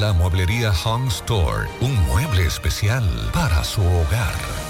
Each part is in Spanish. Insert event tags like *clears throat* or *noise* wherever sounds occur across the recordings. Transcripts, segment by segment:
la mueblería Home Store, un mueble especial para su hogar.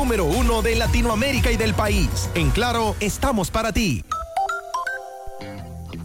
número uno de Latinoamérica y del país. En Claro, estamos para ti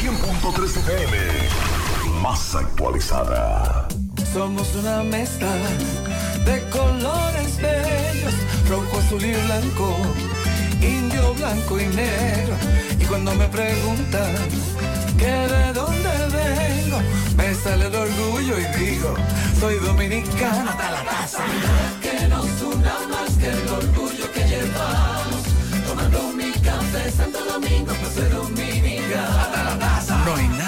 100.3 FM, más actualizada. Somos una mezcla de colores bellos, rojo, azul y blanco, indio, blanco y negro. Y cuando me preguntan que de dónde vengo, me sale el orgullo y digo, soy dominicano hasta la casa. Que nos una más que el orgullo que llevamos, tomando mi café Santo Domingo, pues ser dominicano.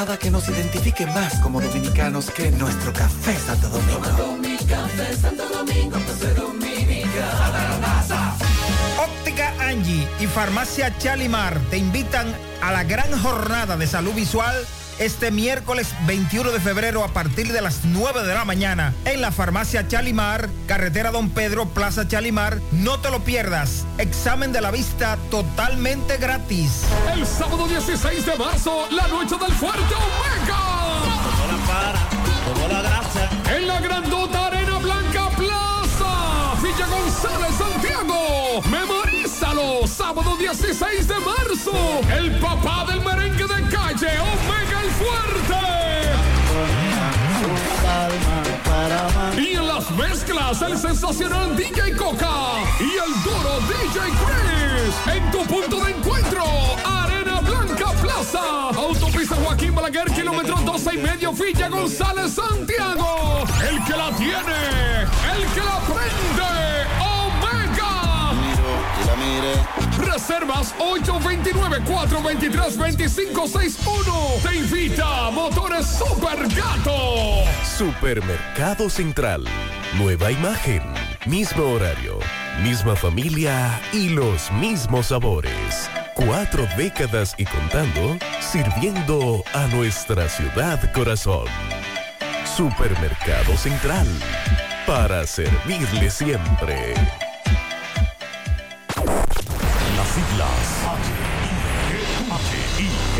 Nada que nos identifique más como dominicanos que nuestro café Santo Domingo. mi café Santo Domingo, Óptica Angie y Farmacia Chalimar te invitan a la gran jornada de salud visual este miércoles 21 de febrero a partir de las 9 de la mañana en la farmacia Chalimar, carretera Don Pedro, Plaza Chalimar. No te lo pierdas. Examen de la vista totalmente gratis. El sábado 16 de marzo, la noche del fuerte Omega. para, la grasa. En la grandota Arena Blanca Plaza. Villa González, Santiago. Memorízalo. Sábado 16 de marzo. El papá del merengue de calle, Omega Y en las mezclas, el sensacional DJ Coca y el duro DJ Chris. En tu punto de encuentro, Arena Blanca Plaza. Autopista Joaquín Balaguer, kilómetro 12 y medio, Villa González, Santiago. El que la tiene, el que la prende. Omega. Reservas 829-423-2561. Te invita Motores Super Gato. Supermercado Central. Nueva imagen. Mismo horario. Misma familia y los mismos sabores. Cuatro décadas y contando, sirviendo a nuestra ciudad corazón. Supermercado Central. Para servirle siempre.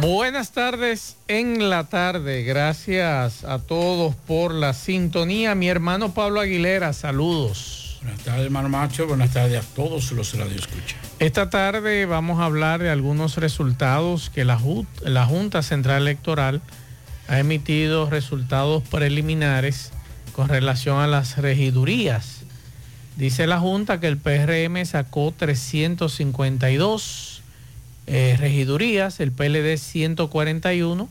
Buenas tardes en la tarde. Gracias a todos por la sintonía. Mi hermano Pablo Aguilera, saludos. Buenas tardes, hermano Macho. Buenas tardes a todos los radioescuchas. Esta tarde vamos a hablar de algunos resultados que la, la Junta Central Electoral ha emitido resultados preliminares con relación a las regidurías. Dice la Junta que el PRM sacó 352 eh, regidurías, el PLD 141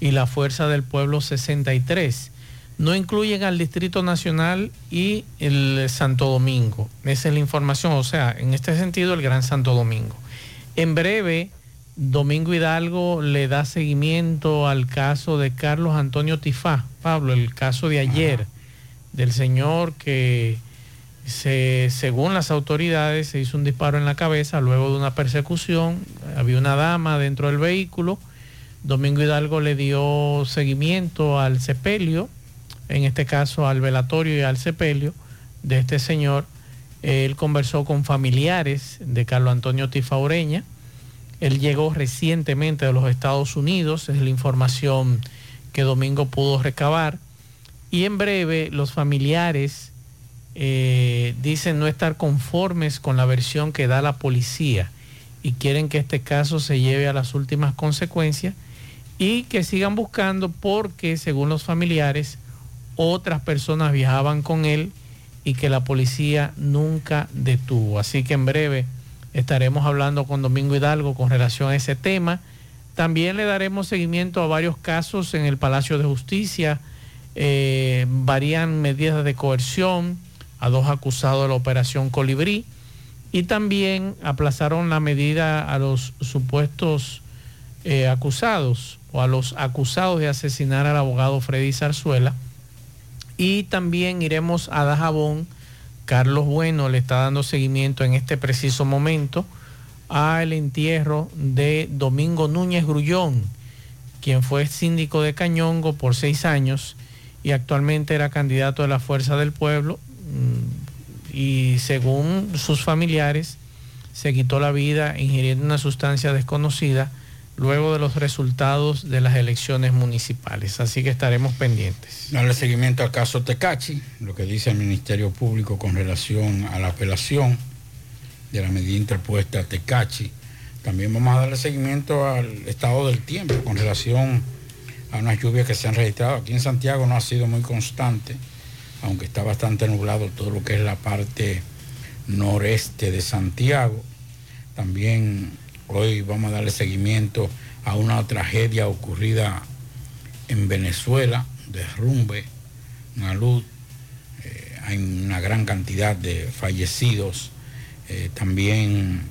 y la Fuerza del Pueblo 63. No incluyen al Distrito Nacional y el Santo Domingo. Esa es la información, o sea, en este sentido el Gran Santo Domingo. En breve, Domingo Hidalgo le da seguimiento al caso de Carlos Antonio Tifá, Pablo, el caso de ayer del señor que según las autoridades, se hizo un disparo en la cabeza luego de una persecución. Había una dama dentro del vehículo, Domingo Hidalgo le dio seguimiento al sepelio, en este caso al velatorio y al sepelio de este señor. Él conversó con familiares de Carlos Antonio Tifaureña. Él llegó recientemente de los Estados Unidos, es la información que Domingo pudo recabar. Y en breve los familiares eh, dicen no estar conformes con la versión que da la policía y quieren que este caso se lleve a las últimas consecuencias y que sigan buscando porque según los familiares otras personas viajaban con él y que la policía nunca detuvo. Así que en breve estaremos hablando con Domingo Hidalgo con relación a ese tema. También le daremos seguimiento a varios casos en el Palacio de Justicia. Eh, varían medidas de coerción a dos acusados de la operación Colibrí y también aplazaron la medida a los supuestos eh, acusados o a los acusados de asesinar al abogado Freddy Zarzuela. Y también iremos a Dajabón. Carlos Bueno le está dando seguimiento en este preciso momento al entierro de Domingo Núñez Grullón, quien fue síndico de Cañongo por seis años y actualmente era candidato de la Fuerza del Pueblo. Mm, y según sus familiares, se quitó la vida ingiriendo una sustancia desconocida luego de los resultados de las elecciones municipales. Así que estaremos pendientes. Darle seguimiento al caso Tecachi, lo que dice el Ministerio Público con relación a la apelación de la medida interpuesta a Tecachi. También vamos a darle seguimiento al estado del tiempo con relación a unas lluvias que se han registrado. Aquí en Santiago no ha sido muy constante, aunque está bastante nublado todo lo que es la parte noreste de Santiago. También hoy vamos a darle seguimiento a una tragedia ocurrida en Venezuela, derrumbe, una luz, eh, hay una gran cantidad de fallecidos. Eh, también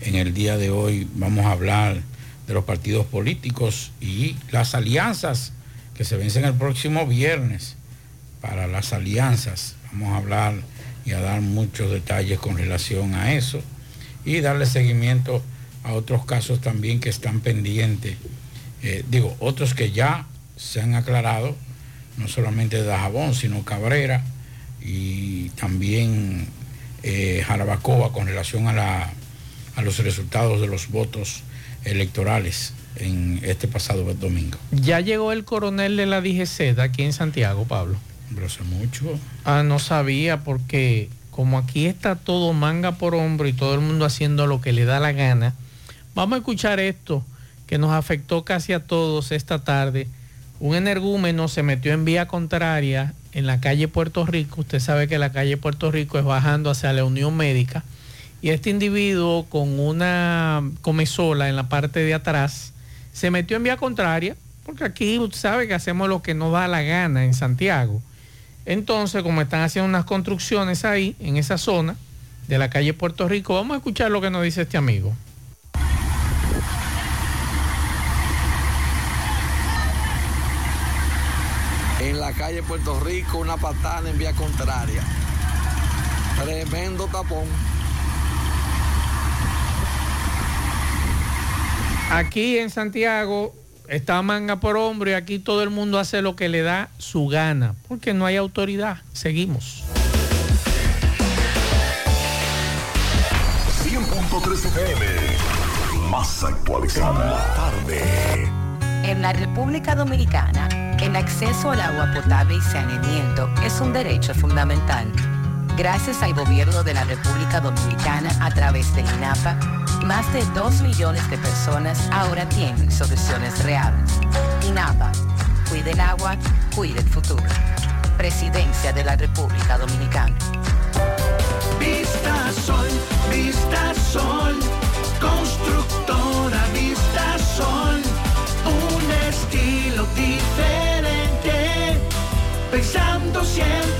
en el día de hoy vamos a hablar de los partidos políticos y las alianzas que se vencen el próximo viernes para las alianzas. Vamos a hablar y a dar muchos detalles con relación a eso y darle seguimiento a otros casos también que están pendientes. Eh, digo, otros que ya se han aclarado, no solamente de Dajabón, sino Cabrera y también eh, Jarabacoa con relación a, la, a los resultados de los votos electorales en este pasado domingo. Ya llegó el coronel de la DGC aquí en Santiago, Pablo. Pero mucho. Ah, no sabía porque como aquí está todo manga por hombro y todo el mundo haciendo lo que le da la gana, vamos a escuchar esto que nos afectó casi a todos esta tarde. Un energúmeno se metió en vía contraria en la calle Puerto Rico. Usted sabe que la calle Puerto Rico es bajando hacia la Unión Médica. Y este individuo con una comezola en la parte de atrás se metió en vía contraria, porque aquí usted sabe que hacemos lo que nos da la gana en Santiago. Entonces, como están haciendo unas construcciones ahí, en esa zona de la calle Puerto Rico, vamos a escuchar lo que nos dice este amigo. En la calle Puerto Rico, una patada en vía contraria. Tremendo tapón. Aquí en Santiago está manga por hombro y aquí todo el mundo hace lo que le da su gana, porque no hay autoridad. Seguimos. 100.3 FM, más actualizada. Tarde. En la República Dominicana, el acceso al agua potable y saneamiento es un derecho fundamental. Gracias al gobierno de la República Dominicana a través de INAPA, más de 2 millones de personas ahora tienen soluciones reales. INAPA, cuide el agua, cuide el futuro. Presidencia de la República Dominicana. Vista Sol, Vista Sol, constructora Vista Sol, un estilo diferente, pensando siempre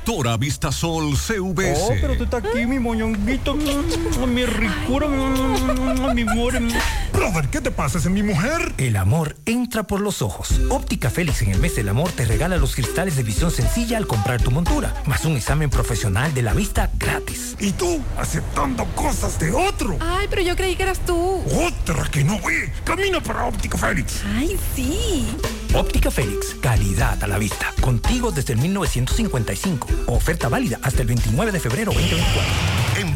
Constructora Vistasol CVS. Oh, pero tú estás aquí, mi moñonguito, mi ricura, mi amor. Brother, ¿qué te pasa? ¿Es mi mujer? El amor entra por los ojos. Óptica Félix en el mes del amor te regala los cristales de visión sencilla al comprar tu montura, más un examen profesional de la vista gratis. ¿Y tú aceptando cosas de otro? Ay, pero yo creí que eras tú. Otra que no ve. Camina para Óptica Félix. Ay, sí. Óptica Félix, calidad a la vista. Contigo desde el 1955. Oferta válida hasta el 29 de febrero 2024. En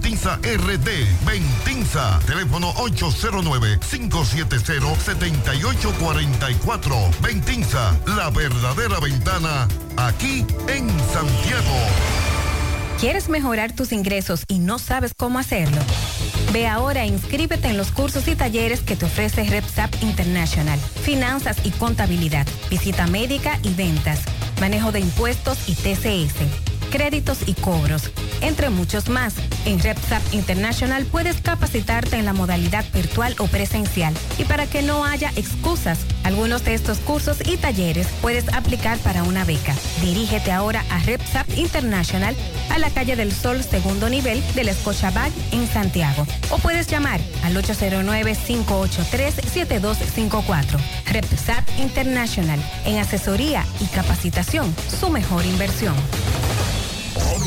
RD. Ventinza, teléfono 809-570-7844. Ventinza, la verdadera ventana, aquí en Santiago. ¿Quieres mejorar tus ingresos y no sabes cómo hacerlo? Ve ahora e inscríbete en los cursos y talleres que te ofrece RepSap International. Finanzas y contabilidad, visita médica y ventas, manejo de impuestos y TCS créditos y cobros, entre muchos más. En RepSap International puedes capacitarte en la modalidad virtual o presencial. Y para que no haya excusas, algunos de estos cursos y talleres puedes aplicar para una beca. Dirígete ahora a RepSap International a la calle del Sol, segundo nivel del Scotiabank en Santiago. O puedes llamar al 809-583-7254. RepSap International, en asesoría y capacitación, su mejor inversión.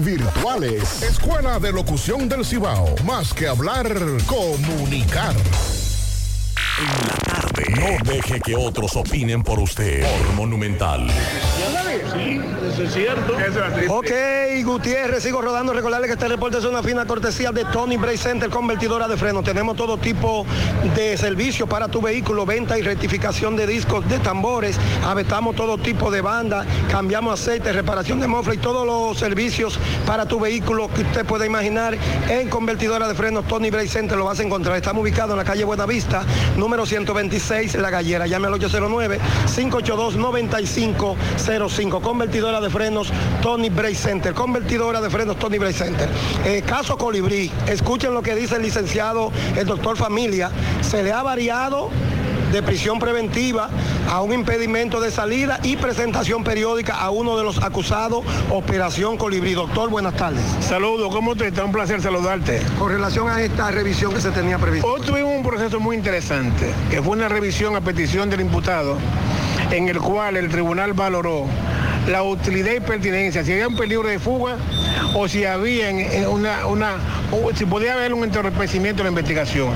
virtuales. Escuela de Locución del Cibao. Más que hablar, comunicar. En la tarde. No deje que otros opinen por usted. Por Monumental. Sí, eso es cierto. Ok, Gutiérrez, sigo rodando. Recordarle que este reporte es una fina cortesía de Tony Bray Center, convertidora de frenos. Tenemos todo tipo de servicios para tu vehículo, venta y rectificación de discos, de tambores. Avestamos todo tipo de banda, cambiamos aceite, reparación de mofle y todos los servicios para tu vehículo que usted pueda imaginar en convertidora de frenos Tony Bray Center. Lo vas a encontrar. Estamos ubicados en la calle Buenavista, número 126, La Gallera. Llame al 809-582-9505. Convertidora de frenos Tony Bray Center. Convertidora de frenos Tony Bray Center. Eh, caso Colibrí. Escuchen lo que dice el licenciado, el doctor Familia. Se le ha variado de prisión preventiva a un impedimento de salida y presentación periódica a uno de los acusados, Operación Colibrí. Doctor, buenas tardes. Saludos, ¿cómo te está? Un placer saludarte. Con relación a esta revisión que se tenía prevista. Hoy tuvimos un proceso muy interesante, que fue una revisión a petición del imputado, en el cual el tribunal valoró la utilidad y pertinencia, si había un peligro de fuga o si había una, una, si podía haber un entorpecimiento en la investigación.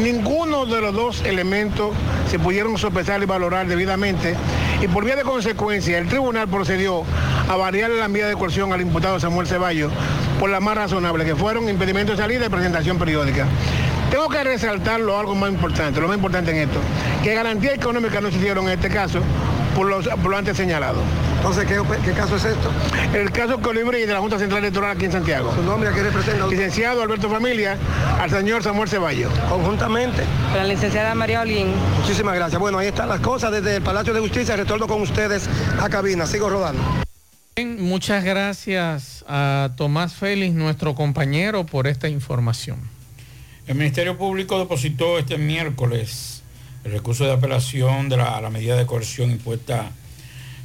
Ninguno de los dos elementos se pudieron sopesar y valorar debidamente y por vía de consecuencia el tribunal procedió a variarle la medida de coerción al imputado Samuel Ceballos por la más razonable, que fueron impedimento de salida y presentación periódica. Tengo que resaltarlo algo más importante, lo más importante en esto, que garantías económicas no se hicieron en este caso por, los, por lo antes señalado. Entonces, ¿qué, qué caso es esto? El caso Colibrí de la Junta Central Electoral aquí en Santiago. ¿Su nombre a qué representa? Licenciado Alberto Familia, al señor Samuel Ceballos. Conjuntamente. La licenciada María Olguín. Muchísimas gracias. Bueno, ahí están las cosas desde el Palacio de Justicia. Retorno con ustedes a cabina. Sigo rodando. Bien, Muchas gracias a Tomás Félix, nuestro compañero, por esta información. El Ministerio Público depositó este miércoles el recurso de apelación de la medida de coerción impuesta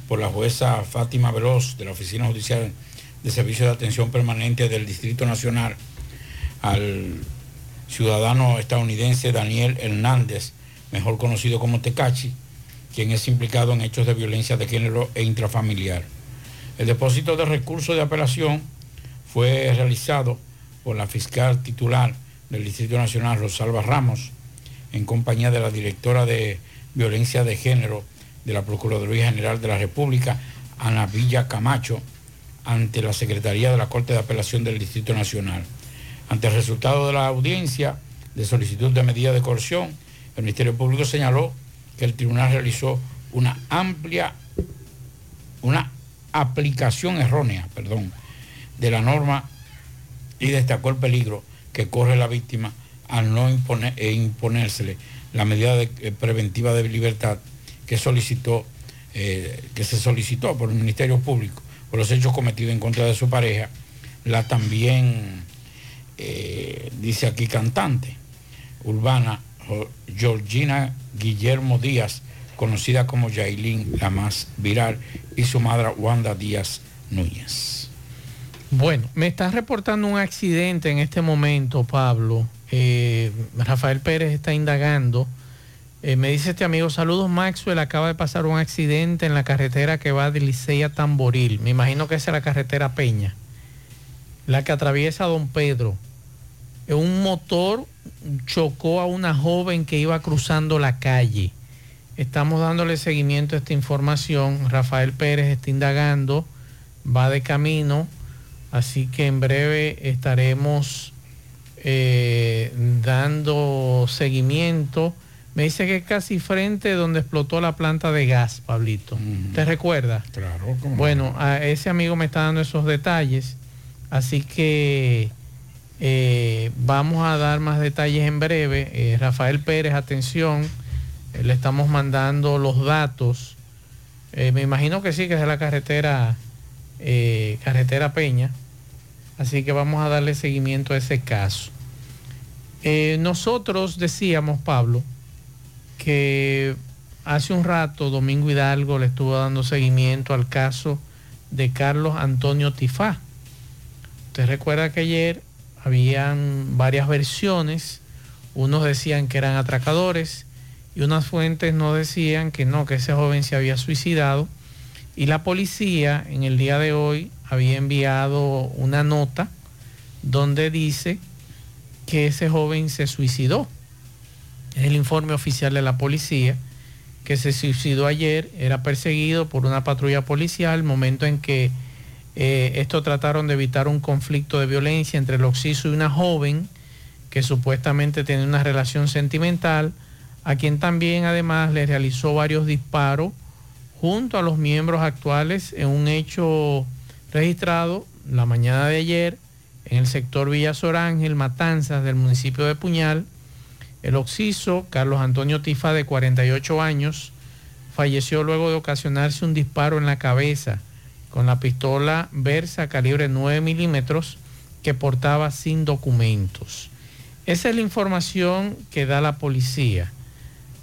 por la jueza Fátima Veloz de la Oficina Judicial de Servicio de Atención Permanente del Distrito Nacional al ciudadano estadounidense Daniel Hernández, mejor conocido como Tecachi, quien es implicado en hechos de violencia de género e intrafamiliar. El depósito de recurso de apelación fue realizado por la fiscal titular del Distrito Nacional, Rosalba Ramos, en compañía de la directora de Violencia de Género de la Procuraduría General de la República, Ana Villa Camacho, ante la Secretaría de la Corte de Apelación del Distrito Nacional. Ante el resultado de la audiencia de solicitud de medida de coerción, el Ministerio Público señaló que el tribunal realizó una amplia, una aplicación errónea, perdón, de la norma y destacó el peligro que corre la víctima al no imponer, e imponérsele la medida de- eh, preventiva de libertad que solicitó, eh, que se solicitó por el Ministerio Público por los hechos cometidos en contra de su pareja, la también, eh, dice aquí cantante, urbana, Georgina Guillermo Díaz, conocida como Yailin, la más viral, y su madre Wanda Díaz Núñez. Bueno, me están reportando un accidente en este momento, Pablo. Eh, Rafael Pérez está indagando. Eh, me dice este amigo, saludos Maxwell, acaba de pasar un accidente en la carretera que va de Licey a Tamboril. Me imagino que es la carretera Peña, la que atraviesa Don Pedro. Eh, Un motor chocó a una joven que iba cruzando la calle. Estamos dándole seguimiento a esta información. Rafael Pérez está indagando, va de camino, así que en breve estaremos eh, dando seguimiento. Me dice que es casi frente donde explotó la planta de gas, Pablito. ¿Te recuerda? Claro, ¿cómo no? Bueno, a ese amigo me está dando esos detalles, así que eh, vamos a dar más detalles en breve. Eh, Rafael Pérez, atención, eh, le estamos mandando los datos. Me imagino que sí, que es de la carretera, carretera Peña. Así que vamos a darle seguimiento a ese caso. Nosotros decíamos, Pablo, que hace un rato Domingo Hidalgo le estuvo dando seguimiento al caso de Carlos Antonio Tifá. Usted recuerda que ayer habían varias versiones, unos decían que eran atracadores y unas fuentes no decían que no, que ese joven se había suicidado. Y la policía en el día de hoy había enviado una nota donde dice que ese joven se suicidó. Es el informe oficial de la policía que se suicidó ayer. Era perseguido por una patrulla policial, momento en que eh, esto trataron de evitar un conflicto de violencia entre el Oxiso y una joven que supuestamente tiene una relación sentimental, a quien también además le realizó varios disparos junto a los miembros actuales en un hecho registrado la mañana de ayer en el sector Villa Sorángel, Matanzas del municipio de Puñal. El occiso, Carlos Antonio Tifa, de 48 años, falleció luego de ocasionarse un disparo en la cabeza con la pistola Versa calibre 9 milímetros que portaba sin documentos. Esa es la información que da la policía.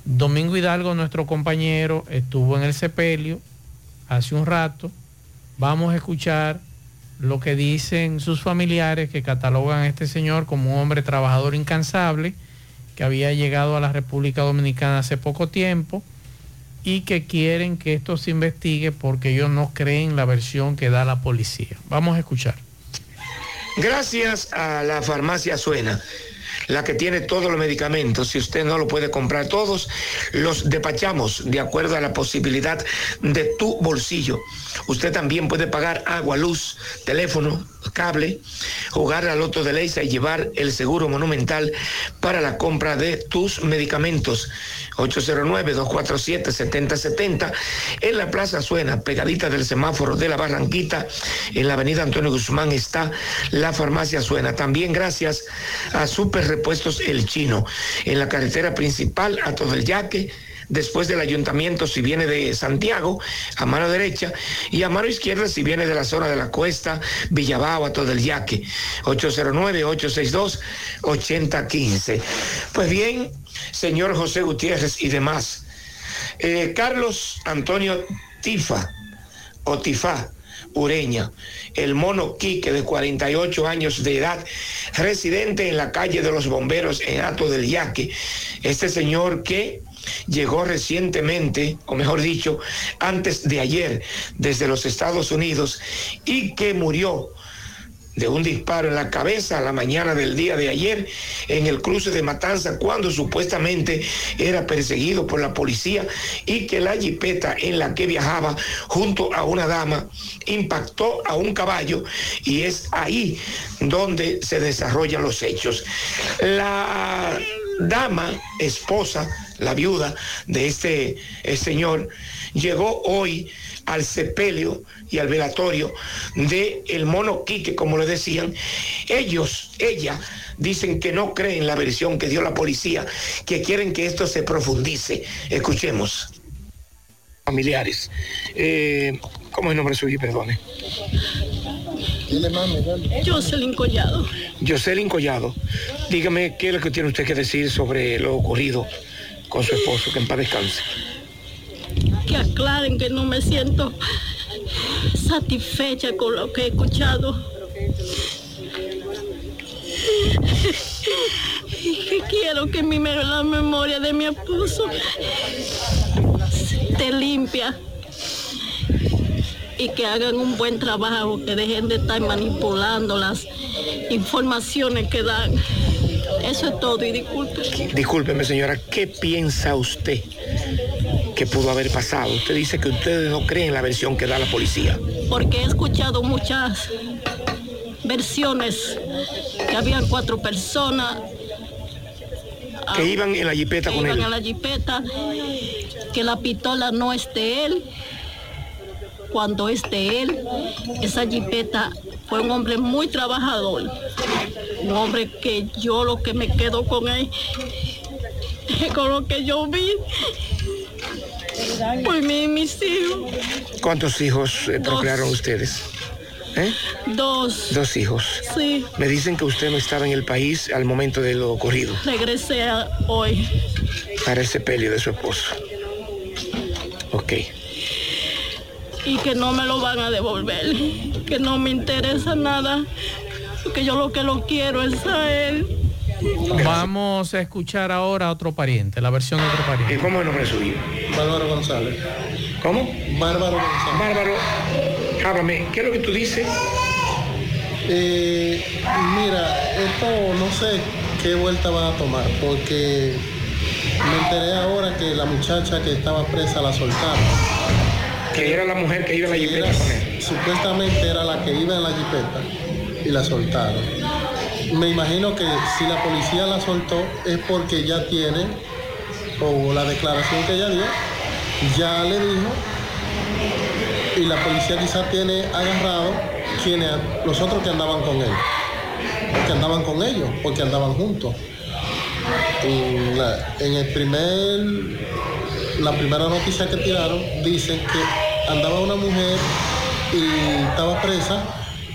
Domingo Hidalgo, nuestro compañero, estuvo en el sepelio hace un rato. Vamos a escuchar lo que dicen sus familiares que catalogan a este señor como un hombre trabajador incansable, que había llegado a la República Dominicana hace poco tiempo y que quieren que esto se investigue porque ellos no creen la versión que da la policía. Vamos a escuchar. Gracias a la farmacia Suena la que tiene todos los medicamentos. Si usted no lo puede comprar todos, los despachamos de acuerdo a la posibilidad de tu bolsillo. Usted también puede pagar agua, luz, teléfono, cable, jugar al loto de Leisa y llevar el seguro monumental para la compra de tus medicamentos. 809-247-7070 en la Plaza Suena, pegadita del semáforo de la Barranquita, en la avenida Antonio Guzmán está la farmacia Suena. También gracias a Super Repuestos El Chino, en la carretera principal a todo el yaque después del ayuntamiento si viene de Santiago, a mano derecha, y a mano izquierda si viene de la zona de la cuesta, Villabao, todo el yaque, 809-862-8015. Pues bien, señor José Gutiérrez y demás, eh, Carlos Antonio Tifa, o Tifa, Ureña, el mono Quique de 48 años de edad, residente en la calle de los bomberos en Ato del Yaque. Este señor que llegó recientemente, o mejor dicho, antes de ayer, desde los Estados Unidos y que murió de un disparo en la cabeza a la mañana del día de ayer en el cruce de Matanza cuando supuestamente era perseguido por la policía y que la jipeta en la que viajaba junto a una dama impactó a un caballo y es ahí donde se desarrollan los hechos. La dama, esposa, la viuda de este eh, señor, llegó hoy al sepelio y al velatorio de el mono Quique, como le decían. Ellos, ella, dicen que no creen la versión que dio la policía, que quieren que esto se profundice. Escuchemos. Familiares. Eh, ¿Cómo es el nombre suyo? Perdone. Jocelyn Collado. Jocelyn Collado. Dígame qué es lo que tiene usted que decir sobre lo ocurrido con su esposo, que en paz descanse. Que aclaren que no me siento satisfecha con lo que he escuchado. Y que quiero que mi, la memoria de mi esposo esté limpia y que hagan un buen trabajo, que dejen de estar manipulando las informaciones que dan. Eso es todo y disculpe. Discúlpeme señora, ¿qué piensa usted que pudo haber pasado? Usted dice que ustedes no creen la versión que da la policía. Porque he escuchado muchas versiones, que habían cuatro personas. Que iban en la jipeta que con iban él. en la jipeta, que la pistola no es de él. Cuando es de él, esa jipeta fue un hombre muy trabajador. Un hombre que yo lo que me quedo con él, *laughs* con lo que yo vi. Por mí y mis hijos. ¿Cuántos hijos eh, procrearon ustedes? ¿Eh? Dos. Dos hijos. Sí, Me dicen que usted no estaba en el país al momento de lo ocurrido, regresé hoy. para el sepelio de su esposo. Ok. Y que no me lo van a devolver, que no me interesa nada, porque yo lo que lo quiero es a él. Vamos a escuchar ahora a otro pariente, la versión de otro pariente. ¿Cómo es el nombre suyo? Bárbaro González. ¿Cómo? Bárbaro González. Bárbaro, háblame, ¿qué es lo que tú dices? Eh, mira, esto no sé qué vuelta va a tomar, porque Me enteré ahora que la muchacha que estaba presa la soltaron. Que era la mujer que iba en la jipeta era- con él. Supuestamente era la que iba en la jipeta y la soltaron. Me imagino que si la policía la soltó es porque ya tiene, o la declaración que ella dio, ya le dijo, y la policía quizás tiene agarrado quienes, los otros que andaban con él, que andaban con ellos, porque andaban juntos. En, la- en el primer, la primera noticia que tiraron, dicen que andaba una mujer y estaba presa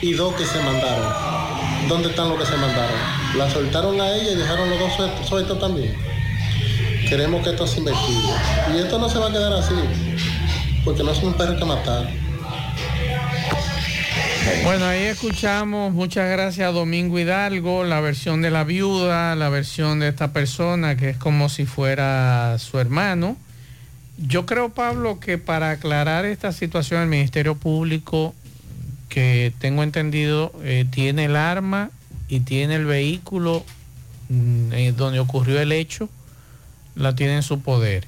y dos que se mandaron. ¿Dónde están los que se mandaron? La soltaron a ella y dejaron los dos sueltos, también. Queremos que esto se investigue. Y esto no se va a quedar así, porque no es un perro que matar. Bueno, ahí escuchamos, muchas gracias a Domingo Hidalgo, la versión de la viuda, la versión de esta persona que es como si fuera su hermano. Yo creo, Pablo, que para aclarar esta situación el Ministerio Público, que tengo entendido, eh, tiene el arma y tiene el vehículo mm, eh, donde ocurrió el hecho, la tiene en su poder.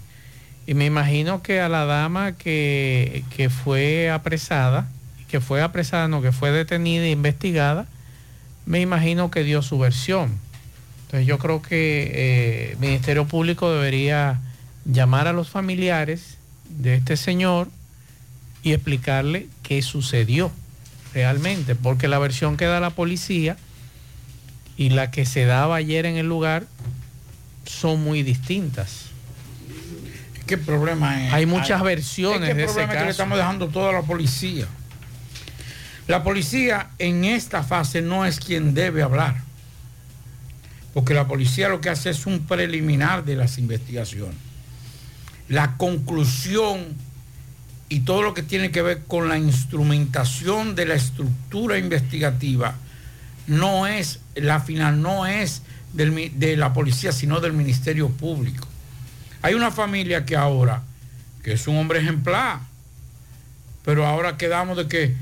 Y me imagino que a la dama que, que fue apresada, que fue apresada, no, que fue detenida e investigada, me imagino que dio su versión. Entonces yo creo que eh, el Ministerio Público debería llamar a los familiares de este señor y explicarle qué sucedió realmente, porque la versión que da la policía y la que se daba ayer en el lugar son muy distintas. ¿Qué problema es? Hay muchas Hay- versiones es que de el ese problema es que le estamos dejando todo a la policía. La policía en esta fase no es quien debe hablar. Porque la policía lo que hace es un preliminar de las investigaciones. La conclusión y todo lo que tiene que ver con la instrumentación de la estructura investigativa no es, la final no es del de la policía, sino del Ministerio Público. Hay una familia que ahora, que es un hombre ejemplar, pero ahora quedamos de que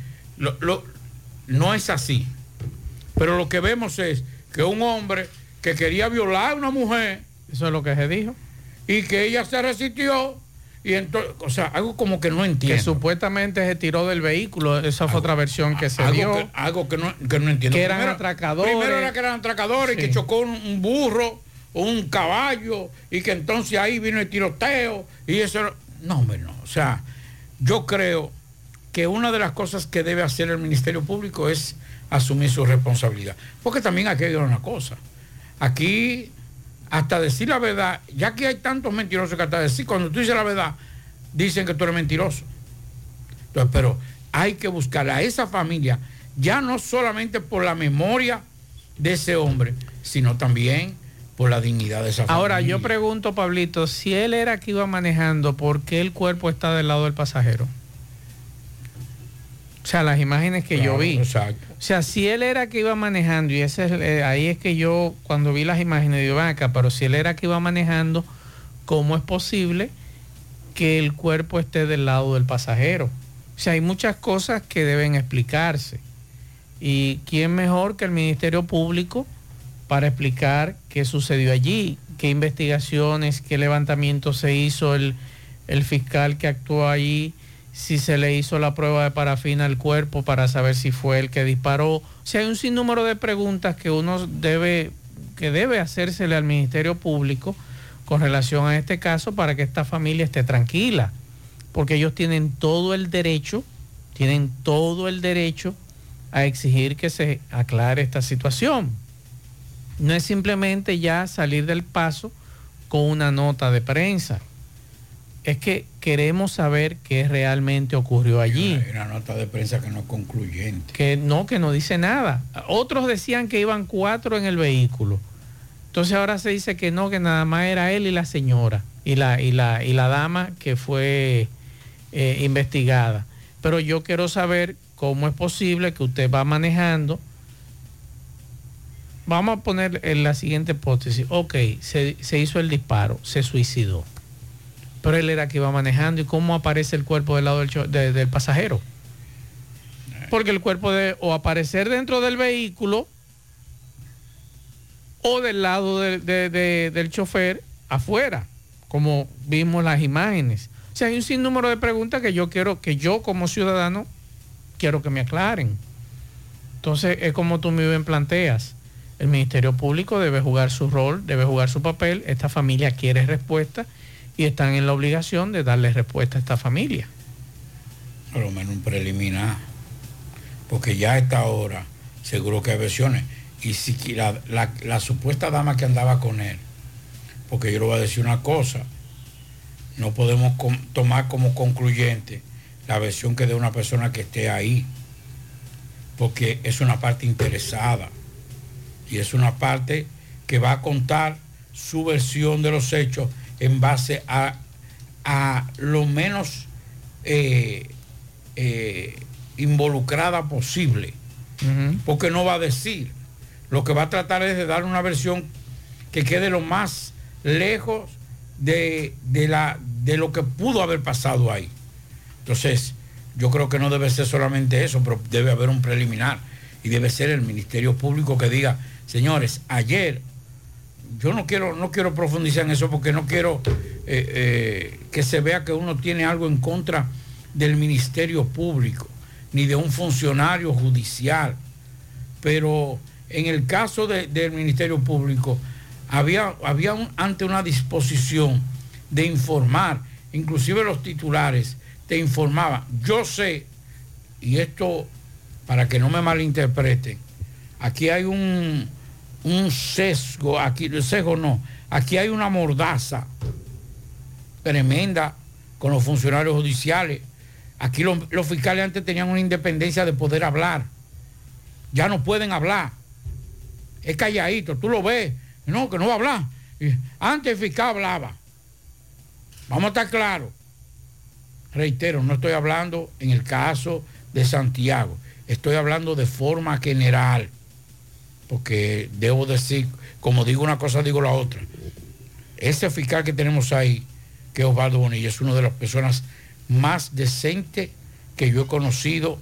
no es así. Pero lo que vemos es que un hombre que quería violar a una mujer, eso es lo que se dijo, y que ella se resistió, y entonces, o sea, algo como que no entiendo. Que supuestamente se tiró del vehículo, esa fue otra versión que se algo dio. que, algo que no, que no entiendo. Que eran atracadores. Primero era que eran atracadores y que chocó un, un burro o un caballo y que entonces ahí vino el tiroteo y eso. era- No, hombre, no. O sea, yo creo que una de las cosas que debe hacer el Ministerio Público es asumir su responsabilidad. Porque también aquí hay una cosa. Aquí, hasta decir la verdad, ya que hay tantos mentirosos que hasta decir, cuando tú dices la verdad, dicen que tú eres mentiroso. Entonces, pero hay que buscar a esa familia, ya no solamente por la memoria de ese hombre, sino también por la dignidad de esa familia. Ahora yo pregunto, Pablito, si él era que iba manejando, ¿por qué el cuerpo está del lado del pasajero? O sea, las imágenes que yo vi. exacto. O sea, si él era que iba manejando, y ese es, eh, ahí es que yo cuando vi las imágenes digo, "Ven acá, pero si él era que iba manejando, ¿cómo es posible que el cuerpo esté del lado del pasajero? O sea, hay muchas cosas que deben explicarse. ¿Y quién mejor que el Ministerio Público para explicar qué sucedió allí? ¿Qué investigaciones, qué levantamiento se hizo el, el fiscal que actuó allí? Si se le hizo la prueba de parafina al cuerpo para saber si fue el que disparó. O sea, hay un sinnúmero de preguntas que uno debe, que debe hacérsele al Ministerio Público con relación a este caso para que esta familia esté tranquila. Porque ellos tienen todo el derecho, tienen todo el derecho a exigir que se aclare esta situación. No es simplemente ya salir del paso con una nota de prensa. Es que queremos saber qué realmente ocurrió allí. Hay una nota de prensa que no es concluyente. Que no, que no dice nada. Otros decían que iban cuatro en el vehículo. Entonces ahora se dice que no, que nada más era él y la señora y la, y la, y la dama que fue eh, investigada. Pero yo quiero saber cómo es posible que usted va manejando. Vamos a poner en la siguiente hipótesis. Ok, se, se hizo el disparo, se suicidó. Pero él era que iba manejando y cómo aparece el cuerpo del lado del, del pasajero. Porque el cuerpo debe o aparecer dentro del vehículo o del lado de- de- del chofer afuera. como vimos las imágenes. O sea, hay un sinnúmero de preguntas que yo quiero, que yo como ciudadano quiero que me aclaren. Entonces, es como tú muy bien planteas. El Ministerio Público debe jugar su rol, debe jugar su papel. Esta familia quiere respuesta y están en la obligación de darle respuesta a esta familia. Por lo menos un preliminar. Porque ya a esta hora, seguro que hay versiones. Y si la, la- supuesta dama que andaba con él, porque yo le voy a decir una cosa, no podemos tomar como concluyente la versión que de una persona que esté ahí, porque es una parte interesada y es una parte que va a contar su versión de los hechos en base a, a lo menos eh, eh, involucrada posible, porque no va a decir, lo que va a tratar es de dar una versión que quede lo más lejos de, de la, de lo que pudo haber pasado ahí. Entonces, yo creo que no debe ser solamente eso, pero debe haber un preliminar. Y debe ser el Ministerio Público que diga, señores, ayer, yo no quiero, no quiero profundizar en eso porque no quiero eh, eh, que se vea que uno tiene algo en contra del Ministerio Público, ni de un funcionario judicial. Pero en el caso de- del Ministerio Público, había, había un- ante una disposición de informar, inclusive los titulares te informaban. Yo sé, y esto para que no me malinterpreten, aquí hay un, un sesgo, aquí el sesgo no, aquí hay una mordaza tremenda con los funcionarios judiciales. Aquí los, fiscales antes tenían una independencia de poder hablar. Ya no pueden hablar. Es calladito, tú lo ves. No, que no va a hablar. Antes el fiscal hablaba. Vamos a estar claros. Reitero, no estoy hablando en el caso de Santiago. Estoy hablando de forma general. Porque debo decir, como digo una cosa, digo la otra. Ese fiscal que tenemos ahí, que es Osvaldo Bonilla, es una de las personas más decentes que yo he conocido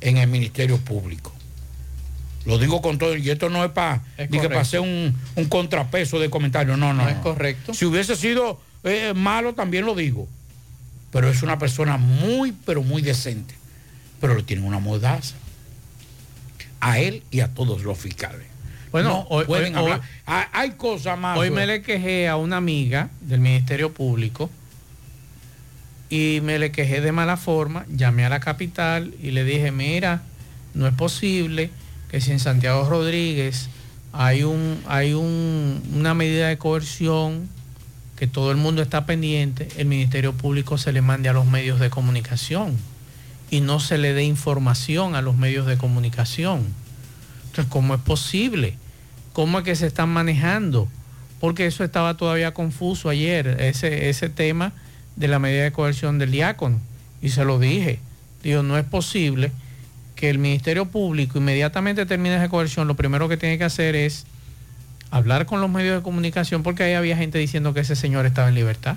en el Ministerio Público. Lo digo con todo, y esto no es para que pase un, un contrapeso de comentarios, no, no. No es correcto. Si hubiese sido eh, malo, también lo digo. Pero es una persona muy, pero muy decente. Pero le tienen una mordaza. A él y a todos los fiscales. Bueno, No hoy- pueden hoy- hablar. Hay, hay cosas más. Hoy me le quejé a una amiga del Ministerio Público y me le quejé de mala forma, llamé a la capital y le dije, mira, no es posible que si en Santiago Rodríguez hay, un, hay un- una medida de coerción que todo el mundo está pendiente, el Ministerio Público se le mande a los medios de comunicación y no se le dé información a los medios de comunicación. Entonces, ¿cómo es posible? ¿Cómo es que se están manejando? Porque eso estaba todavía confuso ayer, ese, ese tema de la medida de coerción del diácono. Y se lo dije. Digo, no es posible que el Ministerio Público inmediatamente termine esa coerción, lo primero que tiene que hacer es hablar con los medios de comunicación, porque ahí había gente diciendo que ese señor estaba en libertad.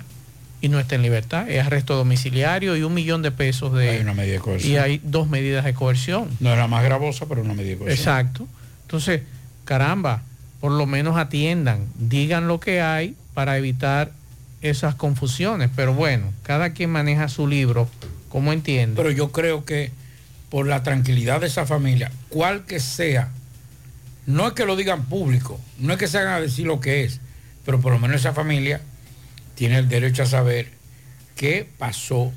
Y no está en libertad, es arresto domiciliario y un millón de pesos de... Hay una medida de coerción. Y hay dos medidas de coerción. No era más gravosa, pero una medida de coerción. Exacto. Entonces, caramba, por lo menos atiendan, digan lo que hay para evitar esas confusiones. Pero bueno, cada quien maneja su libro como entiende. Pero yo creo que por la tranquilidad de esa familia, cual que sea, no es que lo digan público, no es que se hagan a decir lo que es, pero por lo menos esa familia tiene el derecho a saber qué pasó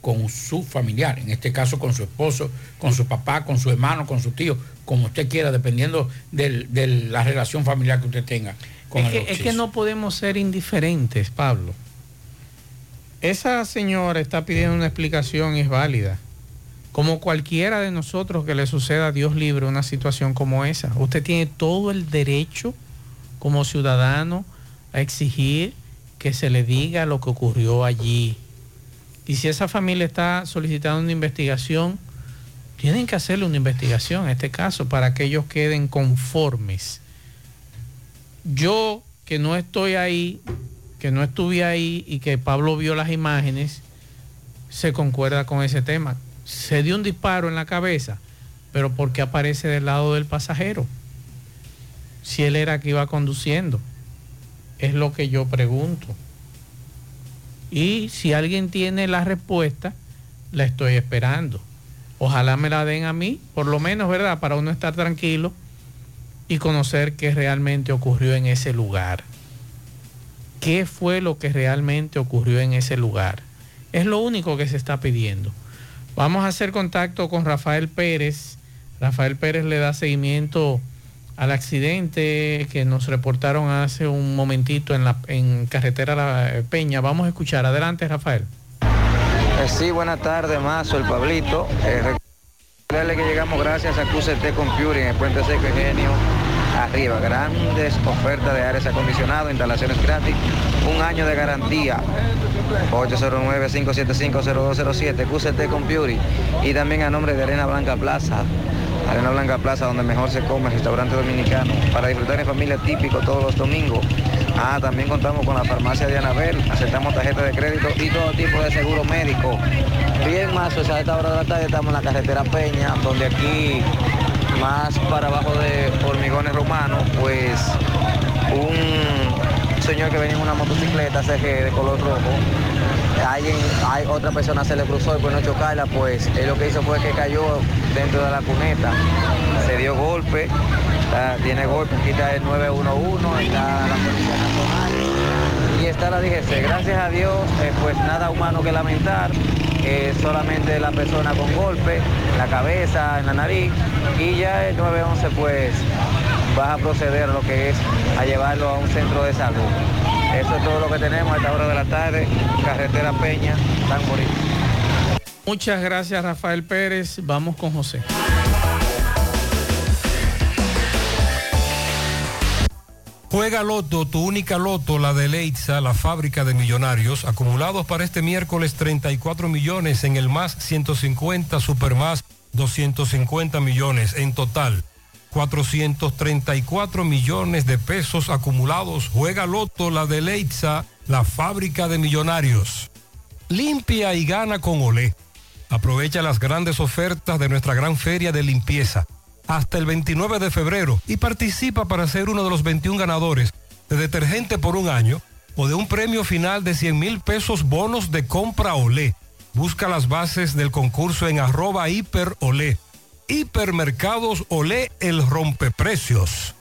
con su familiar, en este caso con su esposo, con su papá, con su hermano, con su tío, como usted quiera, dependiendo del- de la relación familiar que usted tenga con es el que, es que no podemos ser indiferentes, Pablo. Esa señora está pidiendo una explicación y es válida. Como cualquiera de nosotros que le suceda a Dios libre una situación como esa. Usted tiene todo el derecho como ciudadano a exigir que se le diga lo que ocurrió allí. Y si esa familia está solicitando una investigación, tienen que hacerle una investigación en este caso para que ellos queden conformes. Yo que no estoy ahí, que no estuve ahí y que Pablo vio las imágenes, se concuerda con ese tema. Se dio un disparo en la cabeza, pero ¿por qué aparece del lado del pasajero? Si él era que iba conduciendo. Es lo que yo pregunto. Y si alguien tiene la respuesta, la estoy esperando. Ojalá me la den a mí, por lo menos, ¿verdad? Para uno estar tranquilo y conocer qué realmente ocurrió en ese lugar. ¿Qué fue lo que realmente ocurrió en ese lugar? Es lo único que se está pidiendo. Vamos a hacer contacto con Rafael Pérez. Rafael Pérez le da seguimiento al accidente que nos reportaron hace un momentito en la en carretera La Peña. Vamos a escuchar. Adelante, Rafael. Eh, sí, buenas tardes, Mazo, el Pablito. Eh, que llegamos gracias a QCT Computing el Puente Seco Ingenio arriba. Grandes ofertas de aires acondicionados, instalaciones gratis, un año de garantía. 809-575-0207, QCT Computing. Y también a nombre de Arena Blanca Plaza. Arena Blanca Plaza, donde mejor se come, restaurante dominicano, para disfrutar en familia típico todos los domingos. Ah, también contamos con la farmacia de Anabel, aceptamos tarjeta de crédito y todo tipo de seguro médico. Bien más, o sea, a esta hora de la tarde estamos en la carretera Peña, donde aquí más para abajo de hormigones romanos, pues un señor que venía en una motocicleta CG de color rojo, alguien, hay otra persona se le cruzó y por no chocarla, pues él lo que hizo fue que cayó dentro de la cuneta, se dio golpe, tiene golpe, está el 911, está la Policía y está la DGC. Gracias a Dios, eh, pues nada humano que lamentar, eh, solamente la persona con golpe, la cabeza, en la nariz, y ya el 911 pues va a proceder a lo que es a llevarlo a un centro de salud. Eso es todo lo que tenemos a esta hora de la tarde, carretera Peña, San Bonito. Muchas gracias, Rafael Pérez. Vamos con José. Juega Loto, tu única Loto, la de Leitza, la fábrica de millonarios, acumulados para este miércoles 34 millones en el más 150, super más 250 millones en total. 434 millones de pesos acumulados. Juega Loto, la de Leitza, la fábrica de millonarios. Limpia y gana con Olé. Aprovecha las grandes ofertas de nuestra gran feria de limpieza hasta el 29 de febrero y participa para ser uno de los 21 ganadores de detergente por un año o de un premio final de 100 mil pesos bonos de compra Olé. Busca las bases del concurso en arroba hiper Olé. Hipermercados Olé, el rompeprecios.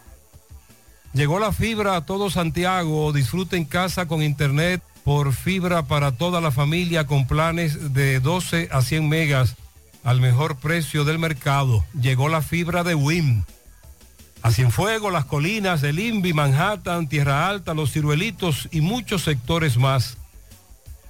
Llegó la fibra a todo Santiago. Disfruta en casa con internet por fibra para toda la familia con planes de 12 a 100 megas al mejor precio del mercado. Llegó la fibra de WIM. A Cienfuegos, Las Colinas, El Invi, Manhattan, Tierra Alta, Los Ciruelitos y muchos sectores más.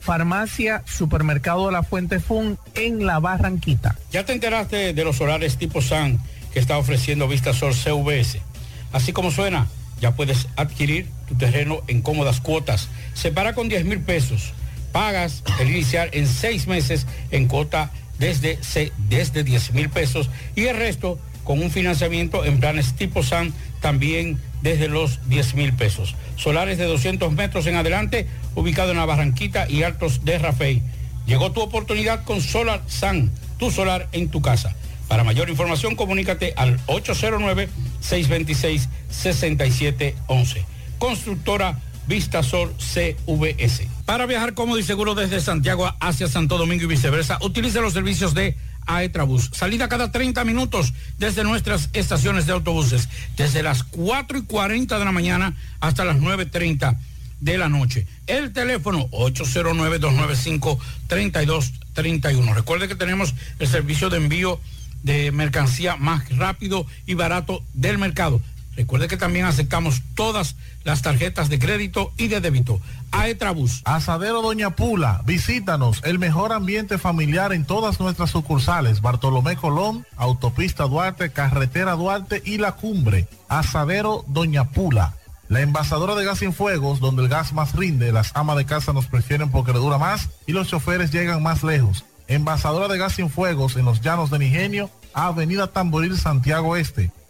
Farmacia Supermercado La Fuente Fun en La Barranquita. ¿Ya te enteraste de los solares tipo SAN que está ofreciendo Vistasol CVS? Así como suena, ya puedes adquirir tu terreno en cómodas cuotas. Separa con 10 mil pesos. Pagas el inicial en seis meses en cuota desde, se- desde 10 mil pesos y el resto con un financiamiento en planes tipo SAN también desde los 10 mil pesos. Solares de 200 metros en adelante, ubicado en la Barranquita y Altos de Rafey. Llegó tu oportunidad con Solar SAN, tu solar en tu casa. Para mayor información, comunícate al 809-626-6711. Constructora Vistasol CVS. Para viajar cómodo y seguro desde Santiago hacia Santo Domingo y viceversa, utilice los servicios de Aetrabús. Salida cada 30 minutos desde nuestras estaciones de autobuses, desde las 4 y 40 de la mañana hasta las 9.30 de la noche. El teléfono 809-295-3231. Recuerde que tenemos el servicio de envío de mercancía más rápido y barato del mercado. Recuerde que también aceptamos todas las tarjetas de crédito y de débito. Aetrabús. Asadero Doña Pula, visítanos, el mejor ambiente familiar en todas nuestras sucursales, Bartolomé Colón, Autopista Duarte, Carretera Duarte y La Cumbre. Asadero Doña Pula. La envasadora de gas sin fuegos, donde el gas más rinde, las amas de casa nos prefieren porque le dura más y los choferes llegan más lejos. Envasadora de gas sin fuegos en los llanos de Nigenio, Avenida Tamboril, Santiago Este.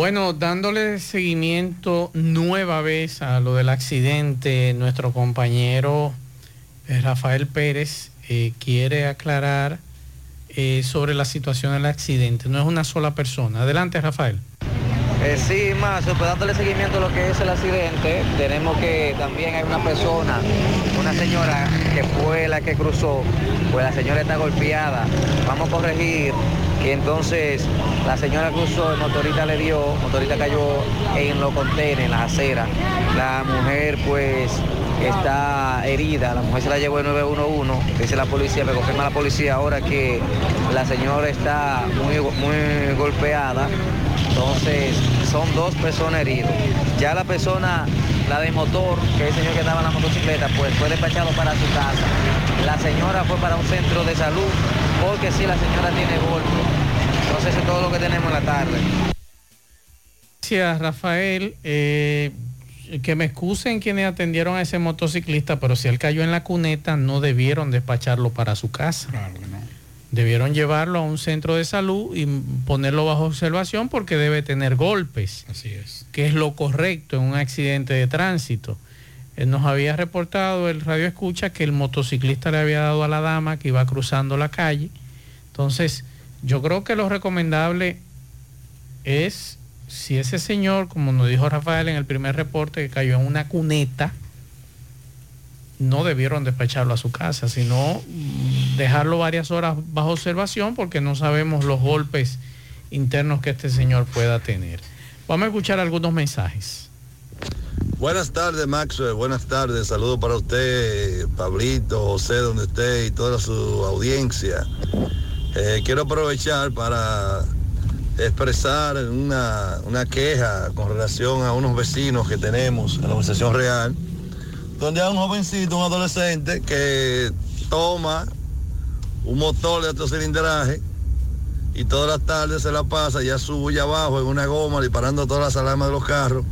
Bueno, dándole seguimiento nueva vez a lo del accidente, nuestro compañero eh, Rafael Pérez eh, quiere aclarar eh, sobre la situación del accidente. No es una sola persona. Adelante, Rafael. Sí, más, pues dándole seguimiento a lo que es el accidente, tenemos que también hay una persona, una señora que fue la que cruzó, pues la señora está golpeada. Vamos a corregir que entonces la señora cruzó, el motorista le dio, el motorista cayó en los contenedores, en las aceras. La mujer pues está herida, la mujer se la llevó el 911, dice la policía, me confirma la policía ahora que la señora está muy, muy golpeada, entonces son dos personas heridas. Ya la persona, la de motor, que es el señor que estaba en la motocicleta, pues fue despachado para su casa. La señora fue para un centro de salud porque sí, la señora tiene golpe. Entonces eso es todo lo que tenemos en la tarde. Gracias, Rafael. Eh, que me excusen quienes atendieron a ese motociclista, pero si él cayó en la cuneta, no debieron despacharlo para su casa. Debieron llevarlo a un centro de salud y ponerlo bajo observación porque debe tener golpes. Así es. Que es lo correcto en un accidente de tránsito. Nos había reportado el radio escucha que el motociclista le había dado a la dama que iba cruzando la calle. Entonces, yo creo que lo recomendable es si ese señor, como nos dijo Rafael en el primer reporte, que cayó en una cuneta, no debieron despacharlo a su casa, sino dejarlo varias horas bajo observación porque no sabemos los golpes internos que este señor pueda tener. Vamos a escuchar algunos mensajes. Buenas tardes, Maxwell. Buenas tardes. Saludos para usted, Pablito, José, donde esté y toda su audiencia. Eh, quiero aprovechar para expresar una, una queja con relación a unos vecinos que tenemos en la organización real, donde hay un jovencito, un adolescente que toma un motor de alto cilindraje y todas las tardes se la pasa ya sube ya abajo en una goma disparando todas las alarmas de los carros.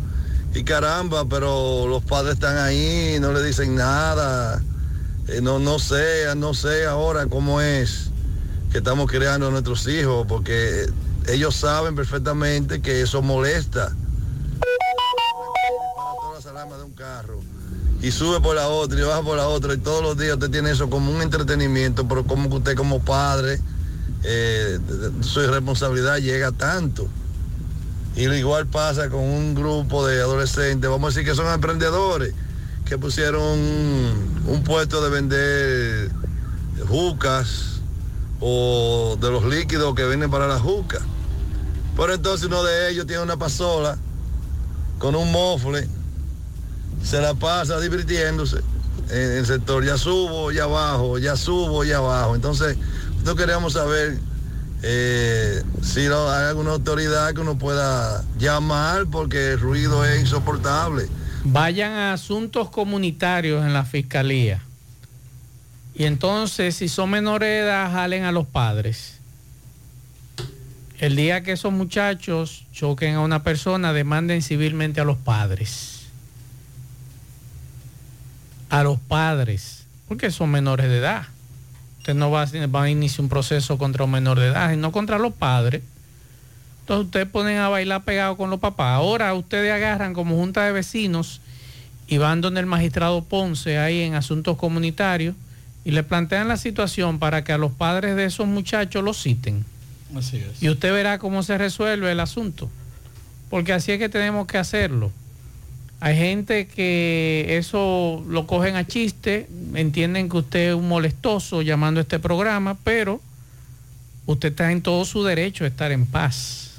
Y caramba, pero los padres están ahí, no le dicen nada. Eh, no, no sé, no sé ahora cómo es que estamos creando a nuestros hijos, porque ellos saben perfectamente que eso molesta. Y sube por la otra y baja por la otra y todos los días usted tiene eso como un entretenimiento, pero como que usted como padre, eh, su responsabilidad llega tanto. Y lo igual pasa con un grupo de adolescentes, vamos a decir que son emprendedores, que pusieron un, puesto de vender jucas o de los líquidos que vienen para la juca. Pero entonces uno de ellos tiene una pasola con un mofle, se la pasa divirtiéndose en el sector, ya subo, ya bajo, ya subo, ya bajo. Entonces, nosotros queríamos saber eh, si no, hay alguna autoridad que uno pueda llamar porque el ruido es insoportable. Vayan a asuntos comunitarios en la fiscalía. Y entonces, si son menores de edad, jalen a los padres. El día que esos muchachos choquen a una persona, demanden civilmente a los padres. A los padres, porque son menores de edad. Usted no va a, va a iniciar un proceso contra un menor de edad, sino contra los padres. Entonces ustedes ponen a bailar pegado con los papás. Ahora ustedes agarran como junta de vecinos y van donde el magistrado Ponce ahí en asuntos comunitarios y le plantean la situación para que a los padres de esos muchachos los citen Así es. Y usted verá cómo se resuelve el asunto. Porque así es que tenemos que hacerlo. Hay gente que eso lo cogen a chiste, entienden que usted es un molestoso llamando a este programa, pero usted está en todo su derecho a estar en paz.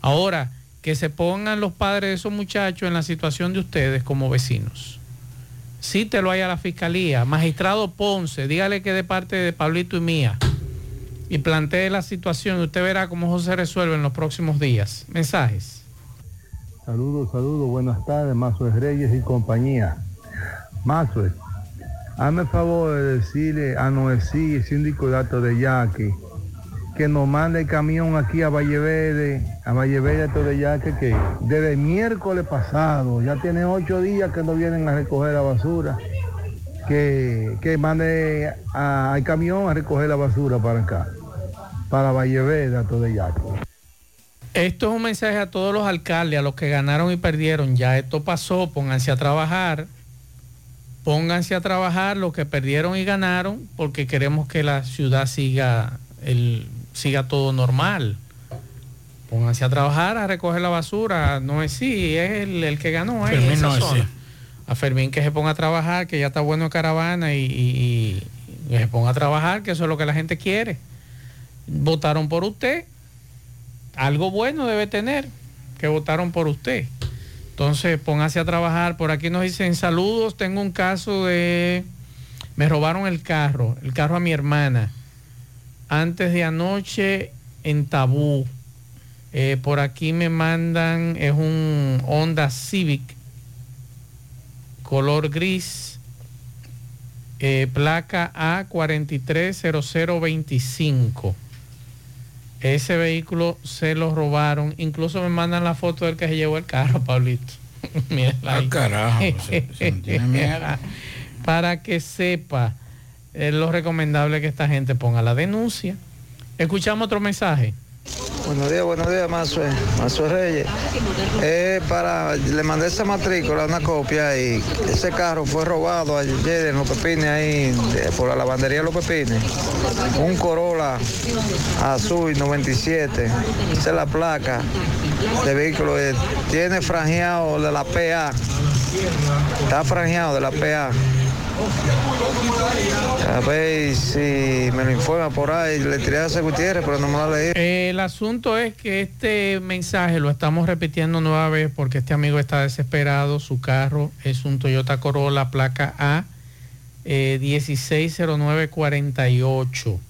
Ahora, que se pongan los padres de esos muchachos en la situación de ustedes como vecinos. Sí te lo hay a la fiscalía. Magistrado Ponce, dígale que de parte de Pablito y mía. Y plantee la situación y usted verá cómo se resuelve en los próximos días. Mensajes. Saludos, saludos, buenas tardes, Mazo Reyes y compañía. Mazo, hazme el favor de decirle a Noesí, síndico de Alto de Yaque, que nos mande el camión aquí a Valle Verde, a Valle Verde Alto de Yaque, que desde miércoles pasado, ya tiene ocho días que no vienen a recoger la basura, que, que mande al camión a recoger la basura para acá, para Valle Verde Alto de Yaque. Esto es un mensaje a todos los alcaldes, a los que ganaron y perdieron. Ya esto pasó, pónganse a trabajar. Pónganse a trabajar los que perdieron y ganaron, porque queremos que la ciudad siga, el, siga todo normal. Pónganse a trabajar, a recoger la basura. No es sí, es el, el que ganó ahí en Fermín esa no es zona. sí. A Fermín que se ponga a trabajar, que ya está bueno en caravana y, y- y que se ponga a trabajar, que eso es lo que la gente quiere. Votaron por usted, algo bueno debe tener, que votaron por usted. Entonces, póngase a trabajar. Por aquí nos dicen saludos, tengo un caso de... Me robaron el carro, el carro a mi hermana. Antes de anoche en Tabú. Eh, por aquí me mandan, es un Honda Civic, color gris, eh, placa A430025. Ese vehículo se lo robaron. Incluso me mandan la foto del que se llevó el carro, Pablito. *laughs* Ah, carajo, se- se tiene *laughs* miedo. Para que sepa es lo recomendable que esta gente ponga la denuncia. Escuchamos otro mensaje. Buenos días, buenos días, Mazue, Mazue Reyes. Eh, para, le mandé esa matrícula, una copia, y ese carro fue robado ayer en Los Pepines, ahí, por la lavandería de Los Pepines. Un Corolla azul 97, esa es la placa de vehículo. eh, tiene franjeado de la PA, está franjeado de la PA. A ver si me lo informa por ahí, le tiré Gutiérrez, pero no me lo leí. El asunto es que este mensaje lo estamos repitiendo nueva vez porque este amigo está desesperado. Su carro es un Toyota Corolla placa A eh, 160948.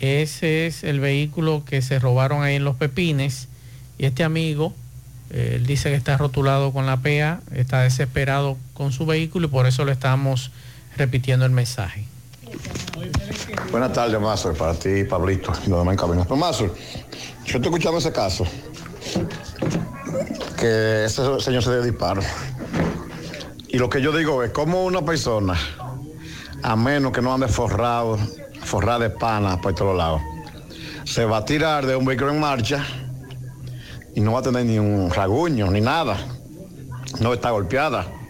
Ese es el vehículo que se robaron ahí en Los Pepines. Y este amigo, eh, él dice que está rotulado con la PA, está desesperado con su vehículo y por eso le estamos repitiendo el mensaje. Buenas tardes, Mazo, para ti, Pablito, y los demás en cabina. Pues, Mazo, yo estoy escuchando ese caso, que ese señor se dio disparo. Y lo que yo digo es, como una persona, a menos que no ande forrado, forrada de pana por todos lados, se va a tirar de un vehículo en marcha y no va a tener ni un raguño, ni nada. No está golpeada.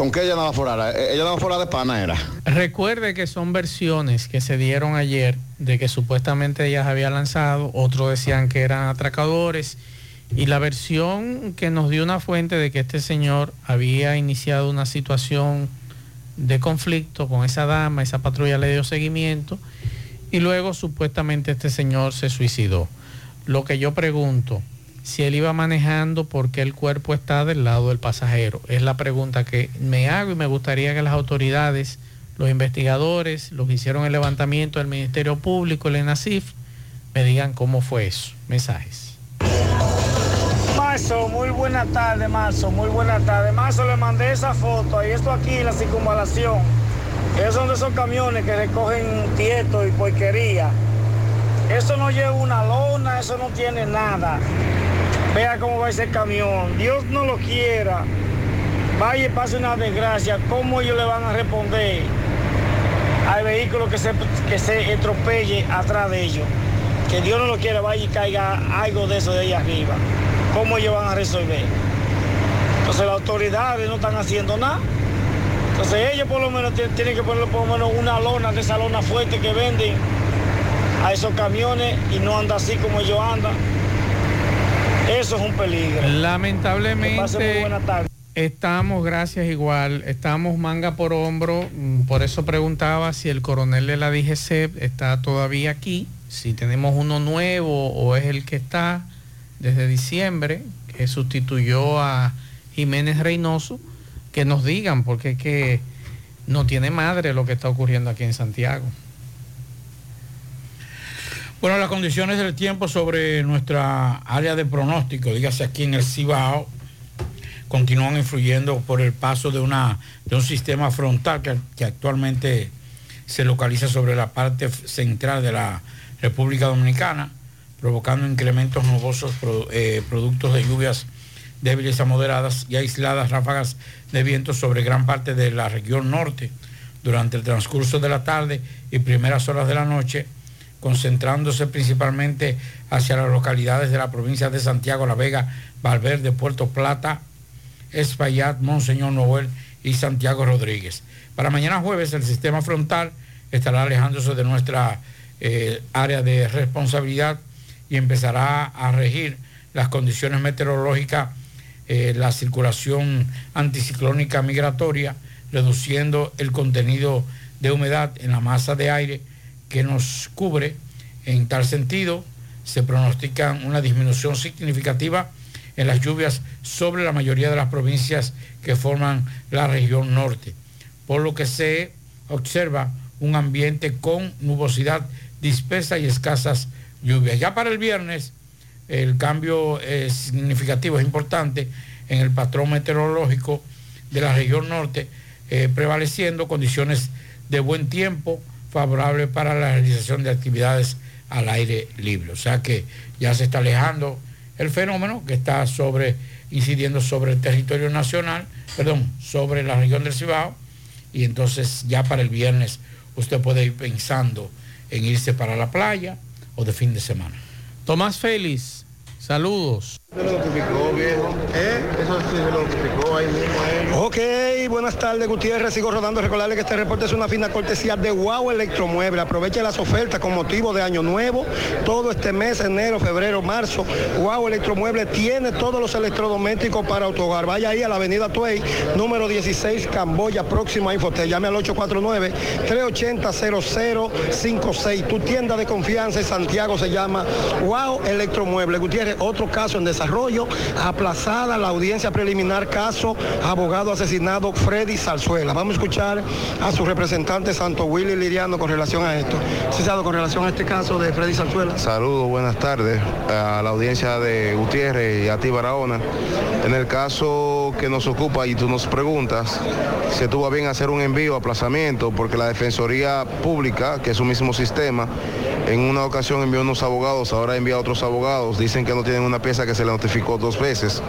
¿Con qué ella no va a forrar? Ella no va a forrar de pana, era. Recuerde que son versiones que se dieron ayer de que supuestamente ella se había lanzado, otros decían que eran atracadores y la versión que nos dio una fuente de que este señor había iniciado una situación de conflicto con esa dama, esa patrulla le dio seguimiento y luego supuestamente este señor se suicidó. Lo que yo pregunto, si él iba manejando, ¿por qué el cuerpo está del lado del pasajero? Es la pregunta que me hago y me gustaría que las autoridades, los investigadores, los que hicieron el levantamiento del Ministerio Público, el ENACIF, me digan cómo fue eso. Mensajes. Marzo, muy buena tarde, Marzo, muy buena tarde. Marzo, le mandé esa foto y esto aquí, la circunvalación. Esos son de esos camiones que recogen tieto y porquería. Eso no lleva una lona, eso no tiene nada. Vea cómo va ese camión. Dios no lo quiera. Vaya y pase una desgracia. ¿Cómo ellos le van a responder al vehículo que se, que se atropelle atrás de ellos? Que Dios no lo quiera, vaya y caiga algo de eso de ahí arriba. ¿Cómo ellos van a resolver? Entonces las autoridades no están haciendo nada. Entonces ellos por lo menos tienen que poner por lo menos una lona de esa lona fuerte que venden a esos camiones y no anda así como ellos andan. Eso es un peligro. Lamentablemente estamos, gracias igual, estamos manga por hombro, mm, por eso preguntaba si el coronel de la DGC está todavía aquí, si tenemos uno nuevo o es el que está desde diciembre, que sustituyó a Jiménez Reynoso, que nos digan, porque es que no tiene madre lo que está ocurriendo aquí en Santiago. Bueno, las condiciones del tiempo sobre nuestra área de pronóstico, dígase aquí en el Cibao, continúan influyendo por el paso de, una, de un sistema frontal que, actualmente se localiza sobre la parte central de la República Dominicana, provocando incrementos nubosos eh, productos de lluvias débiles a moderadas y aisladas ráfagas de viento sobre gran parte de la región norte. Durante el transcurso de la tarde y primeras horas de la noche, concentrándose principalmente hacia las localidades de la provincia de Santiago, La Vega, Valverde, Puerto Plata, Espaillat, Monseñor Noel y Santiago Rodríguez. Para mañana jueves el sistema frontal estará alejándose de nuestra eh, área de responsabilidad y empezará a regir las condiciones meteorológicas, eh, la circulación anticiclónica migratoria, reduciendo el contenido de humedad en la masa de aire que nos cubre. En tal sentido, se pronostica una disminución significativa en las lluvias sobre la mayoría de las provincias que forman la región norte, por lo que se observa un ambiente con nubosidad dispersa y escasas lluvias. Ya para el viernes, el cambio es significativo, es importante en el patrón meteorológico de la región norte, eh, prevaleciendo condiciones de buen tiempo favorables para la realización de actividades al aire libre. O sea que ya se está alejando el fenómeno que está sobre, incidiendo sobre el territorio nacional, perdón, sobre la región del Cibao, y entonces ya para el viernes usted puede ir pensando en irse para la playa o de fin de semana. Tomás Félix, saludos. Ok, buenas tardes, Gutiérrez. Sigo rodando. Recordarle que este reporte es una fina cortesía de Wow Electromueble. Aproveche las ofertas con motivo de Año Nuevo. Todo este mes, enero, febrero, marzo. Wow Electromueble tiene todos los electrodomésticos para tu hogar. Vaya ahí a la avenida Tuey, número 16, Camboya, próximo a Infotel. Llame al 849-380-0056. Tu tienda de confianza en Santiago se llama Wow Electromueble. Gutiérrez, otro caso en desarrollo, aplazada la audiencia preliminar, caso abogado asesinado Freddy Zarzuela. Vamos a escuchar a su representante Santo Willy Liriano con relación a esto. Licenciado, con relación a este caso de Freddy Zarzuela. Saludos, buenas tardes a la audiencia de Gutiérrez y a ti Barahona. En el caso que nos ocupa y tú nos preguntas, se tuvo bien hacer un envío, aplazamiento, porque la Defensoría Pública, que es un mismo sistema, en una ocasión envió unos abogados, ahora envía otros abogados, dicen que no tienen una pieza que se le notificó dos veces,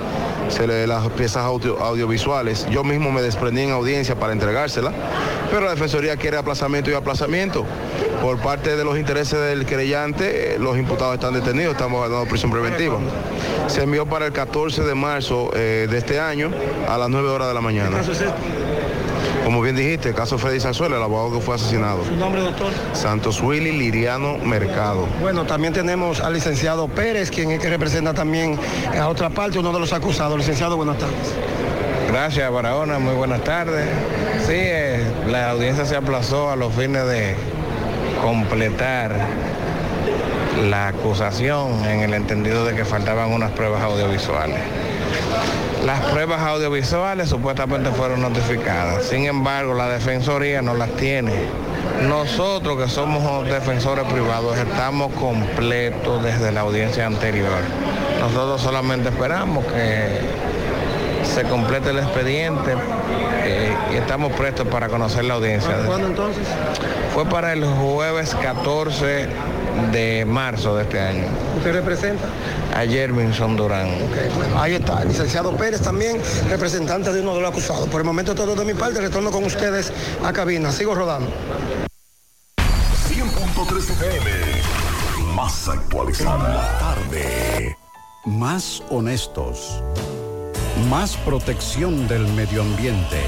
se le las piezas audio- audiovisuales. Yo mismo me desprendí en audiencia para entregársela, pero la Defensoría quiere aplazamiento y aplazamiento. Por parte de los intereses del querellante, los imputados están detenidos, estamos dando prisión preventiva. Se envió para el 14 de marzo eh, de este año a las 9 horas de la mañana. Como bien dijiste, el caso Freddy Sanzuela, el abogado que fue asesinado. Su nombre, doctor. Santos Willy Liriano Mercado. Bueno, también tenemos al licenciado Pérez, quien es que representa también a otra parte, uno de los acusados. Licenciado, buenas tardes. Gracias, Barahona. Muy buenas tardes. Sí, eh, la audiencia se aplazó a los fines de completar la acusación en el entendido de que faltaban unas pruebas audiovisuales. Las pruebas audiovisuales supuestamente fueron notificadas, sin embargo la Defensoría no las tiene. Nosotros que somos defensores privados estamos completos desde la audiencia anterior. Nosotros solamente esperamos que se complete el expediente eh, y estamos prestos para conocer la audiencia. ¿Cuándo entonces? Fue para el jueves 14 de marzo de este año. ¿Usted representa? A Jerminson Durán. Ahí está, el licenciado Pérez también, representante de uno de los acusados. Por el momento todo de mi parte, retorno con ustedes a cabina. Sigo rodando. 100.3 FM. Más actualizada. La tarde. Más honestos. Más protección del medio ambiente.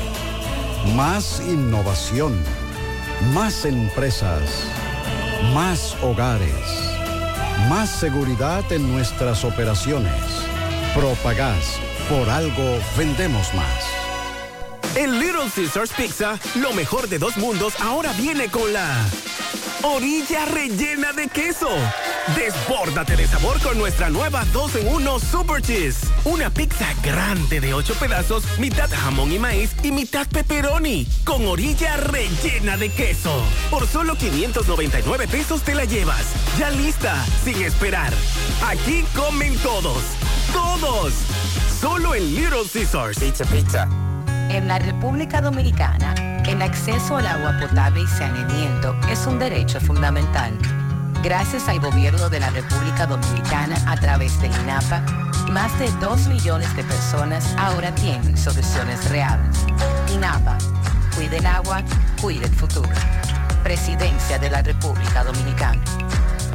Más innovación. Más empresas. más hogares, más seguridad en nuestras operaciones. Propagás, por algo vendemos más. En Little Caesars Pizza, lo mejor de dos mundos ahora viene con la orilla rellena de queso. Desbórdate de sabor con nuestra nueva 2 en 1 Super Cheese. Una pizza grande de 8 pedazos, mitad jamón y maíz y mitad pepperoni, con orilla rellena de queso. Por solo 599 pesos te la llevas. Ya lista, sin esperar. Aquí comen todos. ¡Todos! Solo en Little Caesars. Pizza, pizza. En la República Dominicana, el acceso al agua potable y saneamiento es un derecho fundamental. Gracias al gobierno de la República Dominicana a través de INAPA, más de 2 millones de personas ahora tienen soluciones reales. INAPA, cuide el agua, cuide el futuro. Presidencia de la República Dominicana.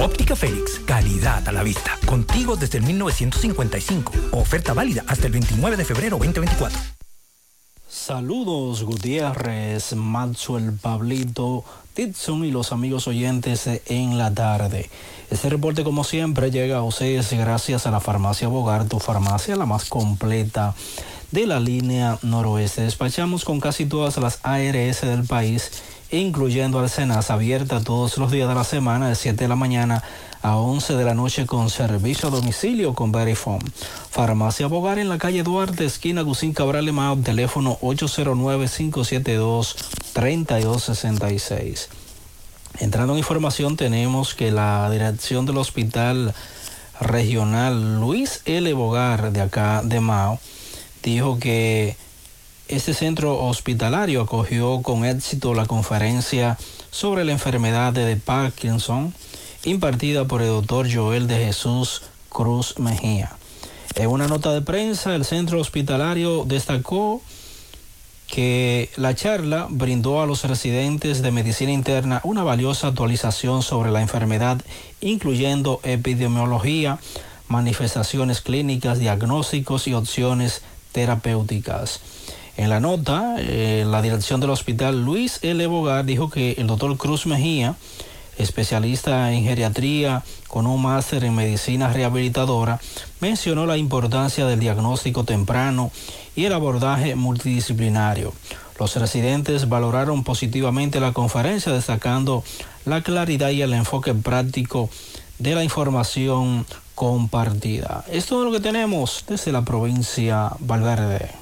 Óptica Félix, calidad a la vista. Contigo desde el 1955. Oferta válida hasta el 29 de febrero 2024. Saludos Gutiérrez, Maxwell, Pablito, Tidson y los amigos oyentes en la tarde. Este reporte como siempre llega a ustedes gracias a la farmacia Bogar, tu farmacia la más completa de la línea noroeste. Despachamos con casi todas las ARS del país, incluyendo Alcenas, abierta todos los días de la semana de 7 de la mañana a 11 de la noche con servicio a domicilio con Verifone. Farmacia Bogar en la calle Duarte, esquina Gusín Cabral Emao, teléfono 809-572-3266. Entrando en información, tenemos que la dirección del Hospital Regional Luis L. Bogar de acá de Mao dijo que este centro hospitalario acogió con éxito la conferencia sobre la enfermedad de Parkinson impartida por el doctor Joel de Jesús Cruz Mejía. En una nota de prensa, el centro hospitalario destacó que la charla brindó a los residentes de medicina interna una valiosa actualización sobre la enfermedad, incluyendo epidemiología, manifestaciones clínicas, diagnósticos y opciones terapéuticas. En la nota, eh, la dirección del hospital Luis L. Bogar dijo que el doctor Cruz Mejía, especialista en geriatría con un máster en medicina rehabilitadora, mencionó la importancia del diagnóstico temprano y el abordaje multidisciplinario. Los residentes valoraron positivamente la conferencia, destacando la claridad y el enfoque práctico de la información compartida. Esto es lo que tenemos desde la provincia Valverde.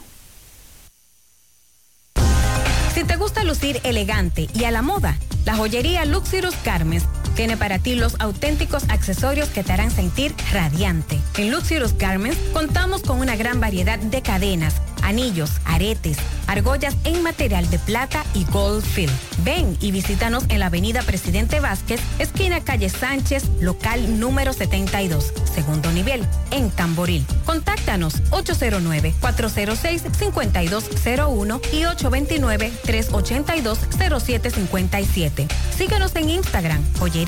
Si te gusta lucir elegante y a la moda, la joyería Luxirus Carmes tiene para ti los auténticos accesorios que te harán sentir radiante. En Luxirus Garments contamos con una gran variedad de cadenas, anillos, aretes, argollas en material de plata y gold fill. Ven y visítanos en la avenida Presidente Vázquez, esquina calle Sánchez, local número 72, segundo nivel, en Tamboril. Contáctanos 809-406-5201 y 829-382-0757. Síguenos en Instagram, joyería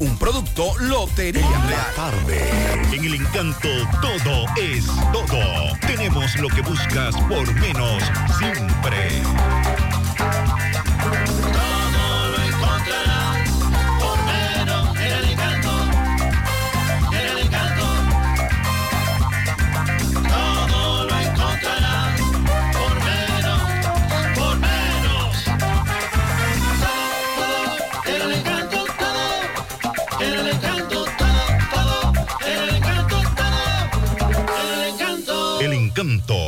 Un producto Lotería Real. Tarde. En el encanto todo es todo. Tenemos lo que buscas por menos siempre. Encanto,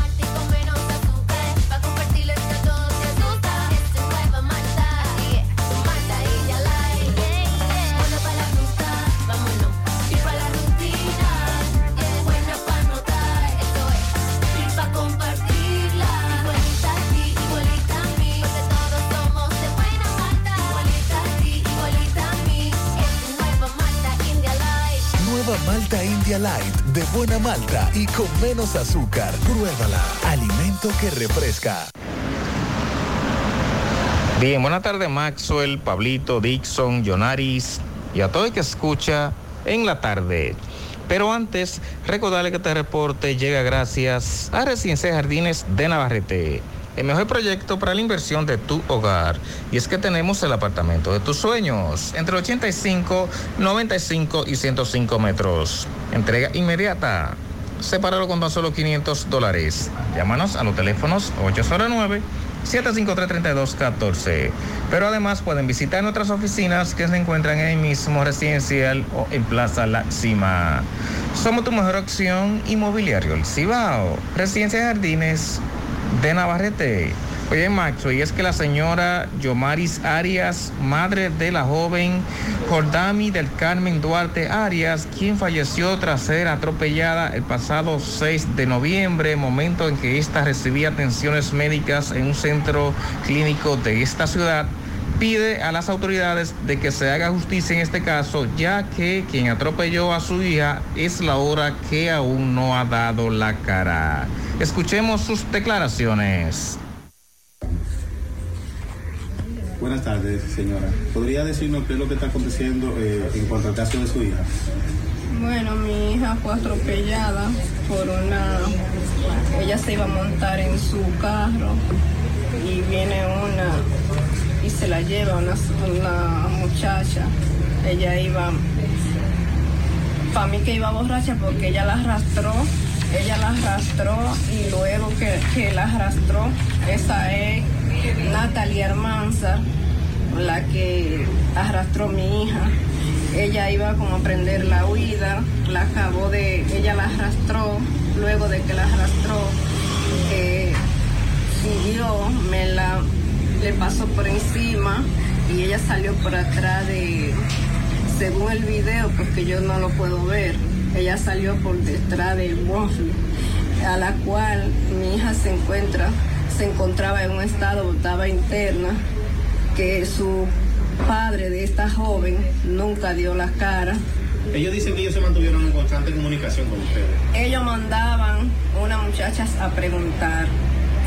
Buena malta y con menos azúcar. Pruébala. Alimento que refresca. Bien, buenas tardes Maxwell, Pablito, Dixon, Jonaris y a todo el que escucha en la tarde. Pero antes, recordarle que este reporte llega gracias a Residencia Jardines de Navarrete, el mejor proyecto para la inversión de tu hogar. Y es que tenemos el apartamento de tus sueños, entre 85, 95 y 105 metros. Entrega inmediata. Sepáralo con tan solo 500 dólares. Llámanos a los teléfonos 809 753-3214. Pero además pueden visitar nuestras oficinas que se encuentran en el mismo residencial o en Plaza La Cima. Somos tu mejor opción inmobiliario, el Cibao. Residencia de Jardines de Navarrete. Oye, Maxo, y es que la señora Yomaris Arias, madre de la joven Jordami del Carmen Duarte Arias, quien falleció tras ser atropellada el pasado 6 de noviembre, momento en que ésta recibía atenciones médicas en un centro clínico de esta ciudad, pide a las autoridades de que se haga justicia en este caso, ya que quien atropelló a su hija es la hora que aún no ha dado la cara. Escuchemos sus declaraciones. Buenas tardes, señora. ¿Podría decirnos qué es lo que está aconteciendo eh, en cuanto al caso de su hija? Bueno, mi hija fue atropellada por una... Ella se iba a montar en su carro y viene una y se la lleva una, una muchacha. Ella iba... Para mí que iba borracha porque ella la arrastró, ella la arrastró y luego que, que la arrastró, esa es Natalia Hermanza, la que arrastró mi hija. Ella iba como a prender la huida, la acabó de, ella la arrastró, luego de que la arrastró, eh, siguió, me la, le pasó por encima y ella salió por atrás de, según el video, porque yo no lo puedo ver, ella salió por detrás del waffle, a la cual mi hija se encuentra se encontraba en un estado, estaba interna, que su padre de esta joven nunca dio la cara. Ellos dicen que ellos se mantuvieron en constante comunicación con ustedes. Ellos mandaban unas muchachas a preguntar.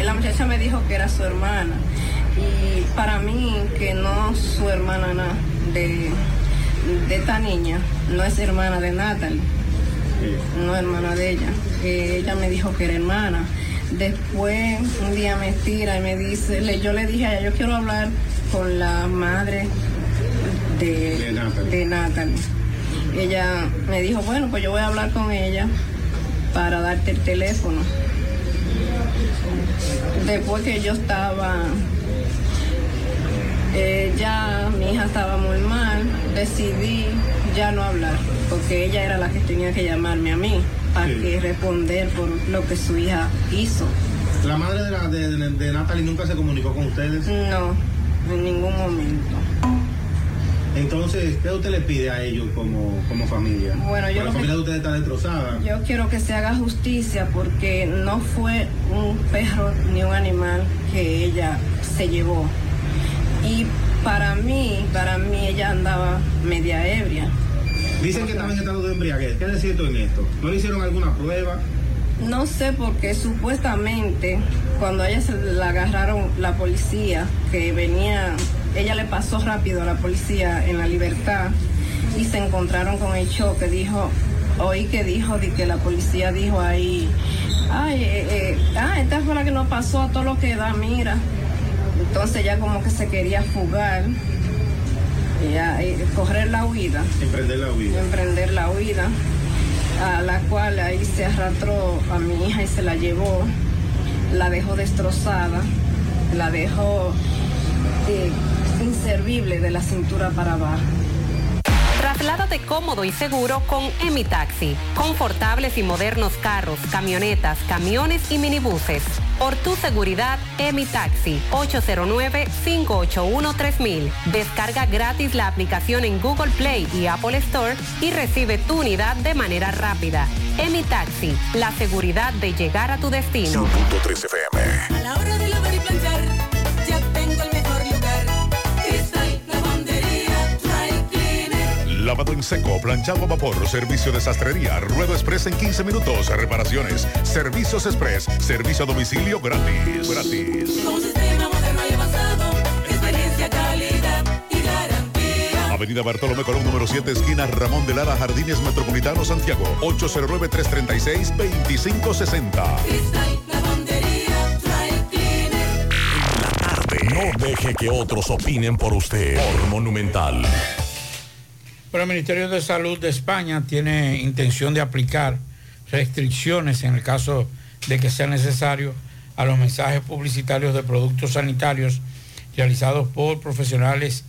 La muchacha me dijo que era su hermana. Y para mí, que no su hermana na- de, de esta niña, no es hermana de Natalie, no hermana de ella. Que ella me dijo que era hermana. Después un día me tira y me dice, le- yo le dije a ella, yo quiero hablar con la madre de, de Natalie. Ella me dijo, bueno, pues yo voy a hablar con ella para darte el teléfono. Después que yo estaba, eh, ya mi hija estaba muy mal, decidí ya no hablar, porque ella era la que tenía que llamarme a mí para Sí. que responder por lo que su hija hizo. ¿La madre de, la, de, de- de Natalie nunca se comunicó con ustedes? No, en ningún momento. Entonces, ¿qué usted le pide a ellos como, como familia? Bueno, yo la familia de ustedes está destrozada. Yo quiero que se haga justicia porque no fue un perro ni un animal que ella se llevó. Y para mí, para mí ella andaba media ebria. Dicen que estaba en estado de embriaguez. ¿Qué es cierto en esto? ¿No le hicieron alguna prueba? No sé porque supuestamente cuando a ella se la agarraron la policía, que venía, ella le pasó rápido a la policía en la libertad y se encontraron con el choque, dijo, oí que dijo, de que la policía dijo ahí, ay, eh, eh, ah, esta fue la que nos pasó a todo lo que da, mira. Entonces ella como que se quería fugar, ella, eh, correr la huida Emprender la huida. emprender la huida, a la cual ahí se arrastró a mi hija y se la llevó, la dejó destrozada, la dejó eh, inservible de la cintura para abajo. Trasládate cómodo y seguro con Emi Taxi. Confortables y modernos carros, camionetas, camiones y minibuses. Por tu seguridad, Emi Taxi. 809-581-3000. Descarga gratis la aplicación en Google Play y Apple Store y recibe tu unidad de manera rápida. Emi Taxi. La seguridad de llegar a tu destino. 3 FM. A la hora de lavar y planchar, Lavado en seco, planchado a vapor, servicio de sastrería, ruedo express en 15 minutos, reparaciones, servicios express, servicio a domicilio gratis. Gratis. Con un sistema moderno y avanzado, experiencia, calidad y garantía. Avenida Bartolomé Colón, número 7, esquina Ramón de Lara, Jardines Metropolitano, Santiago. 809-336-2560. Cristal, lavandería, dry cleaner. No deje que otros opinen por usted. Por Monumental. Pero el Ministerio de Salud de España tiene intención de aplicar restricciones en el caso de que sea necesario a los mensajes publicitarios de productos sanitarios realizados por profesionales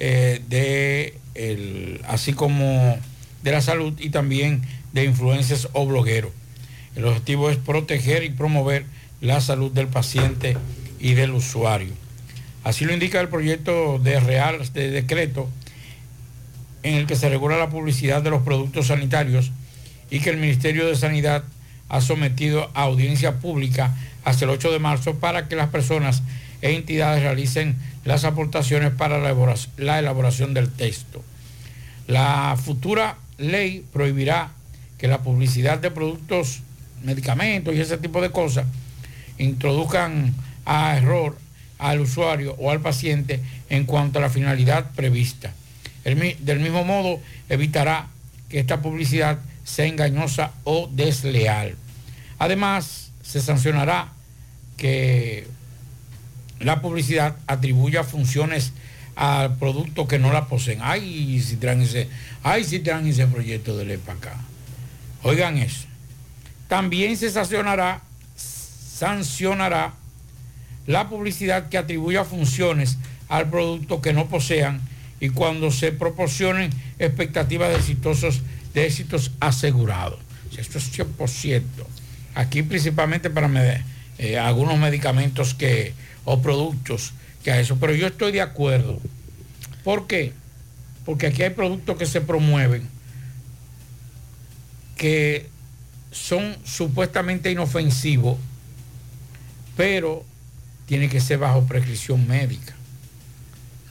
eh, de el- así como de la salud y también de influencers o blogueros. El objetivo es proteger y promover la salud del paciente y del usuario. Así lo indica el proyecto de Real de decreto en el que se regula la publicidad de los productos sanitarios y que el Ministerio de Sanidad ha sometido a audiencia pública hasta el 8 de marzo para que las personas e entidades realicen las aportaciones para la elaboración, la elaboración del texto. La futura ley prohibirá que la publicidad de productos, medicamentos y ese tipo de cosas introduzcan a error al usuario o al paciente en cuanto a la finalidad prevista. Del mismo modo, evitará que esta publicidad sea engañosa o desleal. Además, se sancionará que la publicidad atribuya funciones al producto que no la poseen. Ay, si traen ese, ay, si traen ese proyecto de ley para acá. Oigan eso. También se sancionará, sancionará la publicidad que atribuya funciones al producto que no posean y cuando se proporcionen expectativas de éxitos asegurados. Esto es 100%. Aquí principalmente para eh, algunos medicamentos que, o productos que a eso. Pero yo estoy de acuerdo. ¿Por qué? Porque aquí hay productos que se promueven que son supuestamente inofensivos, pero tiene que ser bajo prescripción médica.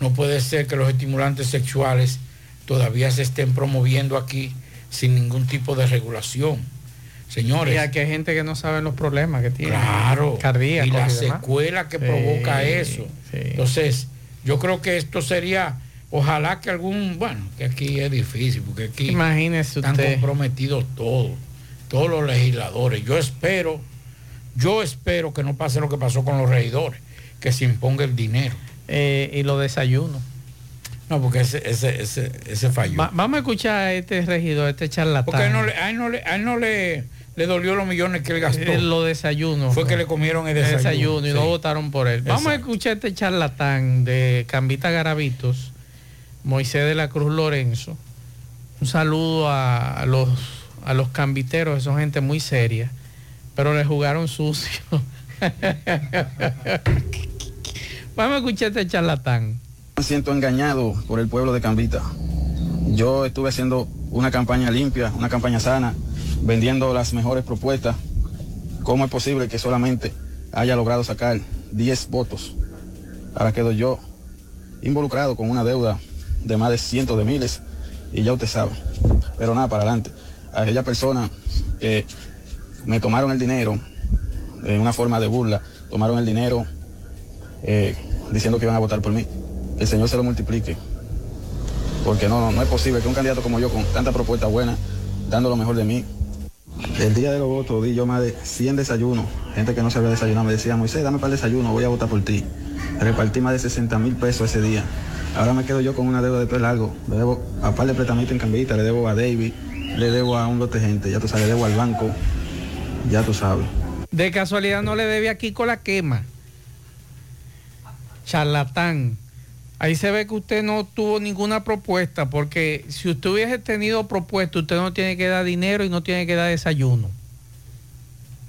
No puede ser que los estimulantes sexuales todavía se estén promoviendo aquí sin ningún tipo de regulación. Señores. Y aquí hay gente que no sabe los problemas que tiene. Claro. Cardíacos y la demás. secuela que Sí, provoca eso. sí. Entonces, yo creo que esto sería, ojalá que algún, bueno, que aquí es difícil, porque aquí Imagínese están usted. comprometidos todos, todos los legisladores. Yo espero, yo espero que no pase lo que pasó con los regidores, que se imponga el dinero. Eh, y los desayunos. No, porque ese, ese, ese, ese falló. Va- vamos a escuchar a este regidor, este charlatán. porque a él no, le, a él no le- a él no le, le dolió los millones que él gastó. Eh, los desayunos. Fue que le comieron el desayuno. y sí. no votaron por él. Vamos a escuchar a este charlatán de Cambita Garavitos, Moisés de la Cruz Lorenzo. Un saludo a, a los, a los cambiteros, que son gente muy seria, pero le jugaron sucio. *laughs* Vamos a escuchar este charlatán. Me siento engañado por el pueblo de Cambita. Yo estuve haciendo una campaña limpia, una campaña sana, vendiendo las mejores propuestas. ¿Cómo es posible que solamente haya logrado sacar 10 votos? Ahora quedo yo involucrado con una deuda de más de cientos de miles y ya usted sabe. Pero nada, para adelante. A aquella persona que me tomaron el dinero en una forma de burla, tomaron el dinero eh, diciendo que iban a votar por mí. Que el Señor se lo multiplique. Porque no, no, no es posible que un candidato como yo, con tanta propuesta buena, dando lo mejor de mí, el día de los votos di yo más de 100 desayunos. Gente que no sabía desayunar me decía, Moisés, dame para el desayuno, voy a votar por ti. Repartí más de 60 mil pesos ese día. Ahora me quedo yo con una deuda de pelo largo. Le debo a par de pretamitas en Cambita, le debo a David, le debo a un lote de gente, ya tú sabes, le debo al banco, ya tú sabes. De casualidad no le debe aquí con la quema. Charlatán. Ahí se ve que usted no tuvo ninguna propuesta, porque si usted hubiese tenido propuesta, usted no tiene que dar dinero y no tiene que dar desayuno.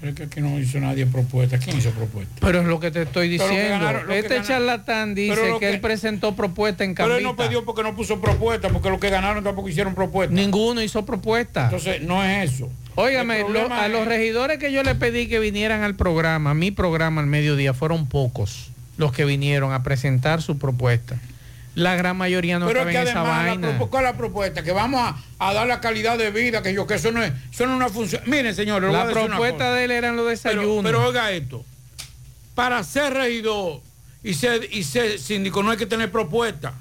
Pero es que aquí no hizo nadie propuesta. ¿Quién hizo propuesta? Pero es lo que te estoy Pero diciendo. ganaron- este charlatán dice Pero que, él presentó propuesta en Pero Cambita. él no pidió porque no puso propuesta, porque los que ganaron tampoco hicieron propuesta. Ninguno hizo propuesta. Entonces, no es eso. Óigame, lo- a los es- regidores que yo le pedí que vinieran al programa, a mi programa al mediodía, fueron pocos los que vinieron a presentar su propuesta. La gran mayoría no Pero es que en esa además, la vaina. propu- ¿cuál es la propuesta? Que vamos a, a dar la calidad de vida, que yo, que eso no es, eso no es una función. Miren, señores, La propuesta de él eran los Pero, desayunos. pero oiga esto, para ser regidor y ser, y ser síndico no hay que tener propuesta.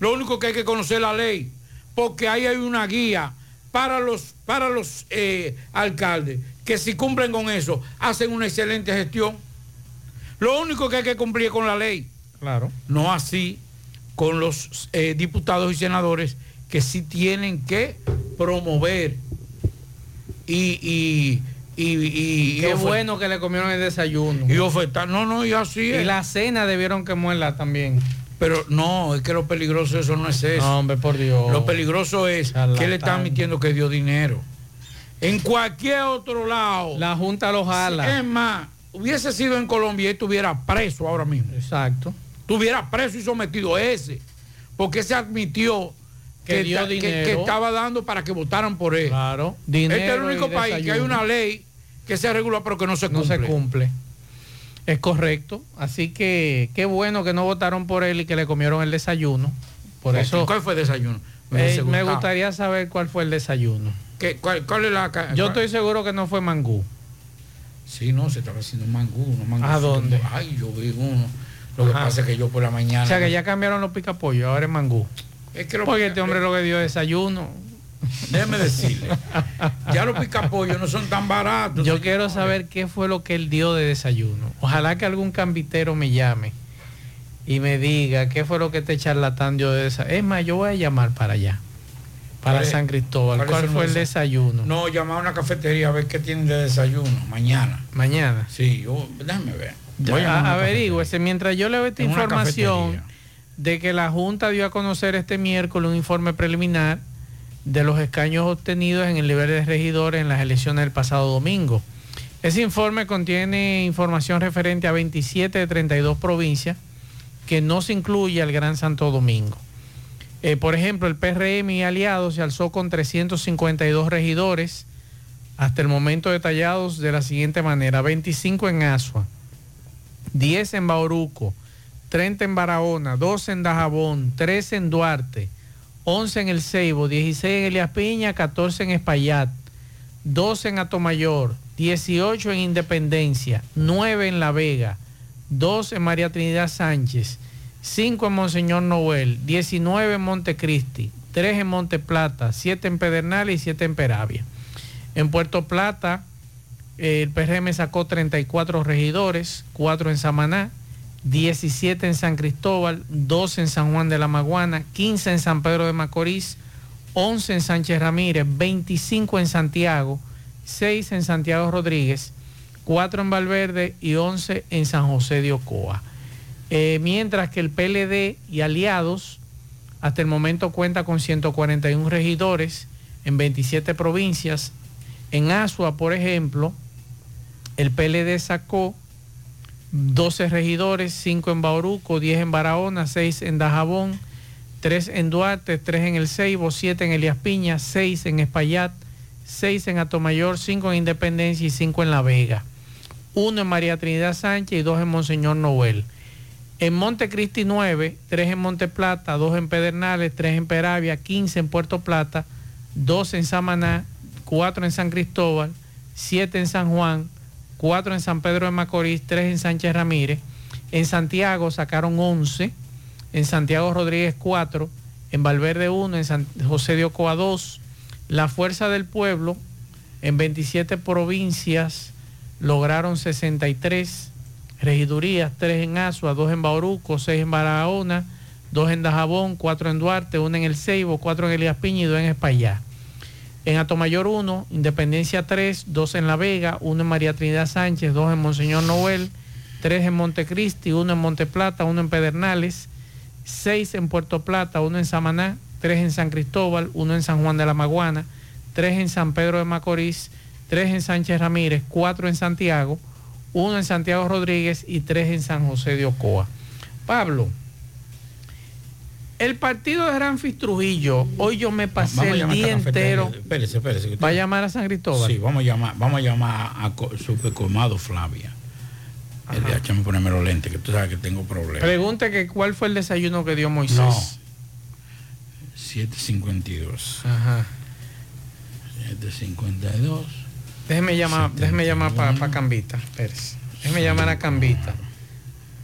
Lo único que hay que conocer la ley, porque ahí hay una guía para los, para los eh, alcaldes, que si cumplen con eso, hacen una excelente gestión. Lo único que hay que cumplir es con la ley. Claro. No así con los eh, diputados y senadores que sí tienen que promover y, y, y, y- y Qué bueno que le comieron el desayuno. y ofertar. No, no, y así Y es. la cena debieron quemarla también. Pero no, es que lo peligroso eso no es eso. No, hombre, por Dios. Lo peligroso es que le están admitiendo que dio dinero. En cualquier otro lado. La Junta lo jala. Es más, hubiese sido en Colombia y estuviera preso ahora mismo. Exacto. Estuviera preso y sometido ese. Porque se admitió Que dio ta- dinero. que estaba dando para que votaran por él. Claro. Este es el Dinero único país que hay una ley que se regula pero que no se no cumple. se cumple. Es correcto. Así que qué bueno que no votaron por él y que le comieron el desayuno. Por eso ¿Cuál fue el desayuno? eh, me gustaría saber cuál fue el desayuno. ¿Qué- cuál, cuál es la Yo estoy seguro que no fue mangú. Sí, no, se estaba haciendo mangú. unos mangú ¿A dónde? Ay, yo vi uno. Lo que pasa es que yo por la mañana. O sea que ya cambiaron los picapollos, ahora es mangú. Es que lo Porque pica- este hombre lo que dio desayuno. Déjeme decirle. ya los picapollos no son tan baratos. Yo quiero saber qué fue lo que él dio de desayuno. Ojalá que algún cambitero me llame y me diga qué fue lo que este charlatán dio de desayuno. Es más, yo voy a llamar para allá, para ¿Cuál San Cristóbal. ¿Cuál fue el desayuno? No, llamar a una cafetería a ver qué tienen de desayuno mañana. Mañana. Sí, yo, déjame ver. Voy a averígüese, mientras yo le doy esta En información de que la Junta dio a conocer este miércoles un informe preliminar de los escaños obtenidos en el nivel de regidores en las elecciones del pasado domingo. Ese informe contiene información referente a 27 de 32 provincias que no se incluye al Gran Santo Domingo. Eh, por ejemplo, el PRM y aliados se alzó con 352 regidores, hasta el momento detallados de la siguiente manera, 25 en Asua, 10 en Bauruco, 30 en Barahona, 12 en Dajabón, 13 en Duarte, 11 en El Ceibo, 16 en Elias Piña, 14 en Espaillat, 12 en Atomayor, 18 en Independencia, 9 en La Vega, 2 en María Trinidad Sánchez, 5 en Monseñor Noel, 19 en Montecristi, 3 en Monte Plata, 7 en Pedernales y 7 en Peravia. En Puerto Plata, el PRM sacó 34 regidores, 4 en Samaná, 17 en San Cristóbal, 12 en San Juan de la Maguana, 15 en San Pedro de Macorís, 11 en Sánchez Ramírez, 25 en Santiago, 6 en Santiago Rodríguez, 4 en Valverde y 11 en San José de Ocoa. Eh, mientras que el PLD y aliados hasta el momento cuenta con 141 regidores en 27 provincias. En Asua, por ejemplo, el PLD sacó 12 regidores, 5 en Bauruco, 10 en Barahona, 6 en Dajabón, 3 en Duarte, 3 en El Ceibo, 7 en Elias Piña, 6 en Espaillat, 6 en Atomayor, 5 en Independencia y 5 en La Vega. 1 en María Trinidad Sánchez y 2 en Monseñor Noel. En Montecristi 9, 3 en Monte Plata, 2 en Pedernales, 3 en Peravia, 15 en Puerto Plata, 2 en Samaná, 4 en San Cristóbal, 7 en San Juan, 4 en San Pedro de Macorís, 3 en Sánchez Ramírez. En Santiago sacaron 11, en Santiago Rodríguez 4, en Valverde 1, en San José de Ocoa 2. La Fuerza del Pueblo en 27 provincias lograron 63 regidurías, 3 en Asua, 2 en Bauruco, 6 en Barahona, 2 en Dajabón, 4 en Duarte, 1 en El Ceibo, 4 en Elías Piña y 2 en Espaillá. En Atomayor 1, Independencia 3, 2 en La Vega, 1 en María Trinidad Sánchez, 2 en Monseñor Noel, 3 en Montecristi, 1 en Monte Plata, 1 en Pedernales, 6 en Puerto Plata, 1 en Samaná, 3 en San Cristóbal, 1 en San Juan de la Maguana, 3 en San Pedro de Macorís, 3 en Sánchez Ramírez, 4 en Santiago, 1 en Santiago Rodríguez y 3 en San José de Ocoa. Pablo, el partido de Ramfis Trujillo, hoy yo me pasé a el a día entero. Espérese, espérese. ¿Va a llamar a San Cristóbal? Sí, vamos a llamar, vamos a llamar a Supercolmado Flavia. El de échame ponerme los lentes, que tú sabes que tengo problemas. Pregunte que cuál fue el desayuno que dio Moisés. No. 752. Ajá. 752. Déjeme llamar, déjeme llamar para Cambita. Espérese. Déjeme llamar a Cambita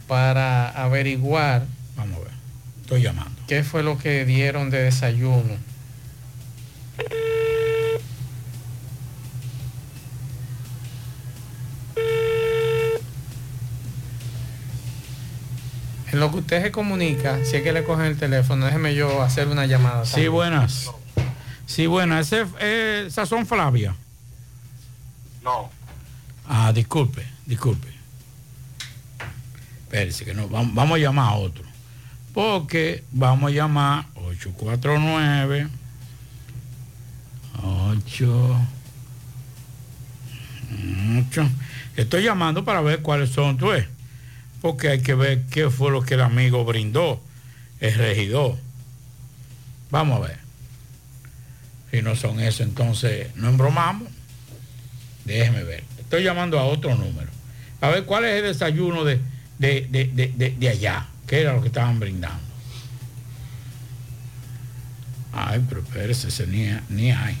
para averiguar. Vamos a ver. Estoy llamando. ¿Qué fue lo que dieron de desayuno? En lo que usted se comunica, si es que le cogen el teléfono, déjeme yo hacer una llamada. Sí, también. buenas. Sí, buenas. Ese es eh, Sazón Flavia. No. Ah, disculpe, disculpe. Espérese que no, vamos, a llamar a otro. Porque vamos a llamar 849 8 8 Estoy llamando para ver cuáles son, tú. Porque hay que ver qué fue lo que el amigo brindó, el regidor. Vamos a ver. Si no son eso, entonces no embromamos. Déjeme ver. Estoy llamando a otro número. A ver cuál es el desayuno de, de, de, de, allá. ¿Qué era lo que estaban brindando? Ay, pero espérese, ese ni, ni hay.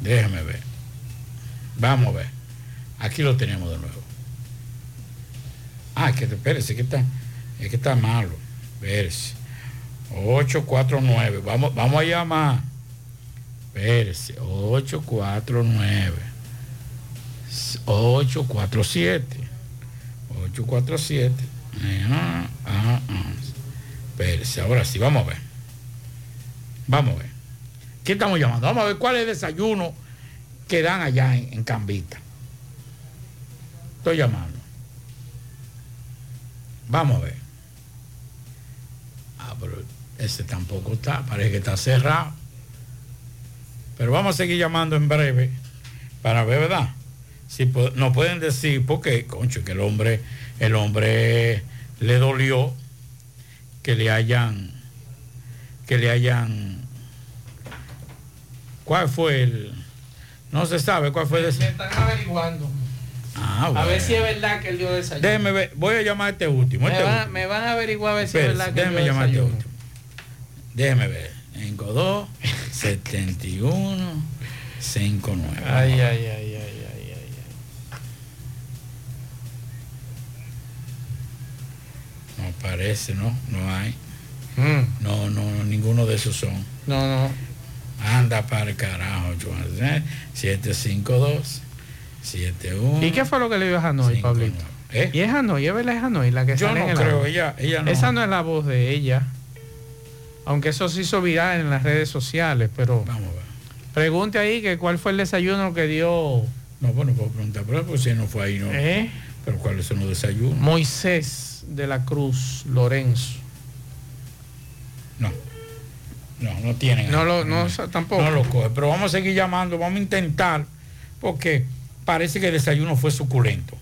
Déjeme ver. Vamos a ver. Aquí lo tenemos de nuevo. Ah, que espérese, que está, es que está malo. Espérese. 849. Vamos, vamos a llamar. Espérese. 849. 847. 847. Ah, ah, ah. Espérese, ahora sí, vamos a ver. Vamos a ver. ¿Qué estamos llamando? Vamos a ver cuál es el desayuno que dan allá en, en Cambita. Estoy llamando. Vamos a ver. Ah, pero ese tampoco está, parece que está cerrado. Pero vamos a seguir llamando en breve para ver, ¿verdad? Si nos pueden decir, porque, concho, que el hombre, el hombre le dolió que le hayan, que le hayan, ¿cuál fue el? No se sabe cuál fue el Se están averiguando. Ah, A bueno. ver si es verdad que él dio desayuno. Déjeme ver, voy a llamar a este último. Me, este van, último. me van a averiguar a ver si es verdad que déjeme llamar a este último. Déjeme ver. En Godó, 71, 59. Ay, ay, ay, ay, ay, ay. No parece, ¿no? No hay. Mm. No, no, ninguno de esos son. No, no. Anda para el carajo, Joan. ¿eh? 752, 71. ¿Y qué fue lo que le dio a Hanoi, Pablito? ¿Y es Hanoi? ¿Es verdad es Hanoi la que ¿Eh? Yo sale no en el creo, ella- ella no. Esa no es la voz de ella. Aunque eso se hizo viral en las redes sociales, pero... Vamos a ver. Pregunte ahí que cuál fue el desayuno que dio... No, bueno, puedo preguntar, pero pues si no fue ahí, no. ¿Eh? Pero ¿cuáles son los desayunos? Moisés de la Cruz Lorenzo. No. No, no tienen. No lo, no, tampoco. No lo coge, pero vamos a seguir llamando, vamos a intentar, porque parece que el desayuno fue suculento.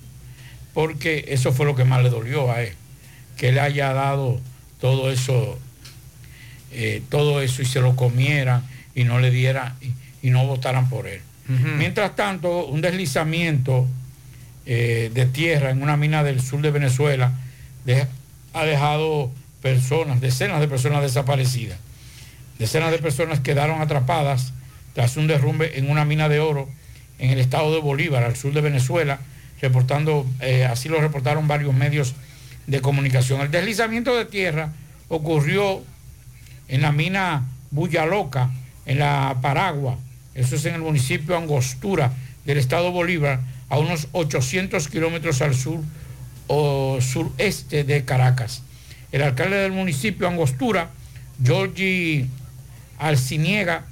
porque eso fue lo que más le dolió a él, que le haya dado todo eso, eh, todo eso y se lo comieran y no le dieran y, y no votaran por él. Mientras tanto, un deslizamiento eh, de tierra en una mina del sur de Venezuela de- ha dejado personas, decenas de personas desaparecidas. Decenas de personas quedaron atrapadas tras un derrumbe en una mina de oro en el estado de Bolívar, al sur de Venezuela, reportando, eh, así lo reportaron varios medios de comunicación. El deslizamiento de tierra ocurrió en la mina Bullaloca, en la Paragua, eso es en el municipio Angostura del estado Bolívar, a unos 800 kilómetros al sur o sureste de Caracas. El alcalde del municipio Angostura, Giorgi Alciniega,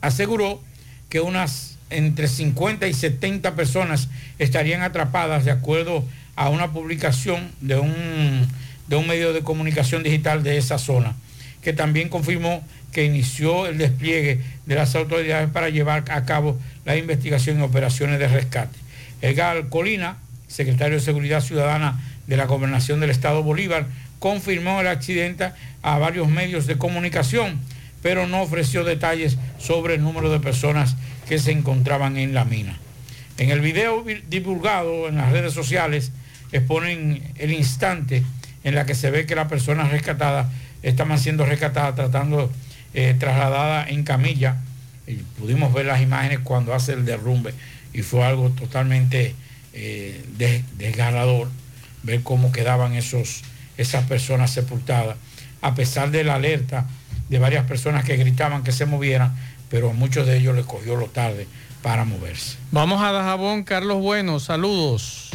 aseguró que unas entre 50 y 70 personas estarían atrapadas de acuerdo a una publicación de un, de un medio de comunicación digital de esa zona, que también confirmó que inició el despliegue de las autoridades para llevar a cabo la investigación y operaciones de rescate. Edgar Colina, secretario de Seguridad Ciudadana de la Gobernación del Estado Bolívar, confirmó el accidente a varios medios de comunicación, pero no ofreció detalles sobre el número de personas que se encontraban en la mina. En el video vi- divulgado en las redes sociales exponen el instante en la que se ve que las personas rescatadas estaban siendo rescatadas, tratando eh, trasladadas en camilla. Y pudimos ver las imágenes cuando hace el derrumbe. Y fue algo totalmente eh, des- desgarrador ver cómo quedaban esos, esas personas sepultadas, a pesar de la alerta de varias personas que gritaban que se movieran, pero a muchos de ellos les cogió lo tarde para moverse. Vamos a Dajabón, Carlos Bueno, saludos.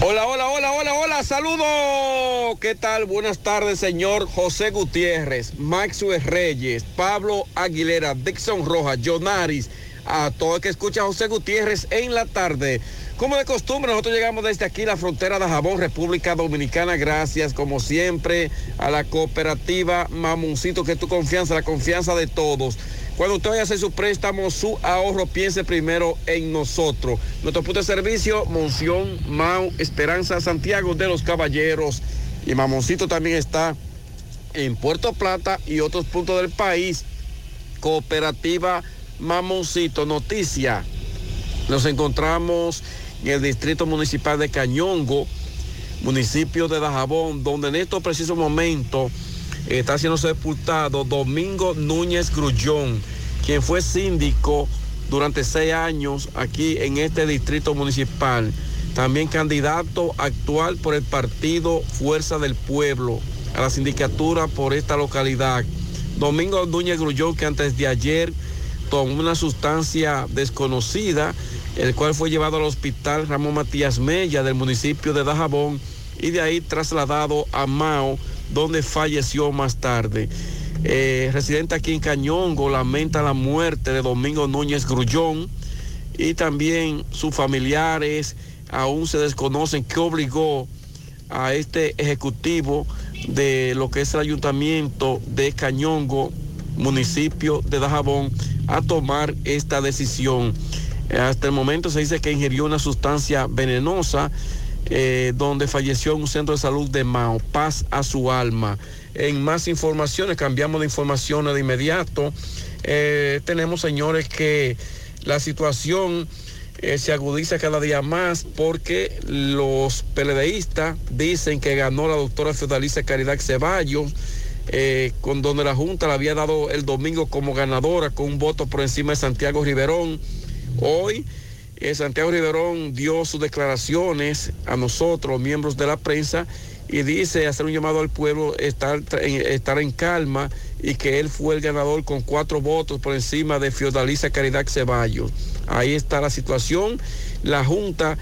Hola, hola, hola, hola, hola, saludos. ¿Qué tal? Buenas tardes, señor José Gutiérrez, Maxwell Reyes, Pablo Aguilera, Dixon Rojas, Jonaris, a todo el que escucha a José Gutiérrez en la tarde. Como de costumbre, nosotros llegamos desde aquí, la frontera de Jabón, República Dominicana. Gracias, como siempre, a la cooperativa Mamoncito, que es tu confianza, la confianza de todos. Cuando usted vaya a hacer su préstamo, su ahorro, piense primero en nosotros. Nuestro punto de servicio, Monción, Mau, Esperanza, Santiago de los Caballeros. Y Mamoncito también está en Puerto Plata y otros puntos del país. Cooperativa Mamoncito, noticia. Nos encontramos en el distrito municipal de Cañongo, municipio de Dajabón, donde en estos precisos momentos está siendo sepultado Domingo Núñez Grullón, quien fue síndico durante seis años aquí en este distrito municipal. También candidato actual por el partido Fuerza del Pueblo a la sindicatura por esta localidad. Domingo Núñez Grullón, que antes de ayer tomó una sustancia desconocida, el cual fue llevado al hospital Ramón Matías Mella del municipio de Dajabón y de ahí trasladado a Mao, donde falleció más tarde. Eh, residente aquí en Cañongo lamenta la muerte de Domingo Núñez Grullón y también sus familiares aún se desconocen qué obligó a este ejecutivo de lo que es el ayuntamiento de Cañongo, municipio de Dajabón, a tomar esta decisión. Hasta el momento se dice que ingirió una sustancia venenosa eh, donde falleció en un centro de salud de Mao. Paz a su alma. En más informaciones, cambiamos de información de inmediato. Eh, tenemos, señores, que la situación eh, se agudiza cada día más porque los PLDistas dicen que ganó la doctora Feudalicia Caridad Ceballos, con donde la Junta le había dado el domingo como ganadora con un voto por encima de Santiago Riverón. Hoy eh, Santiago Riverón dio sus declaraciones a nosotros, miembros de la prensa, y dice hacer un llamado al pueblo, estar, estar en calma y que él fue el ganador con cuatro votos por encima de Fiordaliza Caridad Ceballos. Ahí está la situación. La Junta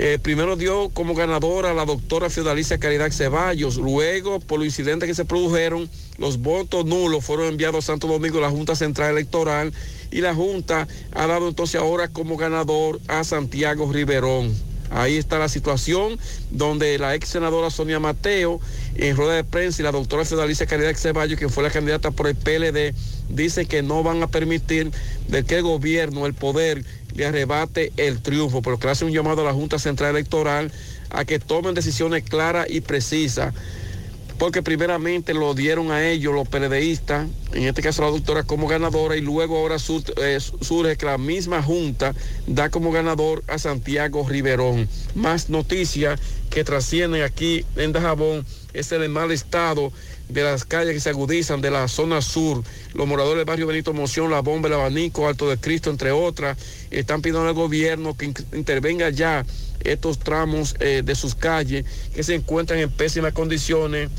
eh, primero dio como ganadora a la doctora Fiordalicia Caridad Ceballos. Luego, por los incidentes que se produjeron, los votos nulos fueron enviados a Santo Domingo, la Junta Central Electoral, y la Junta ha dado entonces ahora como ganador a Santiago Riverón. Ahí está la situación donde la ex senadora Sonia Mateo, en rueda de prensa, y la doctora Fedalicia Caridad Ceballos, que fue la candidata por el PLD, dice que no van a permitir de que el gobierno, el poder, le arrebate el triunfo, pero que hace un llamado a la Junta Central Electoral a que tomen decisiones claras y precisas porque primeramente lo dieron a ellos los PLDistas, en este caso la doctora como ganadora y luego ahora sur- eh, surge que la misma junta da como ganador a Santiago Riverón. Más noticias que trascienden aquí en Dajabón es el mal estado de las calles que se agudizan de la zona sur. Los moradores del barrio Benito Moción, La Bomba, El Abanico, Alto de Cristo, entre otras, están pidiendo al gobierno que in- intervenga ya estos tramos eh, de sus calles que se encuentran en pésimas condiciones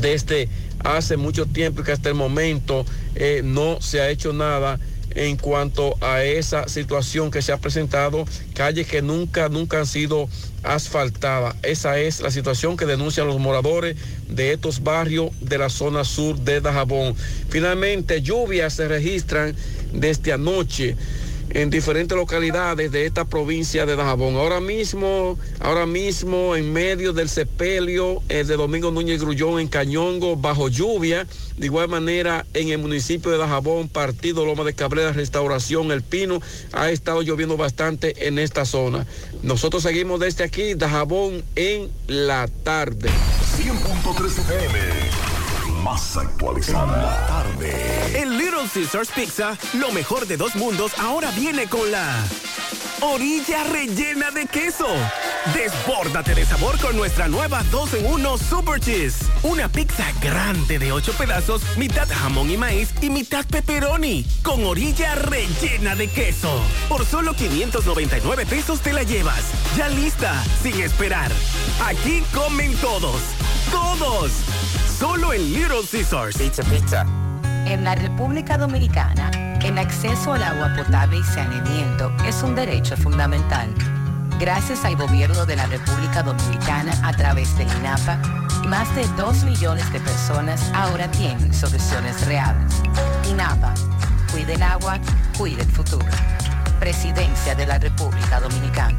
desde hace mucho tiempo y que hasta el momento eh, no se ha hecho nada en cuanto a esa situación que se ha presentado, calles que nunca, nunca han sido asfaltadas. Esa es la situación que denuncian los moradores de estos barrios de la zona sur de Dajabón. Finalmente, lluvias se registran desde anoche en diferentes localidades de esta provincia de Dajabón. Ahora mismo, ahora mismo en medio del sepelio eh, de Domingo Núñez Grullón en Cañongo, bajo lluvia. De igual manera, en el municipio de Dajabón, Partido Loma de Cabrera, Restauración, El Pino, ha estado lloviendo bastante en esta zona. Nosotros seguimos desde aquí, Dajabón, en la tarde. 100.3 FM. Más actualizada. tarde. En Little Caesars Pizza, lo mejor de dos mundos ahora viene con la orilla rellena de queso. Desbórdate de sabor con nuestra nueva 2 en 1 Super Cheese. Una pizza grande de 8 pedazos, mitad jamón y maíz y mitad pepperoni, con orilla rellena de queso. Por solo 599 pesos te la llevas. Ya lista, sin esperar. Aquí comen todos. ¡Todos! Solo en Little Caesars. Pizza, pizza. En la República Dominicana, el acceso al agua potable y saneamiento es un derecho fundamental. Gracias al gobierno de la República Dominicana a través del INAPA, más de 2 millones de personas ahora tienen soluciones reales. INAPA, cuide el agua, cuide el futuro. Presidencia de la República Dominicana.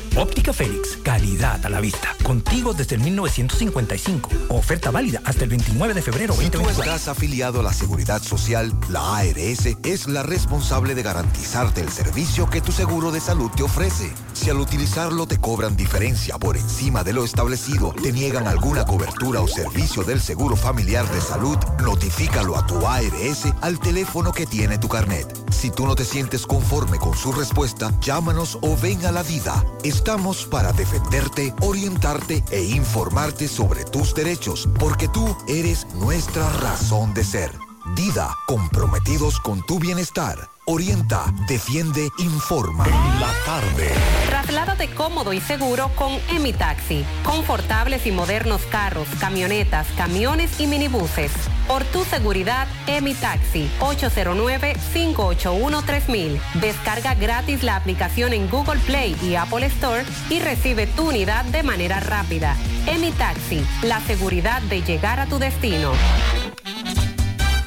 Óptica Félix, calidad a la vista. Contigo desde el 1955. Oferta válida hasta el 29 de febrero Si tú 2024. estás afiliado a la Seguridad Social, la ARS es la responsable de garantizarte el servicio que tu seguro de salud te ofrece. Si al utilizarlo te cobran diferencia por encima de lo establecido, te niegan alguna cobertura o servicio del Seguro Familiar de Salud, notifícalo a tu ARS al teléfono que tiene tu carnet. Si tú no te sientes conforme con su respuesta, llámanos o ven a la vida. Estamos para defenderte, orientarte e informarte sobre tus derechos, porque tú eres nuestra razón de ser. Dida, comprometidos con tu bienestar. Orienta, defiende, informa. La tarde. Trasládate cómodo y seguro con Emi Taxi. Confortables y modernos carros, camionetas, camiones y minibuses. Por tu seguridad, Emi Taxi. 809-581-3000. Descarga gratis la aplicación en Google Play y Apple Store y recibe tu unidad de manera rápida. Emi Taxi. La seguridad de llegar a tu destino.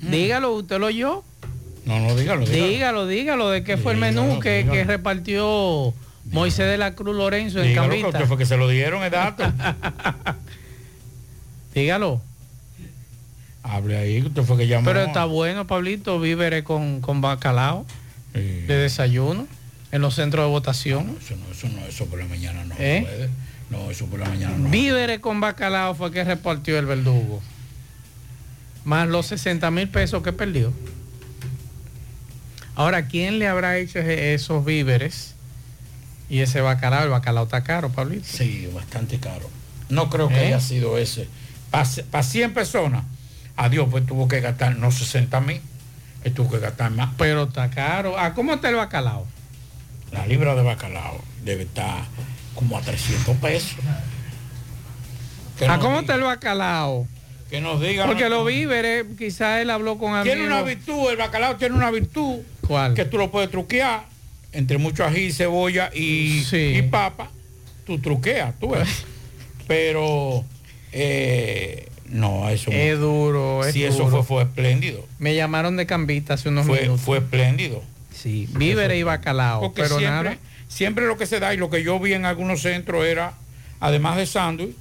Dígalo, usted lo oyó. No, no, dígalo. Dígalo, dígalo, de qué fue el menú que, que repartió Moisés de la Cruz Lorenzo en Dígalo, Cambita. que fue que se lo dieron el dato. *laughs* Dígalo. Hable ahí, usted fue que llamó. Pero está bueno, Pablito, víveres con, con bacalao de desayuno en los centros de votación. Eso no, eso no, eso por la mañana no ¿Eh? puede. No, eso por la mañana no. Víveres con bacalao fue que repartió el verdugo. Más los 60 mil pesos que perdió. Ahora, ¿quién le habrá hecho esos víveres y ese bacalao? El bacalao está caro, Pablito. Sí, bastante caro. No creo que ¿Eh? haya sido ese. Para 100 personas, adiós, pues tuvo que gastar no 60 mil, tuvo que gastar más. Pero está caro. ¿A cómo está el bacalao? La libra de bacalao debe estar como a 300 pesos. ¿A nos cómo está el bacalao? Que nos digan. Porque los víveres, quizás él habló con amigos. Tiene una virtud, el bacalao tiene una virtud. ¿Cuál? Que tú lo puedes truquear entre mucho ají, cebolla y, y papa. Tú truqueas, tú ves. *laughs* Pero eh, no, eso Es duro, es Sí, eso duro. fue, fue espléndido. Me llamaron de Cambita hace unos Fue, minutos. fue espléndido. Sí, víveres y bacalao. Porque pero siempre, nada. siempre lo que se da y lo que yo vi en algunos centros era, además de sándwich,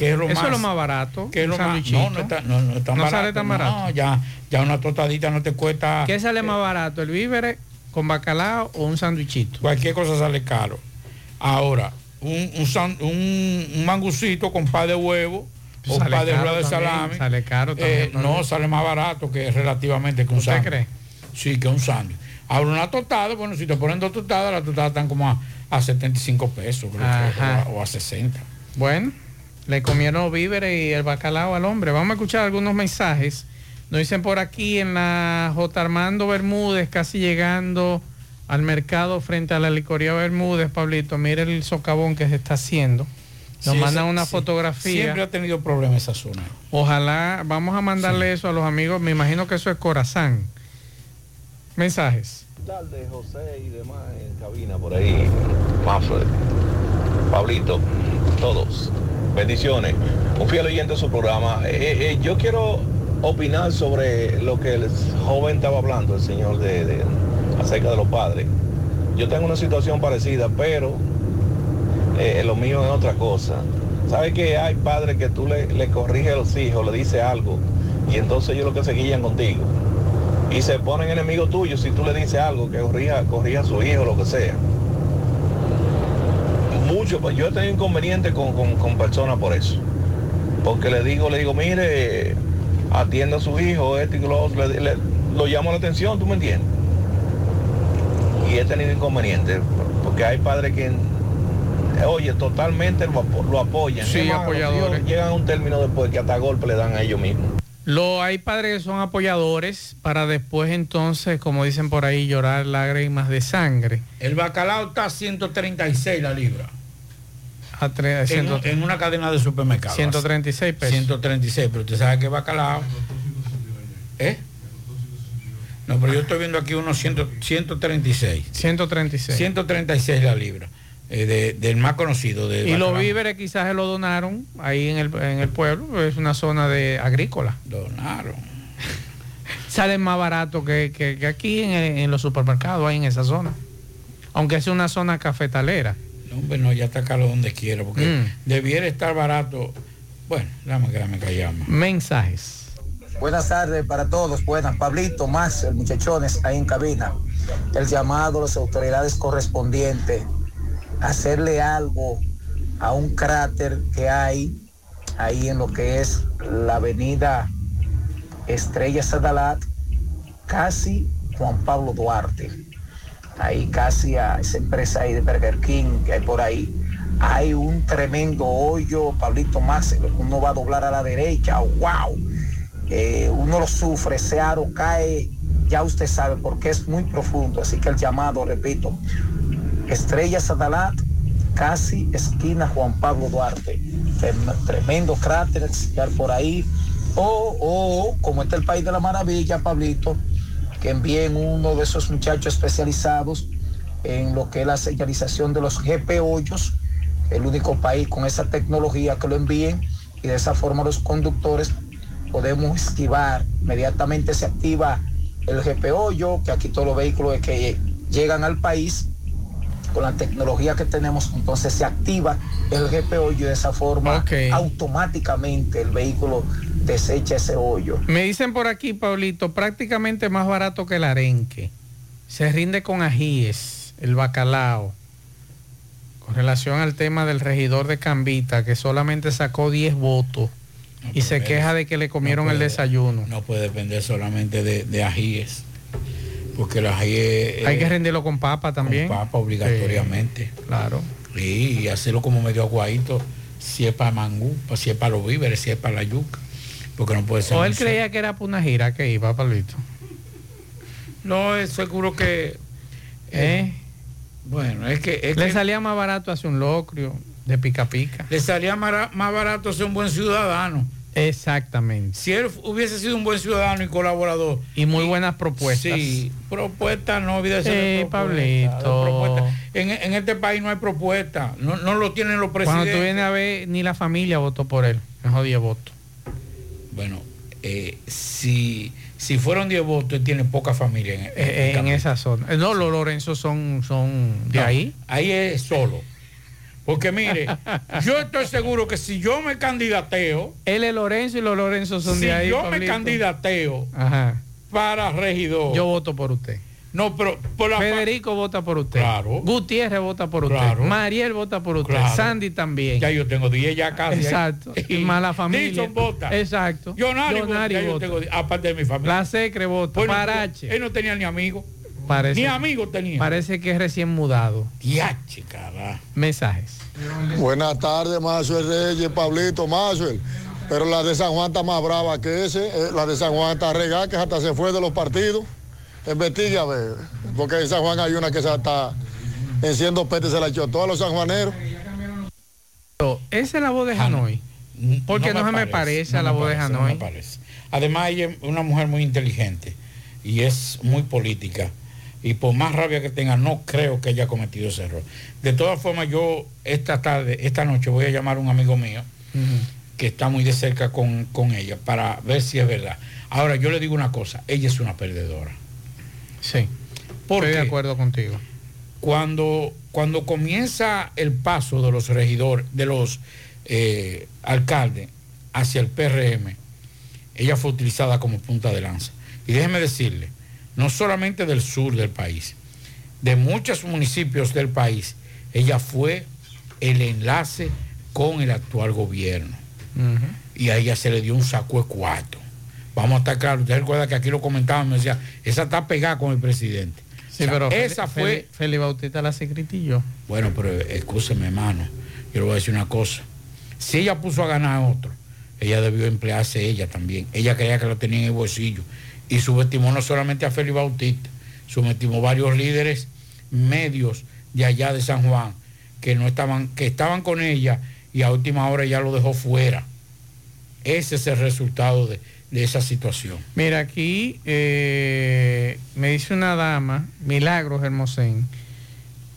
que es lo Eso más. es lo más barato. que es lo más, no, no, está, no, no es tan No barato. sale tan no, barato. ya, ya una tostadita no te cuesta. ¿Qué sale más barato, el vívere con bacalao o un sándwichito? Cualquier cosa sale caro. Ahora, un, un, san- un, un mangucito con par de huevo o Sale par de caro ruedas de salami. sale caro eh, también, no, sale más barato que relativamente que un ¿Usted sándwich. cree? Sí, que un sándwich. Ahora una tostada, bueno, si te ponen dos tostadas, las tostadas están como a, a 75 pesos, creo o, a, o a 60. Bueno, le comieron los víveres y el bacalao al hombre. Vamos a escuchar algunos mensajes. Nos dicen por aquí en la J. Armando Bermúdez, casi llegando al mercado frente a la licoría Bermúdez, Pablito. Mire el socavón que se está haciendo. Nos Sí, mandan una sí. fotografía. Siempre ha tenido problemas esa zona. Ojalá, vamos a mandarle eso a los amigos. Me imagino que eso es Corazán. Mensajes. tardes, José y demás en cabina por ahí. Mafre, Pablito, todos. Bendiciones. Un fiel oyente de su programa. Eh, eh, yo quiero opinar sobre lo que el joven estaba hablando, el señor de, acerca de los padres. Yo tengo una situación parecida, pero eh, lo mío es otra cosa. ¿Sabes que hay padres que tú le, le corriges a los hijos, le dices algo, y entonces ellos lo que se guían contigo? y se ponen enemigos tuyos si tú le dices algo que corrija, corrija a su hijo, lo que sea. Mucho, pues yo he tenido inconvenientes con, con- con personas por eso. Porque le digo, le digo, mire, atienda a su hijo, este y lo otro, le- le- lo llamo la atención, ¿tú me entiendes? Y he tenido inconvenientes, porque hay padres que, oye, totalmente lo, apo- lo apoyan. Sí, apoyadores. Llegan a un término después que hasta golpe le dan a ellos mismos. Lo, hay padres que son apoyadores para después entonces, como dicen por ahí, llorar lágrimas de sangre. El bacalao está a 136 la libra. A tre- En, una cadena de supermercados. 136 pesos. 136, pero usted sabe que bacalao. ¿Eh? No, pero yo estoy viendo aquí unos 100 136. 136. 136 la libra. eh, de- del más conocido. De Y los víveres quizás se lo donaron ahí en el, en el pueblo, es una zona de agrícola. Donaron. *laughs* Salen más barato que, que- que aquí en, el- en los supermercados, ahí en esa zona. Aunque es una zona cafetalera. No, hombre, no, ya está caro donde quiera, porque Mm. debiera estar barato. Bueno, dame que me callamos. Mensajes. Buenas tardes para todos. Buenas. Pablito, el muchachones ahí en cabina. El llamado a las autoridades correspondientes hacerle algo a un cráter que hay ahí en lo que es la avenida Estrella Sadalat, casi Juan Pablo Duarte. Ahí casi a esa empresa ahí de Burger King que hay por ahí. Hay un tremendo hoyo, Pablito Max, uno va a doblar a la derecha, wow. Eh, uno lo sufre, ese aro cae, ya usted sabe, porque es muy profundo. Así que el llamado, repito, Estrella Sadalat, casi esquina Juan Pablo Duarte. Trem- Tremendo cráter por ahí. O, o, como está el país de la maravilla, Pablito, que envíen uno de esos muchachos especializados en lo que es la señalización de los GP hoyos, el único país con esa tecnología que lo envíen y de esa forma los conductores podemos esquivar. Inmediatamente se activa el GP hoyo, que aquí todos los vehículos que llegan al país con la tecnología que tenemos, entonces se activa el GP hoyo y de esa forma automáticamente el vehículo desecha ese hoyo. Me dicen por aquí, Pablito, prácticamente más barato que el arenque. Se rinde con ajíes, el bacalao. Con relación al tema del regidor de Cambita, que solamente sacó 10 votos y se queja de que le comieron el puede. desayuno. No puede depender solamente de, de ajíes, porque los ajíes... Hay que eh, rendirlo con papa también. Con papa obligatoriamente. claro. Sí, y hacerlo como medio aguadito, si es para mangú, si es para los víveres, si es para la yuca. Porque no puede ser. O él creía que era para una gira que iba, Pablito. No, es seguro que. ¿Eh? Bueno, es que. es Le que salía más barato hacer un locrio de pica pica. le salía más barato ser un buen ciudadano. Exactamente. Si él hubiese sido un buen ciudadano y colaborador. Y muy buenas propuestas. Sí, propuestas, no de propuestas, Pablito. En, en este país no hay propuesta, no, no lo tienen los Cuando presidentes. tú vienes a ver, ni la familia votó por él. Mejor 10 votos. Bueno, eh, si, si fueron 10 votos, él tiene poca familia en, en- Eh, en esa zona. Eh, No, los Lorenzo son, son de No, ahí. Ahí es solo. Porque mire, yo estoy seguro que si yo me candidateo, Él es Lorenzo y los Lorenzo son si de ahí. yo me candidateo Ajá. para regidor, Yo voto por usted. no, pero por la Federico vota por usted. Claro. Gutiérrez vota por usted. Claro. Mariel vota por usted. Claro. Sandy también. ya yo tengo 10 ya casi. Exacto. *laughs* Y más la familia. Nixon vota. Exacto. Jonari, vota, yo tengo 10, aparte de mi familia. La Secre vota. Pues no, Parache. él no tenía ni amigos. Parece, Ni amigos tenía. parece que es recién mudado. Diache, cara. Mensajes. Buenas tardes, Mazuel Reyes, Pablito, Mazuel. Pero la de San Juan está más brava que ese. eh, La de San Juan está regada, que hasta se fue de los partidos. Investigue a ver. Porque en San Juan hay una que se está enciendo pete, se la echó todos los sanjuaneros. Esa es la voz de Hanoi. Porque no, se me parece a la no voz de no Hanoi. me parece. Además, ella es una mujer muy inteligente y es muy política. Y por más rabia que tenga, no creo que haya cometido ese error. De todas formas, yo esta tarde, esta noche voy a llamar a un amigo mío que está muy de cerca con, con ella para ver si es verdad. Ahora, yo le digo una cosa, ella es una perdedora. Sí. ¿Por Estoy de acuerdo contigo. cuando, cuando comienza el paso de los regidores, de los eh, alcaldes hacia el PRM, ella fue utilizada como punta de lanza. Y déjeme decirle, no solamente del sur del país, de muchos municipios del país, ella fue el enlace con el actual gobierno. Y a ella se le dio un saco de cuarto. Vamos a estar claros, usted recuerda que aquí lo comentaban, me decía, esa está pegada con el presidente. Sí, O sea, pero esa Feli- fue Feli, Feli Bautista la secretillo. bueno, pero escúcheme, hermano. Yo le voy a decir una cosa. Si ella puso a ganar a otro, ella debió emplearse ella también. Ella creía que lo tenía en el bolsillo. Y subestimó no solamente a Félix Bautista, subestimó varios líderes medios de allá de San Juan que no estaban, que estaban con ella y a última hora ya lo dejó fuera. Ese es el resultado de, esa situación. Mira, aquí eh, me dice una dama, Milagros Hermosén,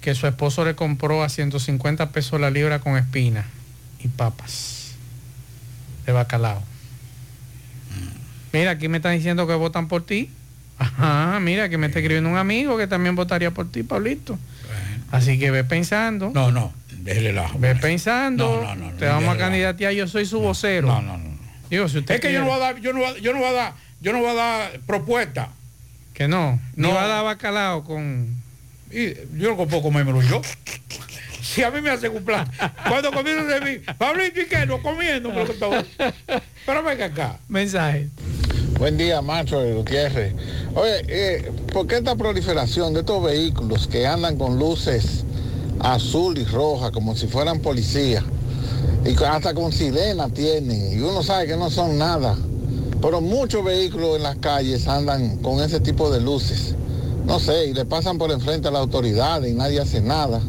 que su esposo le compró a 150 pesos la libra con espina y papas de bacalao. Mira, aquí me están diciendo que votan por ti. Ajá, mira, que me está escribiendo un amigo que también votaría por ti, Pablito. Así que ve pensando. No, no, déjele la. Ve pensando. No, no, no, te vamos a candidatear, yo soy su vocero. No, no, no. Digo, si usted Es que yo no voy a dar, yo no voy yo no voy a dar, yo no voy a dar propuesta. Que no, ni No. va a dar bacalao con... Y yo no puedo comérmelo yo. Si a mí me hace cumplir. Cuando comienzo de mí, Pablito, ¿y qué? No comiendo, pero, que todo- pero venga acá. Mensaje. Buen día, Macho de Gutiérrez. Oye, eh, ¿por qué esta proliferación de estos vehículos que andan con luces azul y roja como si fueran policías? Y hasta con sirena tienen. Y uno sabe que no son nada. Pero muchos vehículos en las calles andan con ese tipo de luces. No sé, y le pasan por enfrente a la autoridad y nadie hace nada.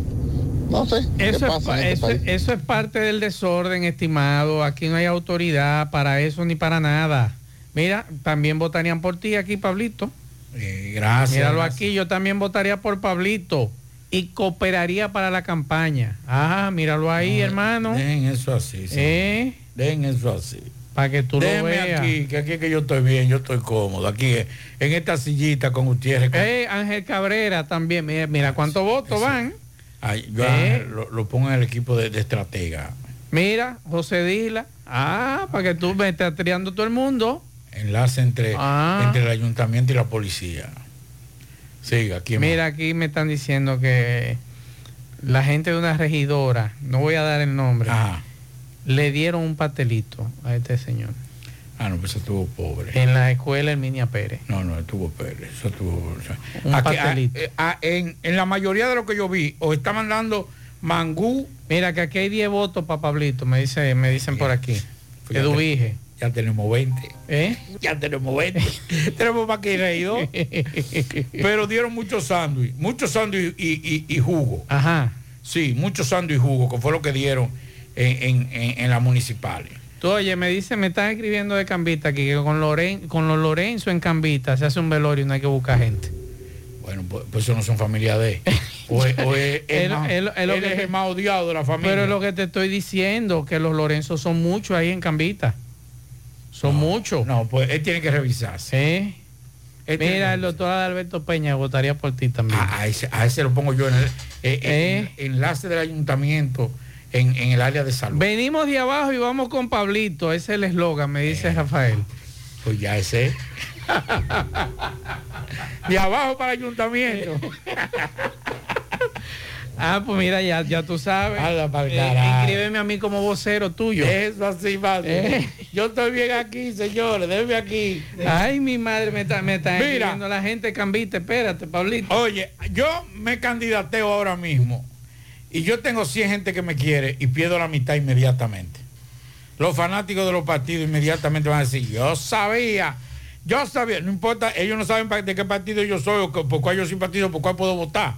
No sé, ¿qué Eso es, pasa pa- en este eso- país? eso es parte del desorden, estimado. Aquí no hay autoridad para eso ni para nada. Mira, también votarían por ti aquí, Pablito. Eh, gracias. Míralo gracias. aquí, yo también votaría por Pablito y cooperaría para la campaña. Ah, míralo ahí, hermano. Dejen eso así. sí. ¿Eh? Dejen eso así. Para que tú lo veas. aquí, que aquí que yo estoy bien, yo estoy cómodo. Aquí eh, en esta sillita con Gutiérrez. con- Eh, Ángel Cabrera también. Mira, mira cuántos votos van. Ay, yo Eh. lo, lo pongo en el equipo de, de estratega. Mira, José Dila. Ah, para que tú me estés triando todo el mundo. Enlace entre, Ah. entre el ayuntamiento y la policía. Siga, aquí. Mira, aquí me están diciendo que la gente de una regidora, no voy a dar el nombre, le dieron un pastelito a este señor. Ah, no, pues estuvo pobre. En la escuela Herminia Pérez. No, no, estuvo Pérez. Eso estuvo. o sea, Un aquí, pastelito. ah, ah, en, en la mayoría de lo que yo vi, o estaban dando mangú. Mira que aquí hay 10 votos para Pablito, me dice, me dicen por aquí. Pues ya De te- Dubije. Ya tenemos 20. ¿Eh? Ya tenemos 20. *laughs* tenemos más que reído. *laughs* Pero dieron muchos sándwiches, muchos sándwiches y, y- y jugo. Ajá. Sí, muchos sándwiches y jugo, que fue lo que dieron en, en, en, en las municipales. Tú, oye, me dice, me están escribiendo de Cambita aquí que con, Loren, con los Lorenzo en Cambita se hace un velorio y no hay que buscar gente. Bueno, pues, pues eso no son familia de. *laughs* O es, o es- lo- más- es él el más odiado de la familia. Pero es lo que te estoy diciendo, que los Lorenzo son muchos ahí en Cambita. Son muchos. No, pues él tiene que revisarse. ¿Eh? Él Mira, el doctor Adalberto Peña votaría por ti también. A, a ese, a ese lo pongo yo en el eh, ¿Eh? en- enlace del ayuntamiento en, en el área de salud. Venimos de abajo y vamos con Pablito. Ese es el eslogan, me dice Rafael. Pues ya ese. *laughs* de abajo para el ayuntamiento. *laughs* Ah, pues mira, ya, ya tú sabes. Eh, inscríbeme a mí como vocero tuyo. Eso así, madre. Eh. Yo estoy bien aquí, señores. Déjeme aquí. Ay, mi madre, me está, me está Mira. la gente Cambita. Espérate, Pablito. Oye, yo me candidateo ahora mismo y yo tengo 100 gente que me quiere y pierdo la mitad inmediatamente. Los fanáticos de los partidos inmediatamente van a decir, yo sabía, yo sabía, no importa, ellos no saben de qué partido yo soy o por cuál yo soy partido, por cuál puedo votar.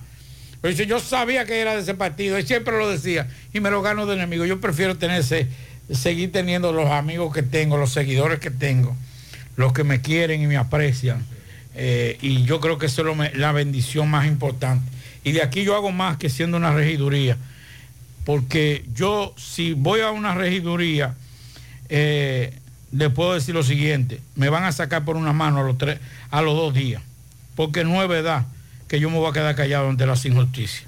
Pero dice, yo sabía que era de ese partido y siempre lo decía y me lo gano de enemigo. Yo prefiero seguir teniendo los amigos que tengo, los seguidores que tengo, los que me quieren y me aprecian. Eh, y yo creo que eso es la bendición más importante. Y de aquí yo hago más que siendo una regiduría. Porque yo, si voy a una regiduría, eh, le puedo decir lo siguiente, me van a sacar por una mano a los, tres, a los dos días. Porque no es verdad que yo me voy a quedar callado ante las injusticias.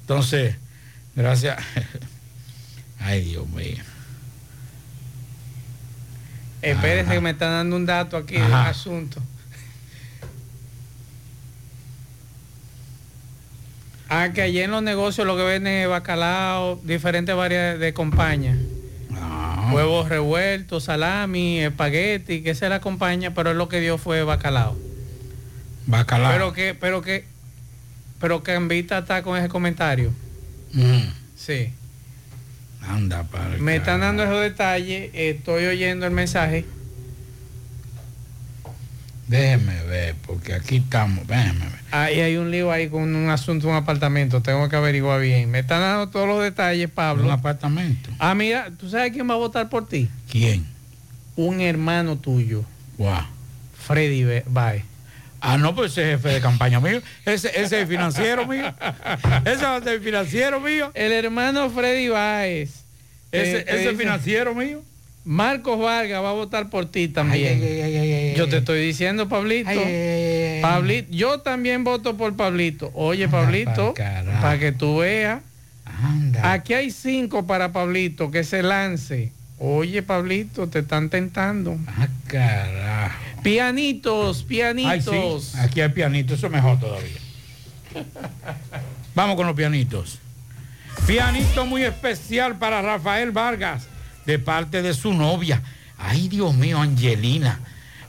Entonces, gracias. *laughs* Ay, Dios mío. Espérese que me están dando un dato aquí de un Ajá. asunto. Ah, que allí en los negocios lo que venden es bacalao, diferentes variedades de compañía. Ah. Huevos revueltos, salami, espagueti, que se la acompaña, pero él lo que dio fue bacalao. Bacalao. Pero que, pero que, pero que Ambita está con ese comentario. Mm, Sí. anda para Me están dando esos detalles, estoy oyendo el mensaje. Déjeme ver, porque aquí estamos. Déjeme ver. Ahí hay un lío ahí con un asunto, un apartamento. Tengo que averiguar bien. Me están dando todos los detalles, Pablo. Un apartamento. Ah, mira, ¿tú sabes quién va a votar por ti? ¿Quién? Un hermano tuyo, Guau. Freddy Baez. Ah, no, pues ese es jefe de campaña mío. Ese, ese es el financiero mío. *laughs* Ese va a ser el financiero mío. El hermano Freddy Baez. Ese, Eh, ese dice- financiero mío. Marcos Vargas va a votar por ti también. Ay, ay, ay, ay, ay, yo te estoy diciendo, Pablito. Pablito, yo también voto por Pablito. Oye, Anda Pablito, para que tú veas. Anda. Aquí hay cinco para Pablito que se lance. Oye, Pablito, te están tentando. Ah, carajo. Pianitos, pianitos. sí. Aquí hay pianitos, eso es mejor todavía. Vamos con los pianitos. Pianito muy especial para Rafael Vargas, de parte de su novia. Ay, Dios mío, Angelina.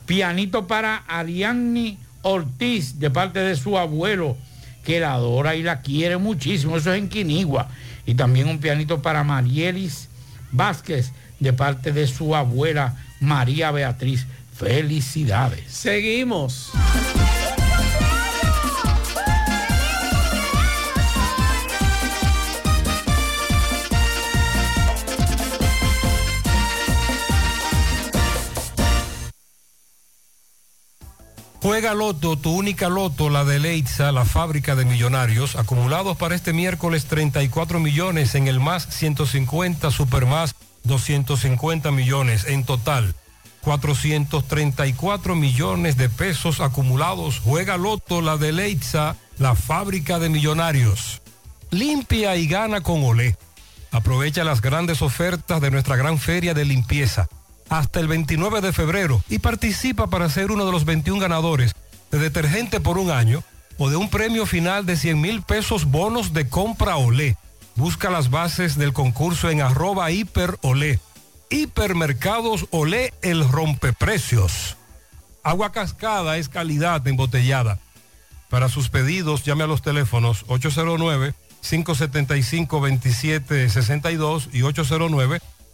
Pianito para Arianni Ortiz, de parte de su abuelo, que la adora y la quiere muchísimo. Eso es en Quinigua. Y también un pianito para Marielis Vázquez, de parte de su abuela María Beatriz. Felicidades. Seguimos. Juega Loto, tu única Loto, la de Leitza, la fábrica de millonarios, acumulados para este miércoles 34 millones en el más 150, super más 250 millones en total. 434 millones de pesos acumulados. Juega Loto, la de Leitza, la fábrica de millonarios. Limpia y gana con Olé. Aprovecha las grandes ofertas de nuestra gran feria de limpieza hasta el 29 de febrero y participa para ser uno de los 21 ganadores de detergente por un año o de un premio final de 100 mil pesos bonos de compra Olé. Busca las bases del concurso en arroba hiper Olé. Hipermercados Olé el rompeprecios. Agua cascada es calidad embotellada. Para sus pedidos llame a los teléfonos 809 575 2762 y 809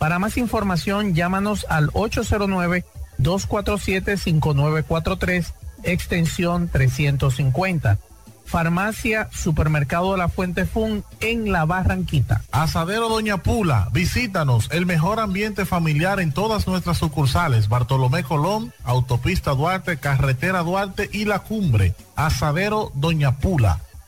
Para más información, llámanos al 809-247-5943, extensión 350. Farmacia Supermercado de la Fuente Fun en La Barranquita. Asadero Doña Pula, visítanos, el mejor ambiente familiar en todas nuestras sucursales, Bartolomé Colón, Autopista Duarte, Carretera Duarte y La Cumbre. Asadero Doña Pula.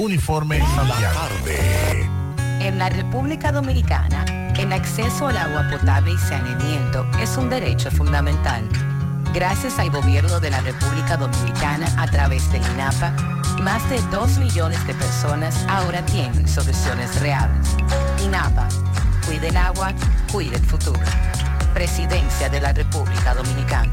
Uniforme Santiago. En la República Dominicana, el acceso al agua potable y saneamiento es un derecho fundamental. Gracias al gobierno de la República Dominicana a través del INAPA, más de 2 millones de personas ahora tienen soluciones reales. INAPA, cuide el agua, cuide el futuro. Presidencia de la República Dominicana.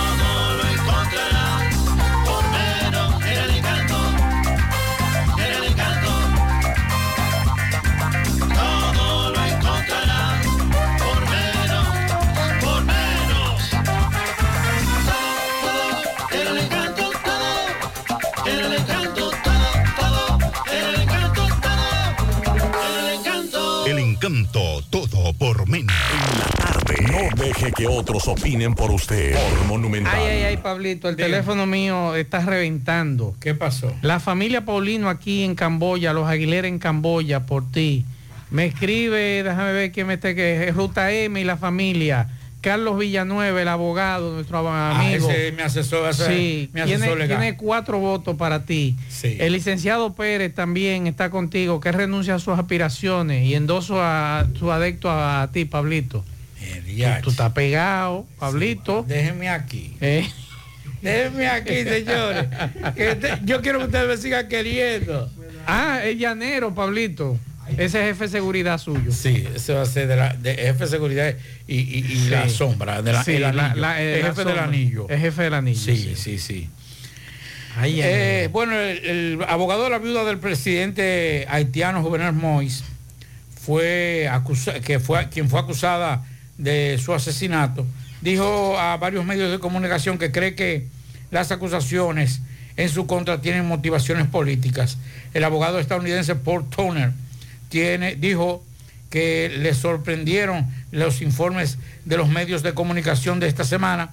Por menos. En la tarde. No deje que otros opinen por usted. Por Monumental. Ay, ay, ay, Pablito, el teléfono mío está reventando. ¿Qué pasó? La familia Paulino aquí en Camboya, los Aguilera en Camboya, por ti. Me escribe, déjame ver quién me está, que es Ruta M y la familia. Carlos Villanueva, el abogado, nuestro amigo. ese es mi asesor, ese sí, mi asesor tiene, legal. tiene cuatro votos para ti. Sí. El licenciado Pérez también está contigo, que renuncia a sus aspiraciones y endoso a su adecto a, ti, Pablito. Tú, tú estás pegado, Pablito. Déjenme aquí. Eh. *laughs* Déjenme aquí, señores. *laughs* Que te- yo quiero que ustedes me sigan queriendo. Ah, es llanero, Pablito. Ese es jefe de seguridad suyo. Sí, ese va a ser de, la, de jefe de seguridad y, y- y Sí. la sombra, de la, Sí, el la- anillo. la- eh, el jefe sombra. del anillo. Es jefe del anillo. Sí, sí, sí. Ay, ay, Eh, bueno, el, el abogado de la viuda del presidente haitiano Juvenal Mois fue acusa- que fue quien fue acusada de su asesinato, dijo a varios medios de comunicación que cree que las acusaciones en su contra tienen motivaciones políticas. El abogado estadounidense Paul Toner dijo que le sorprendieron los informes de los medios de comunicación de esta semana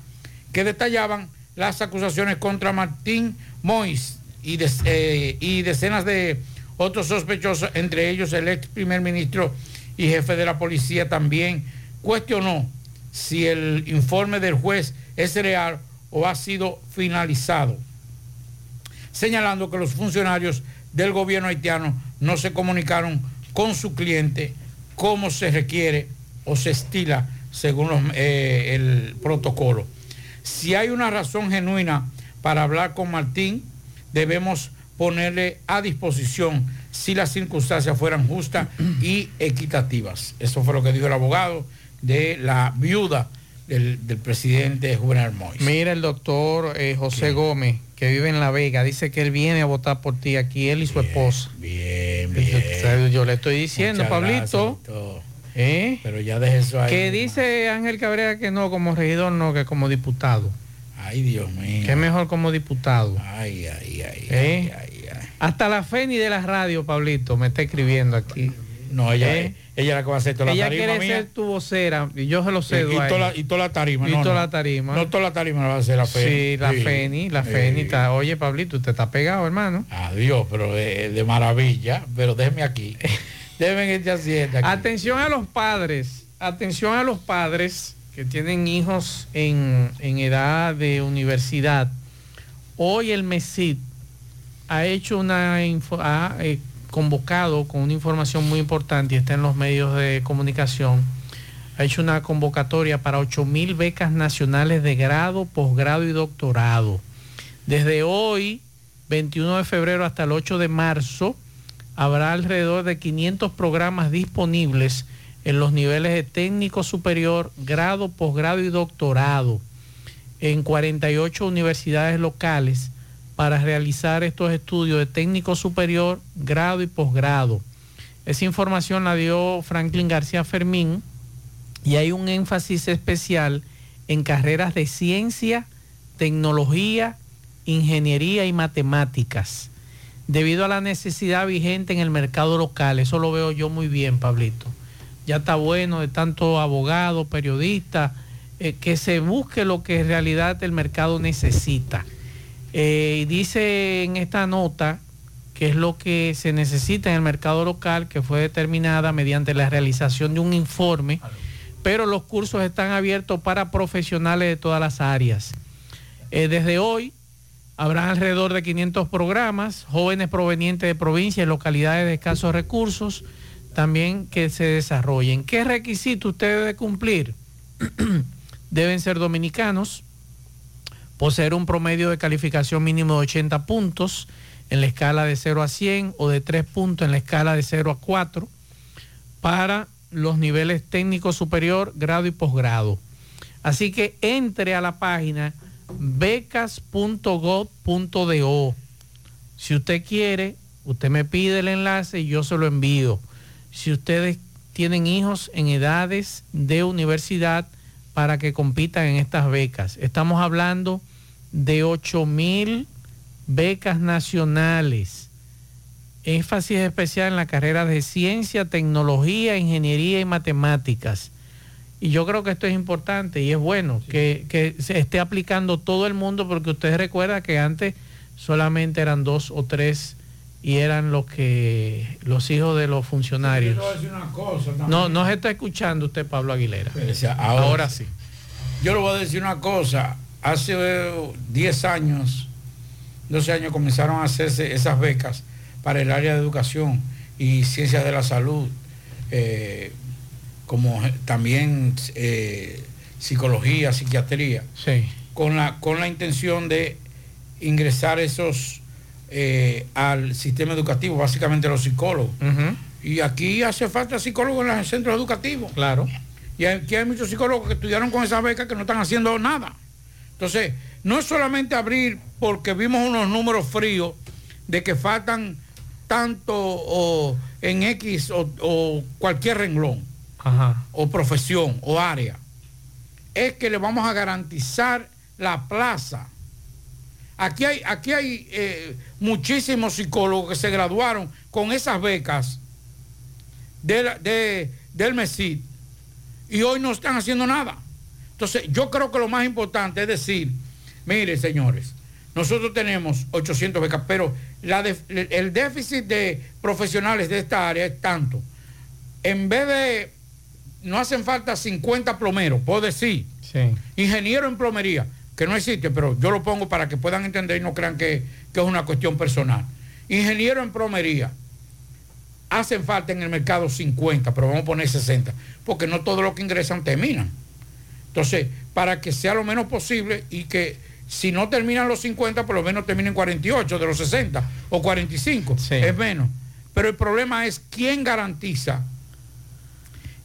que detallaban las acusaciones contra Martín Mois y, eh, y decenas de otros sospechosos, entre ellos el ex primer ministro y jefe de la policía, también cuestionó si el informe del juez es real o ha sido finalizado, señalando que los funcionarios del gobierno haitiano no se comunicaron con su cliente como se requiere o se estila según los, eh, el protocolo. Si hay una razón genuina para hablar con Martín, debemos ponerle a disposición si las circunstancias fueran justas y equitativas. Eso fue lo que dijo el abogado de la viuda del, del presidente Juvenal Mois. Mira el doctor eh, José Gómez, que vive en La Vega, dice que él viene a votar por ti aquí, él y su esposa. Bien, Yo, yo le estoy diciendo, Muchas Pablito, gracias. ¿eh? Pero ya deje eso ahí. que dice Ángel Cabrera que no, como regidor no, que como diputado. Ay, Dios mío. Que mejor como diputado. Ay, ay, ay. ¿Eh? Hasta la Feni de la radio, Pablito, me está escribiendo aquí. No, ella, ¿Eh? ella es la que va a hacer toda la Ella tarima quiere mía. ser tu vocera, y yo se lo Y, cedo y a toda ella. la, y toda la tarima. Y no, toda no. la tarima. No toda la tarima la va a hacer la Feni. Sí, la Sí. Feni, la Sí. Feni está. Oye, Pablito, usted está pegado, hermano. Adiós, pero de, de maravilla. Pero déjeme aquí. *laughs* Déjeme en este asiento aquí. Atención a los padres, atención a los padres que tienen hijos en, en edad de universidad. Hoy el MESID ha hecho una info- ha eh, convocado con una información muy importante y está en los medios de comunicación. Ha hecho una convocatoria para 8 mil becas nacionales de grado, posgrado y doctorado. Desde hoy, 21 de febrero hasta el 8 de marzo, habrá alrededor de 500 programas disponibles en los niveles de técnico superior, grado, posgrado y doctorado en 48 universidades locales para realizar estos estudios de técnico superior, grado y posgrado. Esa información la dio Franklin García Fermín y hay un énfasis especial en carreras de ciencia, tecnología, ingeniería y matemáticas debido a la necesidad vigente en el mercado local. Eso lo veo yo muy bien, Pablito. Ya está bueno de tanto abogado, periodista, eh, que se busque lo que en realidad el mercado necesita. Eh, dice en esta nota que es lo que se necesita en el mercado local, que fue determinada mediante la realización de un informe, pero los cursos están abiertos para profesionales de todas las áreas. Eh, desde hoy habrá alrededor de 500 programas, jóvenes provenientes de provincias y localidades de escasos recursos, también que se desarrollen. ¿Qué requisitos usted debe cumplir? *clears throat* Deben ser dominicanos, poseer un promedio de calificación mínimo de 80 puntos en la escala de 0 a 100 o de 3 puntos en la escala de 0 a 4 para los niveles técnico superior, grado y posgrado. Así que entre a la página becas.gov.do. Si usted quiere, usted me pide el enlace y yo se lo envío. Si ustedes tienen hijos en edades de universidad para que compitan en estas becas. Estamos hablando de 8 mil becas nacionales. Énfasis especial en la carrera de ciencia, tecnología, ingeniería y matemáticas. Y yo creo que esto es importante y es bueno que, que se esté aplicando todo el mundo porque ustedes recuerdan que antes solamente eran dos o tres y eran los que los hijos de los funcionarios. Yo le voy a decir una cosa. No, no se está escuchando usted, Pablo Aguilera. Ahora, ahora sí. Yo le voy a decir una cosa. Hace eh, 10 años, 12 años comenzaron a hacerse esas becas para el área de educación y ciencias de la salud, eh, como eh, también eh, psicología, psiquiatría, Sí. con, la, con la intención de ingresar esos eh, al sistema educativo, básicamente los psicólogos. Y aquí hace falta psicólogos en los centros educativos. Claro. Y aquí hay muchos psicólogos que estudiaron con esa beca que no están haciendo nada. Entonces, no es solamente abrir porque vimos unos números fríos de que faltan tanto o en X o, o cualquier renglón, Ajá. o profesión, o área. Es que le vamos a garantizar la plaza. Aquí hay, aquí hay eh, muchísimos psicólogos que se graduaron con esas becas de- del MESID y hoy no están haciendo nada. Entonces, yo creo que lo más importante es decir, mire, señores, nosotros tenemos 800 becas, pero la el déficit de profesionales de esta área es tanto. En vez de, no hacen falta 50 plomeros, puedo decir, Sí. ingeniero en plomería, que no existe, pero yo lo pongo para que puedan entender y no crean que, que es una cuestión personal. Ingeniero en plomería, hacen falta en el mercado 50, pero vamos a poner 60, porque no todo lo que ingresan terminan. Entonces, para que sea lo menos posible y que si no terminan los 50, por lo menos terminen 48 de los 60 o 45, es menos. Pero el problema es quién garantiza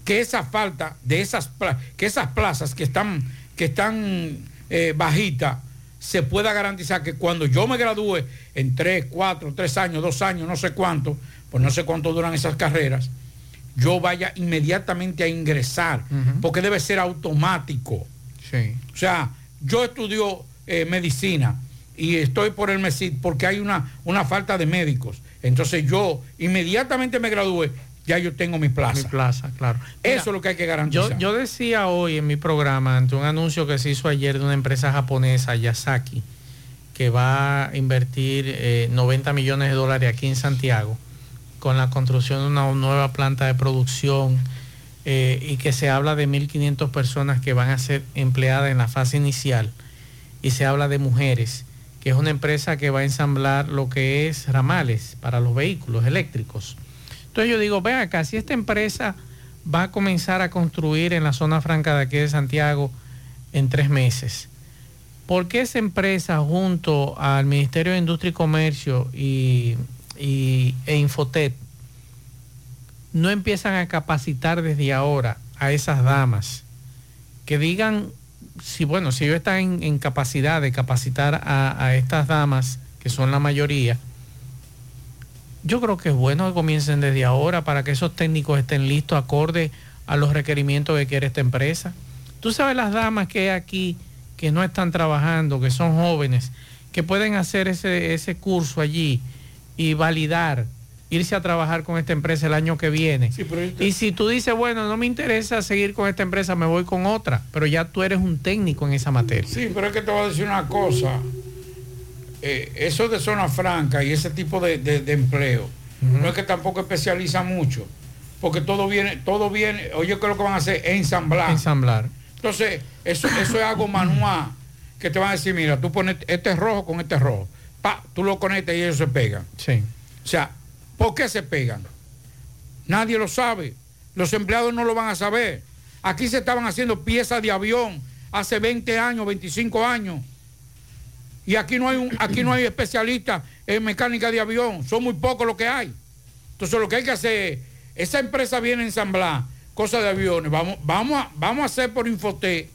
que esa falta de esas que esas plazas que están que están eh, bajitas se pueda garantizar que cuando yo me gradúe en 3, 4, 3 años, 2 años, no sé cuánto, pues no sé cuánto duran esas carreras, yo vaya inmediatamente a ingresar, porque debe ser automático. Sí. O sea, yo estudio eh, medicina y estoy por el MESID porque hay una, una falta de médicos. Entonces yo inmediatamente me gradúe, ya yo tengo mi plaza. Mi plaza, claro. Eso es lo que hay que garantizar. Yo, yo decía hoy en mi programa, ante un anuncio que se hizo ayer de una empresa japonesa, Yasaki, que va a invertir eh, 90 millones de dólares aquí en Santiago con la construcción de una nueva planta de producción eh, y que se habla de 1.500 personas que van a ser empleadas en la fase inicial y se habla de mujeres, que es una empresa que va a ensamblar lo que es ramales para los vehículos eléctricos. Entonces yo digo, vean acá, si esta empresa va a comenzar a construir en la zona franca de aquí de Santiago en tres meses, ¿por qué esa empresa junto al Ministerio de Industria y Comercio y, y- e Infotet no empiezan a capacitar desde ahora a esas damas que digan si bueno si ellos están en, capacidad de capacitar a, a estas damas que son la mayoría yo creo que es bueno que comiencen desde ahora para que esos técnicos estén listos acorde a los requerimientos que quiere esta empresa. Tú sabes las damas que hay aquí que no están trabajando, que son jóvenes, que pueden hacer ese, ese curso allí y validar, irse a trabajar con esta empresa el año que viene. Y si tú dices, bueno, no me interesa seguir con esta empresa, me voy con otra, pero ya tú eres un técnico en esa materia. Sí, pero es que te voy a decir una cosa. Eh, eso de zona franca y ese tipo de, de- de empleo, no es que tampoco especializa mucho, porque todo viene, todo viene, oye, ¿qué es lo que van a hacer? Ensamblar. Ensamblar. Entonces, eso, eso es algo manual, que te van a decir, mira, tú pones este es rojo con este es rojo. Pa, tú lo conectas y ellos se pegan. Sí. O sea, ¿por qué se pegan? Nadie lo sabe. Los empleados no lo van a saber. Aquí se estaban haciendo piezas de avión hace 20 años, 25 años. Y aquí no hay un, aquí no hay especialistas en mecánica de avión. Son muy pocos los que hay. Entonces lo que hay que hacer, es, esa empresa viene a ensamblar cosas de aviones. Vamos, vamos, a, vamos a hacer por Infoté,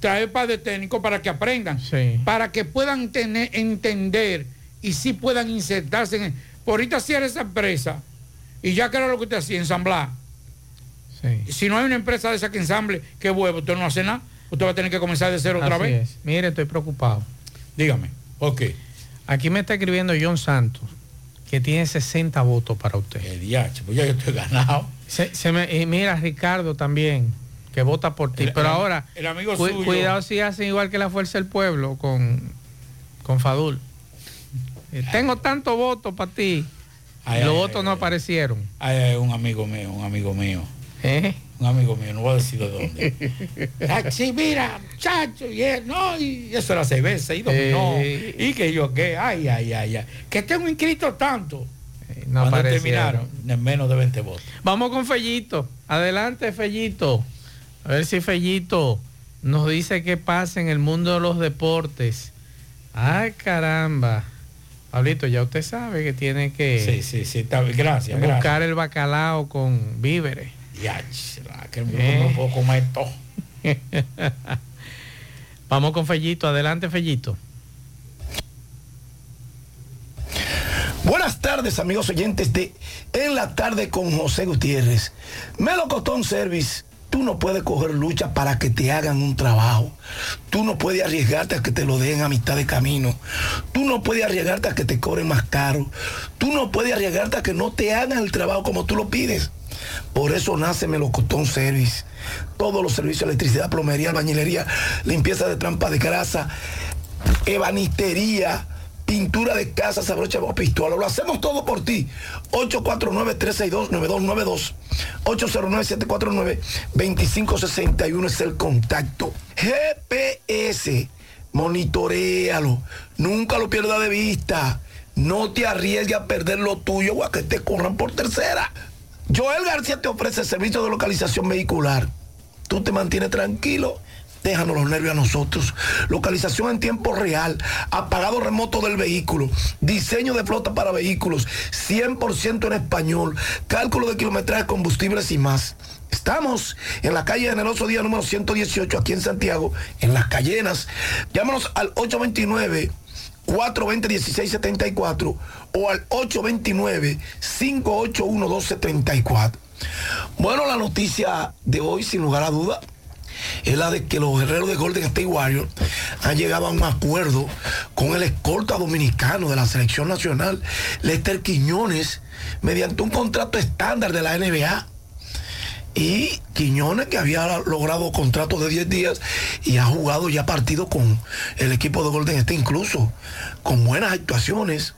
traer par de técnicos para que aprendan. Para que puedan tener, entender y sí puedan insertarse en. Por ahorita cierra esa empresa y ya que era lo que usted hacía, ensamblar. Si no hay una empresa de esa que ensamble, qué huevo, usted no hace nada. Usted va a tener que comenzar de cero otra vez. es. Mire, estoy preocupado. Dígame. Ok. Aquí me está escribiendo John Santos, que tiene 60 votos para usted. El DH, pues ya yo estoy ganado. Se, se me- y mira, Ricardo también, que vota por ti. El- Pero el- ahora, el amigo cu- suyo. cuidado si hacen igual que la Fuerza del Pueblo con, con Fadul. Eh, Tengo tantos votos para ti. Ay, Los ay, votos no aparecieron. Ay, ay, un amigo mío, un amigo mío. ¿Eh? un amigo mío, no voy a decir de dónde. *laughs* Ah, sí, mira, muchacho, y, él, no, y eso era seis veces, y dominó, Eh. y que yo qué, ay, ay, ay, ay, que tengo inscrito tanto. no Cuando terminaron, en menos de 20 votos. Vamos con Fellito. Adelante, Fellito. A ver si Fellito nos dice qué pasa en el mundo de los deportes. Ay, caramba. Pablito, ya usted sabe que tiene que Sí, sí, sí, está bien, gracias, buscar gracias. el bacalao con víveres. Ya, que Eh. no puedo comer todo. *laughs* Vamos con Fellito. Adelante, Fellito. Buenas tardes, amigos oyentes de En la tarde con José Gutiérrez. Melocotón Service, tú no puedes coger lucha para que te hagan un trabajo. Tú no puedes arriesgarte a que te lo den a mitad de camino. Tú no puedes arriesgarte a que te cobren más caro. Tú no puedes arriesgarte a que no te hagan el trabajo como tú lo pides. Por eso nace Melocotón Service. Todos los servicios electricidad, plomería, albañilería, limpieza de trampa de grasa, ebanistería, pintura de casa, sabrocha o pistola. Lo hacemos todo por ti. 849-362-9292. 809-749-2561 es el contacto. GPS, monitorealo. Nunca lo pierda de vista. No te arriesgues a perder lo tuyo o a que te corran por tercera. Joel García te ofrece servicio de localización vehicular. Tú te mantienes tranquilo. Déjanos los nervios a nosotros. Localización en tiempo real. Apagado remoto del vehículo. Diseño de flota para vehículos. 100% en español. Cálculo de kilometraje, combustibles y más. Estamos en la calle Generoso Día número 118 aquí en Santiago, en Las Callenas. Llámanos al 829 420-1674 o al 829-581-1234. Bueno, la noticia de hoy, sin lugar a duda, es la de que los guerreros de Golden State Warriors han llegado a un acuerdo con el escolta dominicano de la selección nacional, Lester Quiñones, mediante un contrato estándar de la NBA. Y Quiñones, que había logrado contrato de 10 días y ha jugado ya partido con el equipo de Golden State, incluso con buenas actuaciones,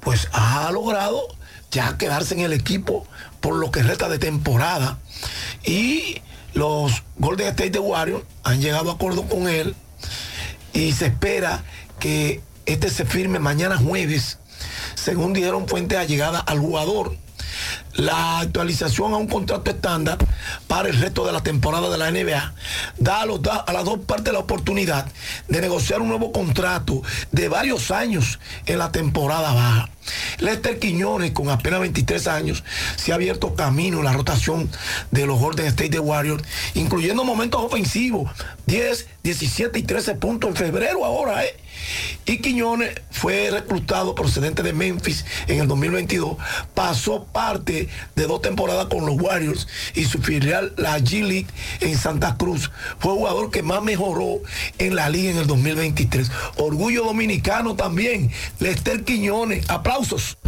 pues ha logrado ya quedarse en el equipo por lo que resta de temporada. Y los Golden State de Warriors han llegado a acuerdo con él y se espera que este se firme mañana jueves, según dijeron fuentes allegadas al jugador la actualización a un contrato estándar para el resto de la temporada de la NBA da a, los da- a las dos partes la oportunidad de negociar un nuevo contrato de varios años en la temporada baja. Lester Quiñones, con apenas 23 años, se ha abierto camino en la rotación de los Golden State de Warriors, incluyendo momentos ofensivos, 10, 17 y 13 puntos en febrero ahora, ¿eh? Y Quiñones fue reclutado procedente de Memphis en el 2022. Pasó parte de dos temporadas con los Warriors y su filial, la G League en Santa Cruz. Fue el jugador que más mejoró en la liga en el 2023. Orgullo dominicano también. Lester Quiñones. Aplausos.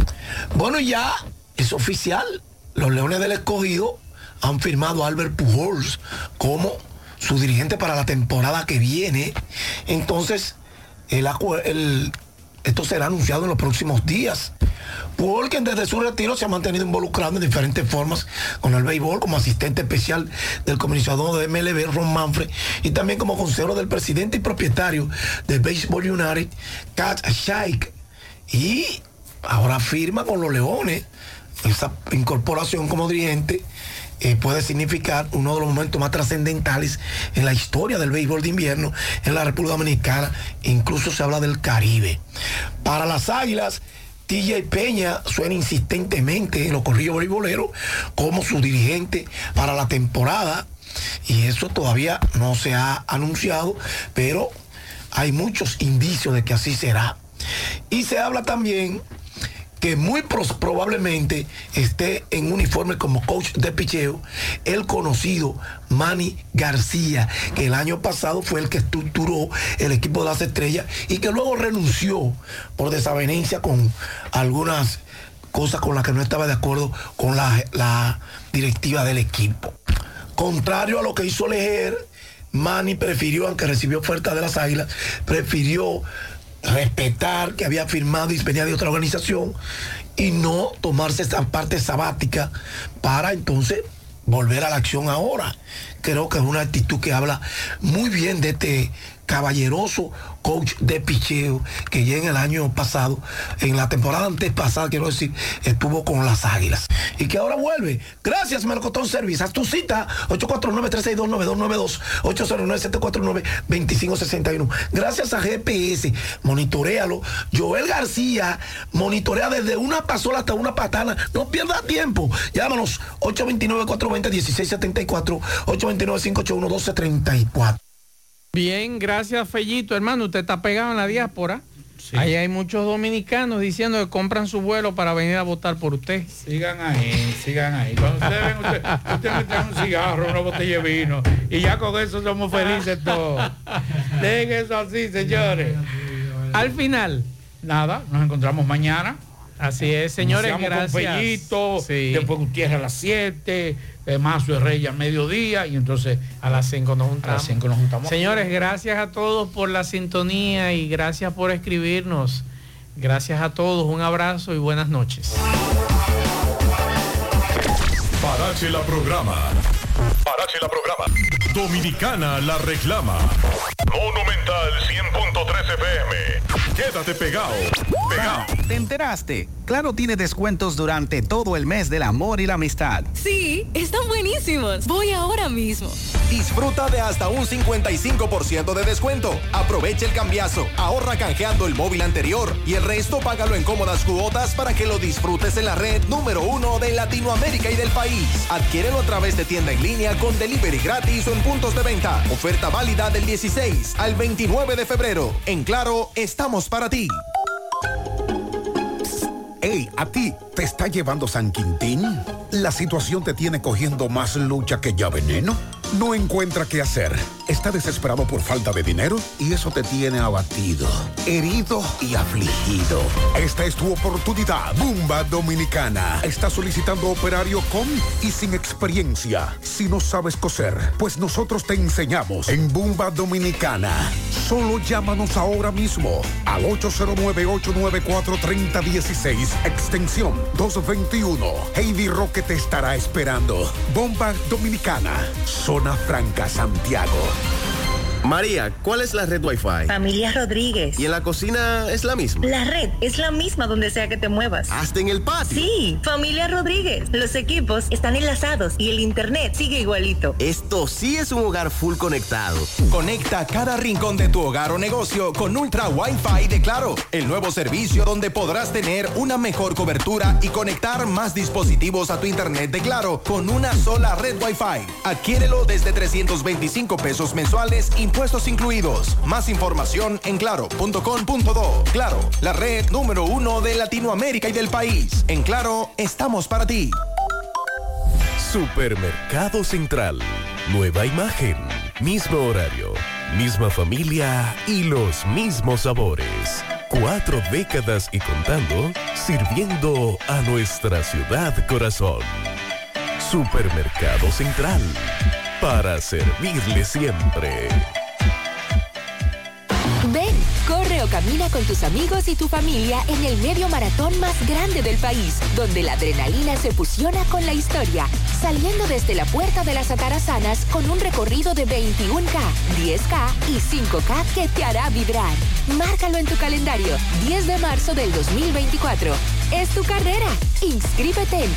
Bueno, ya es oficial. Los Leones del Escogido han firmado a Albert Pujols como su dirigente para la temporada que viene. Entonces, el, esto será anunciado en los próximos días. Porque desde su retiro se ha mantenido involucrado en diferentes formas con el béisbol, como asistente especial del comisionado de MLB, Ron Manfred, y también como consejero del presidente y propietario de Baseball United, Cat Shaik. Y ahora firma con los Leones. Esa incorporación como dirigente eh, puede significar uno de los momentos más trascendentales en la historia del béisbol de invierno en la República Dominicana. Incluso se habla del Caribe. Para las Águilas, TJ Peña suena insistentemente en los corrillos beisboleros como su dirigente para la temporada. Y eso todavía no se ha anunciado, pero hay muchos indicios de que así será. Y se habla también que muy probablemente esté en uniforme como coach de picheo el conocido Manny García, que el año pasado fue el que estructuró el equipo de las estrellas y que luego renunció por desavenencia con algunas cosas con las que no estaba de acuerdo con la, la directiva del equipo. Contrario a lo que hizo Lejer, Manny prefirió, aunque recibió oferta de las águilas, prefirió respetar que había firmado y venía de otra organización y no tomarse esa parte sabática para entonces volver a la acción ahora. Creo que es una actitud que habla muy bien de este caballeroso coach de picheo que ya en el año pasado, en la temporada antes pasada, quiero decir, estuvo con las águilas. Y que ahora vuelve. Gracias, Melocotón Service. Haz tu cita, 849-362-9292, 809-749-2561. Gracias a GPS, monitorealo. Joel García, monitorea desde una pasola hasta una patana. No pierdas tiempo. Llámanos 829-420-1674, 829-581-1234. Bien, gracias Fellito. Hermano, usted está pegado en la diáspora. Ahí hay muchos dominicanos diciendo que compran su vuelo para venir a votar por usted. Sigan ahí, sigan ahí. Cuando ustedes ven, usted, usted me trae un cigarro, una botella de vino. Y ya con eso somos felices todos. Dejen eso así, señores. Al final. Nada, nos encontramos mañana. Así es, señores, Iniciamos gracias. Con Fellito, Sí. después Gutiérrez a las 7, Mazo de Reyes a mediodía y entonces a las 5 nos A juntamos. las 5 nos juntamos. Señores, gracias a todos por la sintonía y gracias por escribirnos. Gracias a todos, un abrazo y buenas noches. Parache la programa. Parache la programa. Dominicana la reclama. Monumental 100.13 FM. Quédate pegado. Pegado. ¿Te enteraste? Claro tiene descuentos durante todo el mes del amor y la amistad. Sí, están buenísimos. Voy ahora mismo. Disfruta de hasta un 55% de descuento. Aprovecha el cambiazo, ahorra canjeando el móvil anterior y el resto págalo en cómodas cuotas para que lo disfrutes en la red número uno de Latinoamérica y del país. Adquiérelo a través de tienda en línea con delivery gratis o en puntos de venta. Oferta válida del 16 al 29 de febrero. En Claro, estamos para ti. Hey, a ti, ¿te está llevando San Quintín? ¿La situación te tiene cogiendo más lucha que ya veneno? No encuentra qué hacer. Está desesperado por falta de dinero y eso te tiene abatido, herido y afligido. Esta es tu oportunidad. Bumba Dominicana. Está solicitando operario con y sin experiencia. Si no sabes coser, pues nosotros te enseñamos en Bumba Dominicana. Solo llámanos ahora mismo al 809-894-3016, extensión 221. Heidi Roque te estará esperando. Bomba Dominicana, Zona Franca, Santiago. María, ¿cuál es la red Wi-Fi? Familia Rodríguez. ¿Y en la cocina es la misma? La red es la misma donde sea que te muevas. ¿Hasta en el patio? Sí, familia Rodríguez. Los equipos están enlazados y el internet sigue igualito. Esto sí es un hogar full conectado. Conecta cada rincón de tu hogar o negocio con Ultra Wi-Fi de Claro, el nuevo servicio donde podrás tener una mejor cobertura y conectar más dispositivos a tu internet de Claro con una sola red Wi-Fi. Adquiérelo desde 325 pesos mensuales, impuestos incluidos. Más información en claro.com.do. Claro, la red número uno de Latinoamérica y del país. En Claro, estamos para ti. Supermercado Central. Nueva imagen, mismo horario, misma familia y los mismos sabores. Cuatro décadas y contando, sirviendo a nuestra ciudad corazón. Supermercado Central. Para servirle siempre. O camina con tus amigos y tu familia en el medio maratón más grande del país, donde la adrenalina se fusiona con la historia, saliendo desde la Puerta de las Atarazanas con un recorrido de 21K, 10K y 5K que te hará vibrar. Márcalo en tu calendario, 10 de marzo del 2024. Es tu carrera. Inscríbete en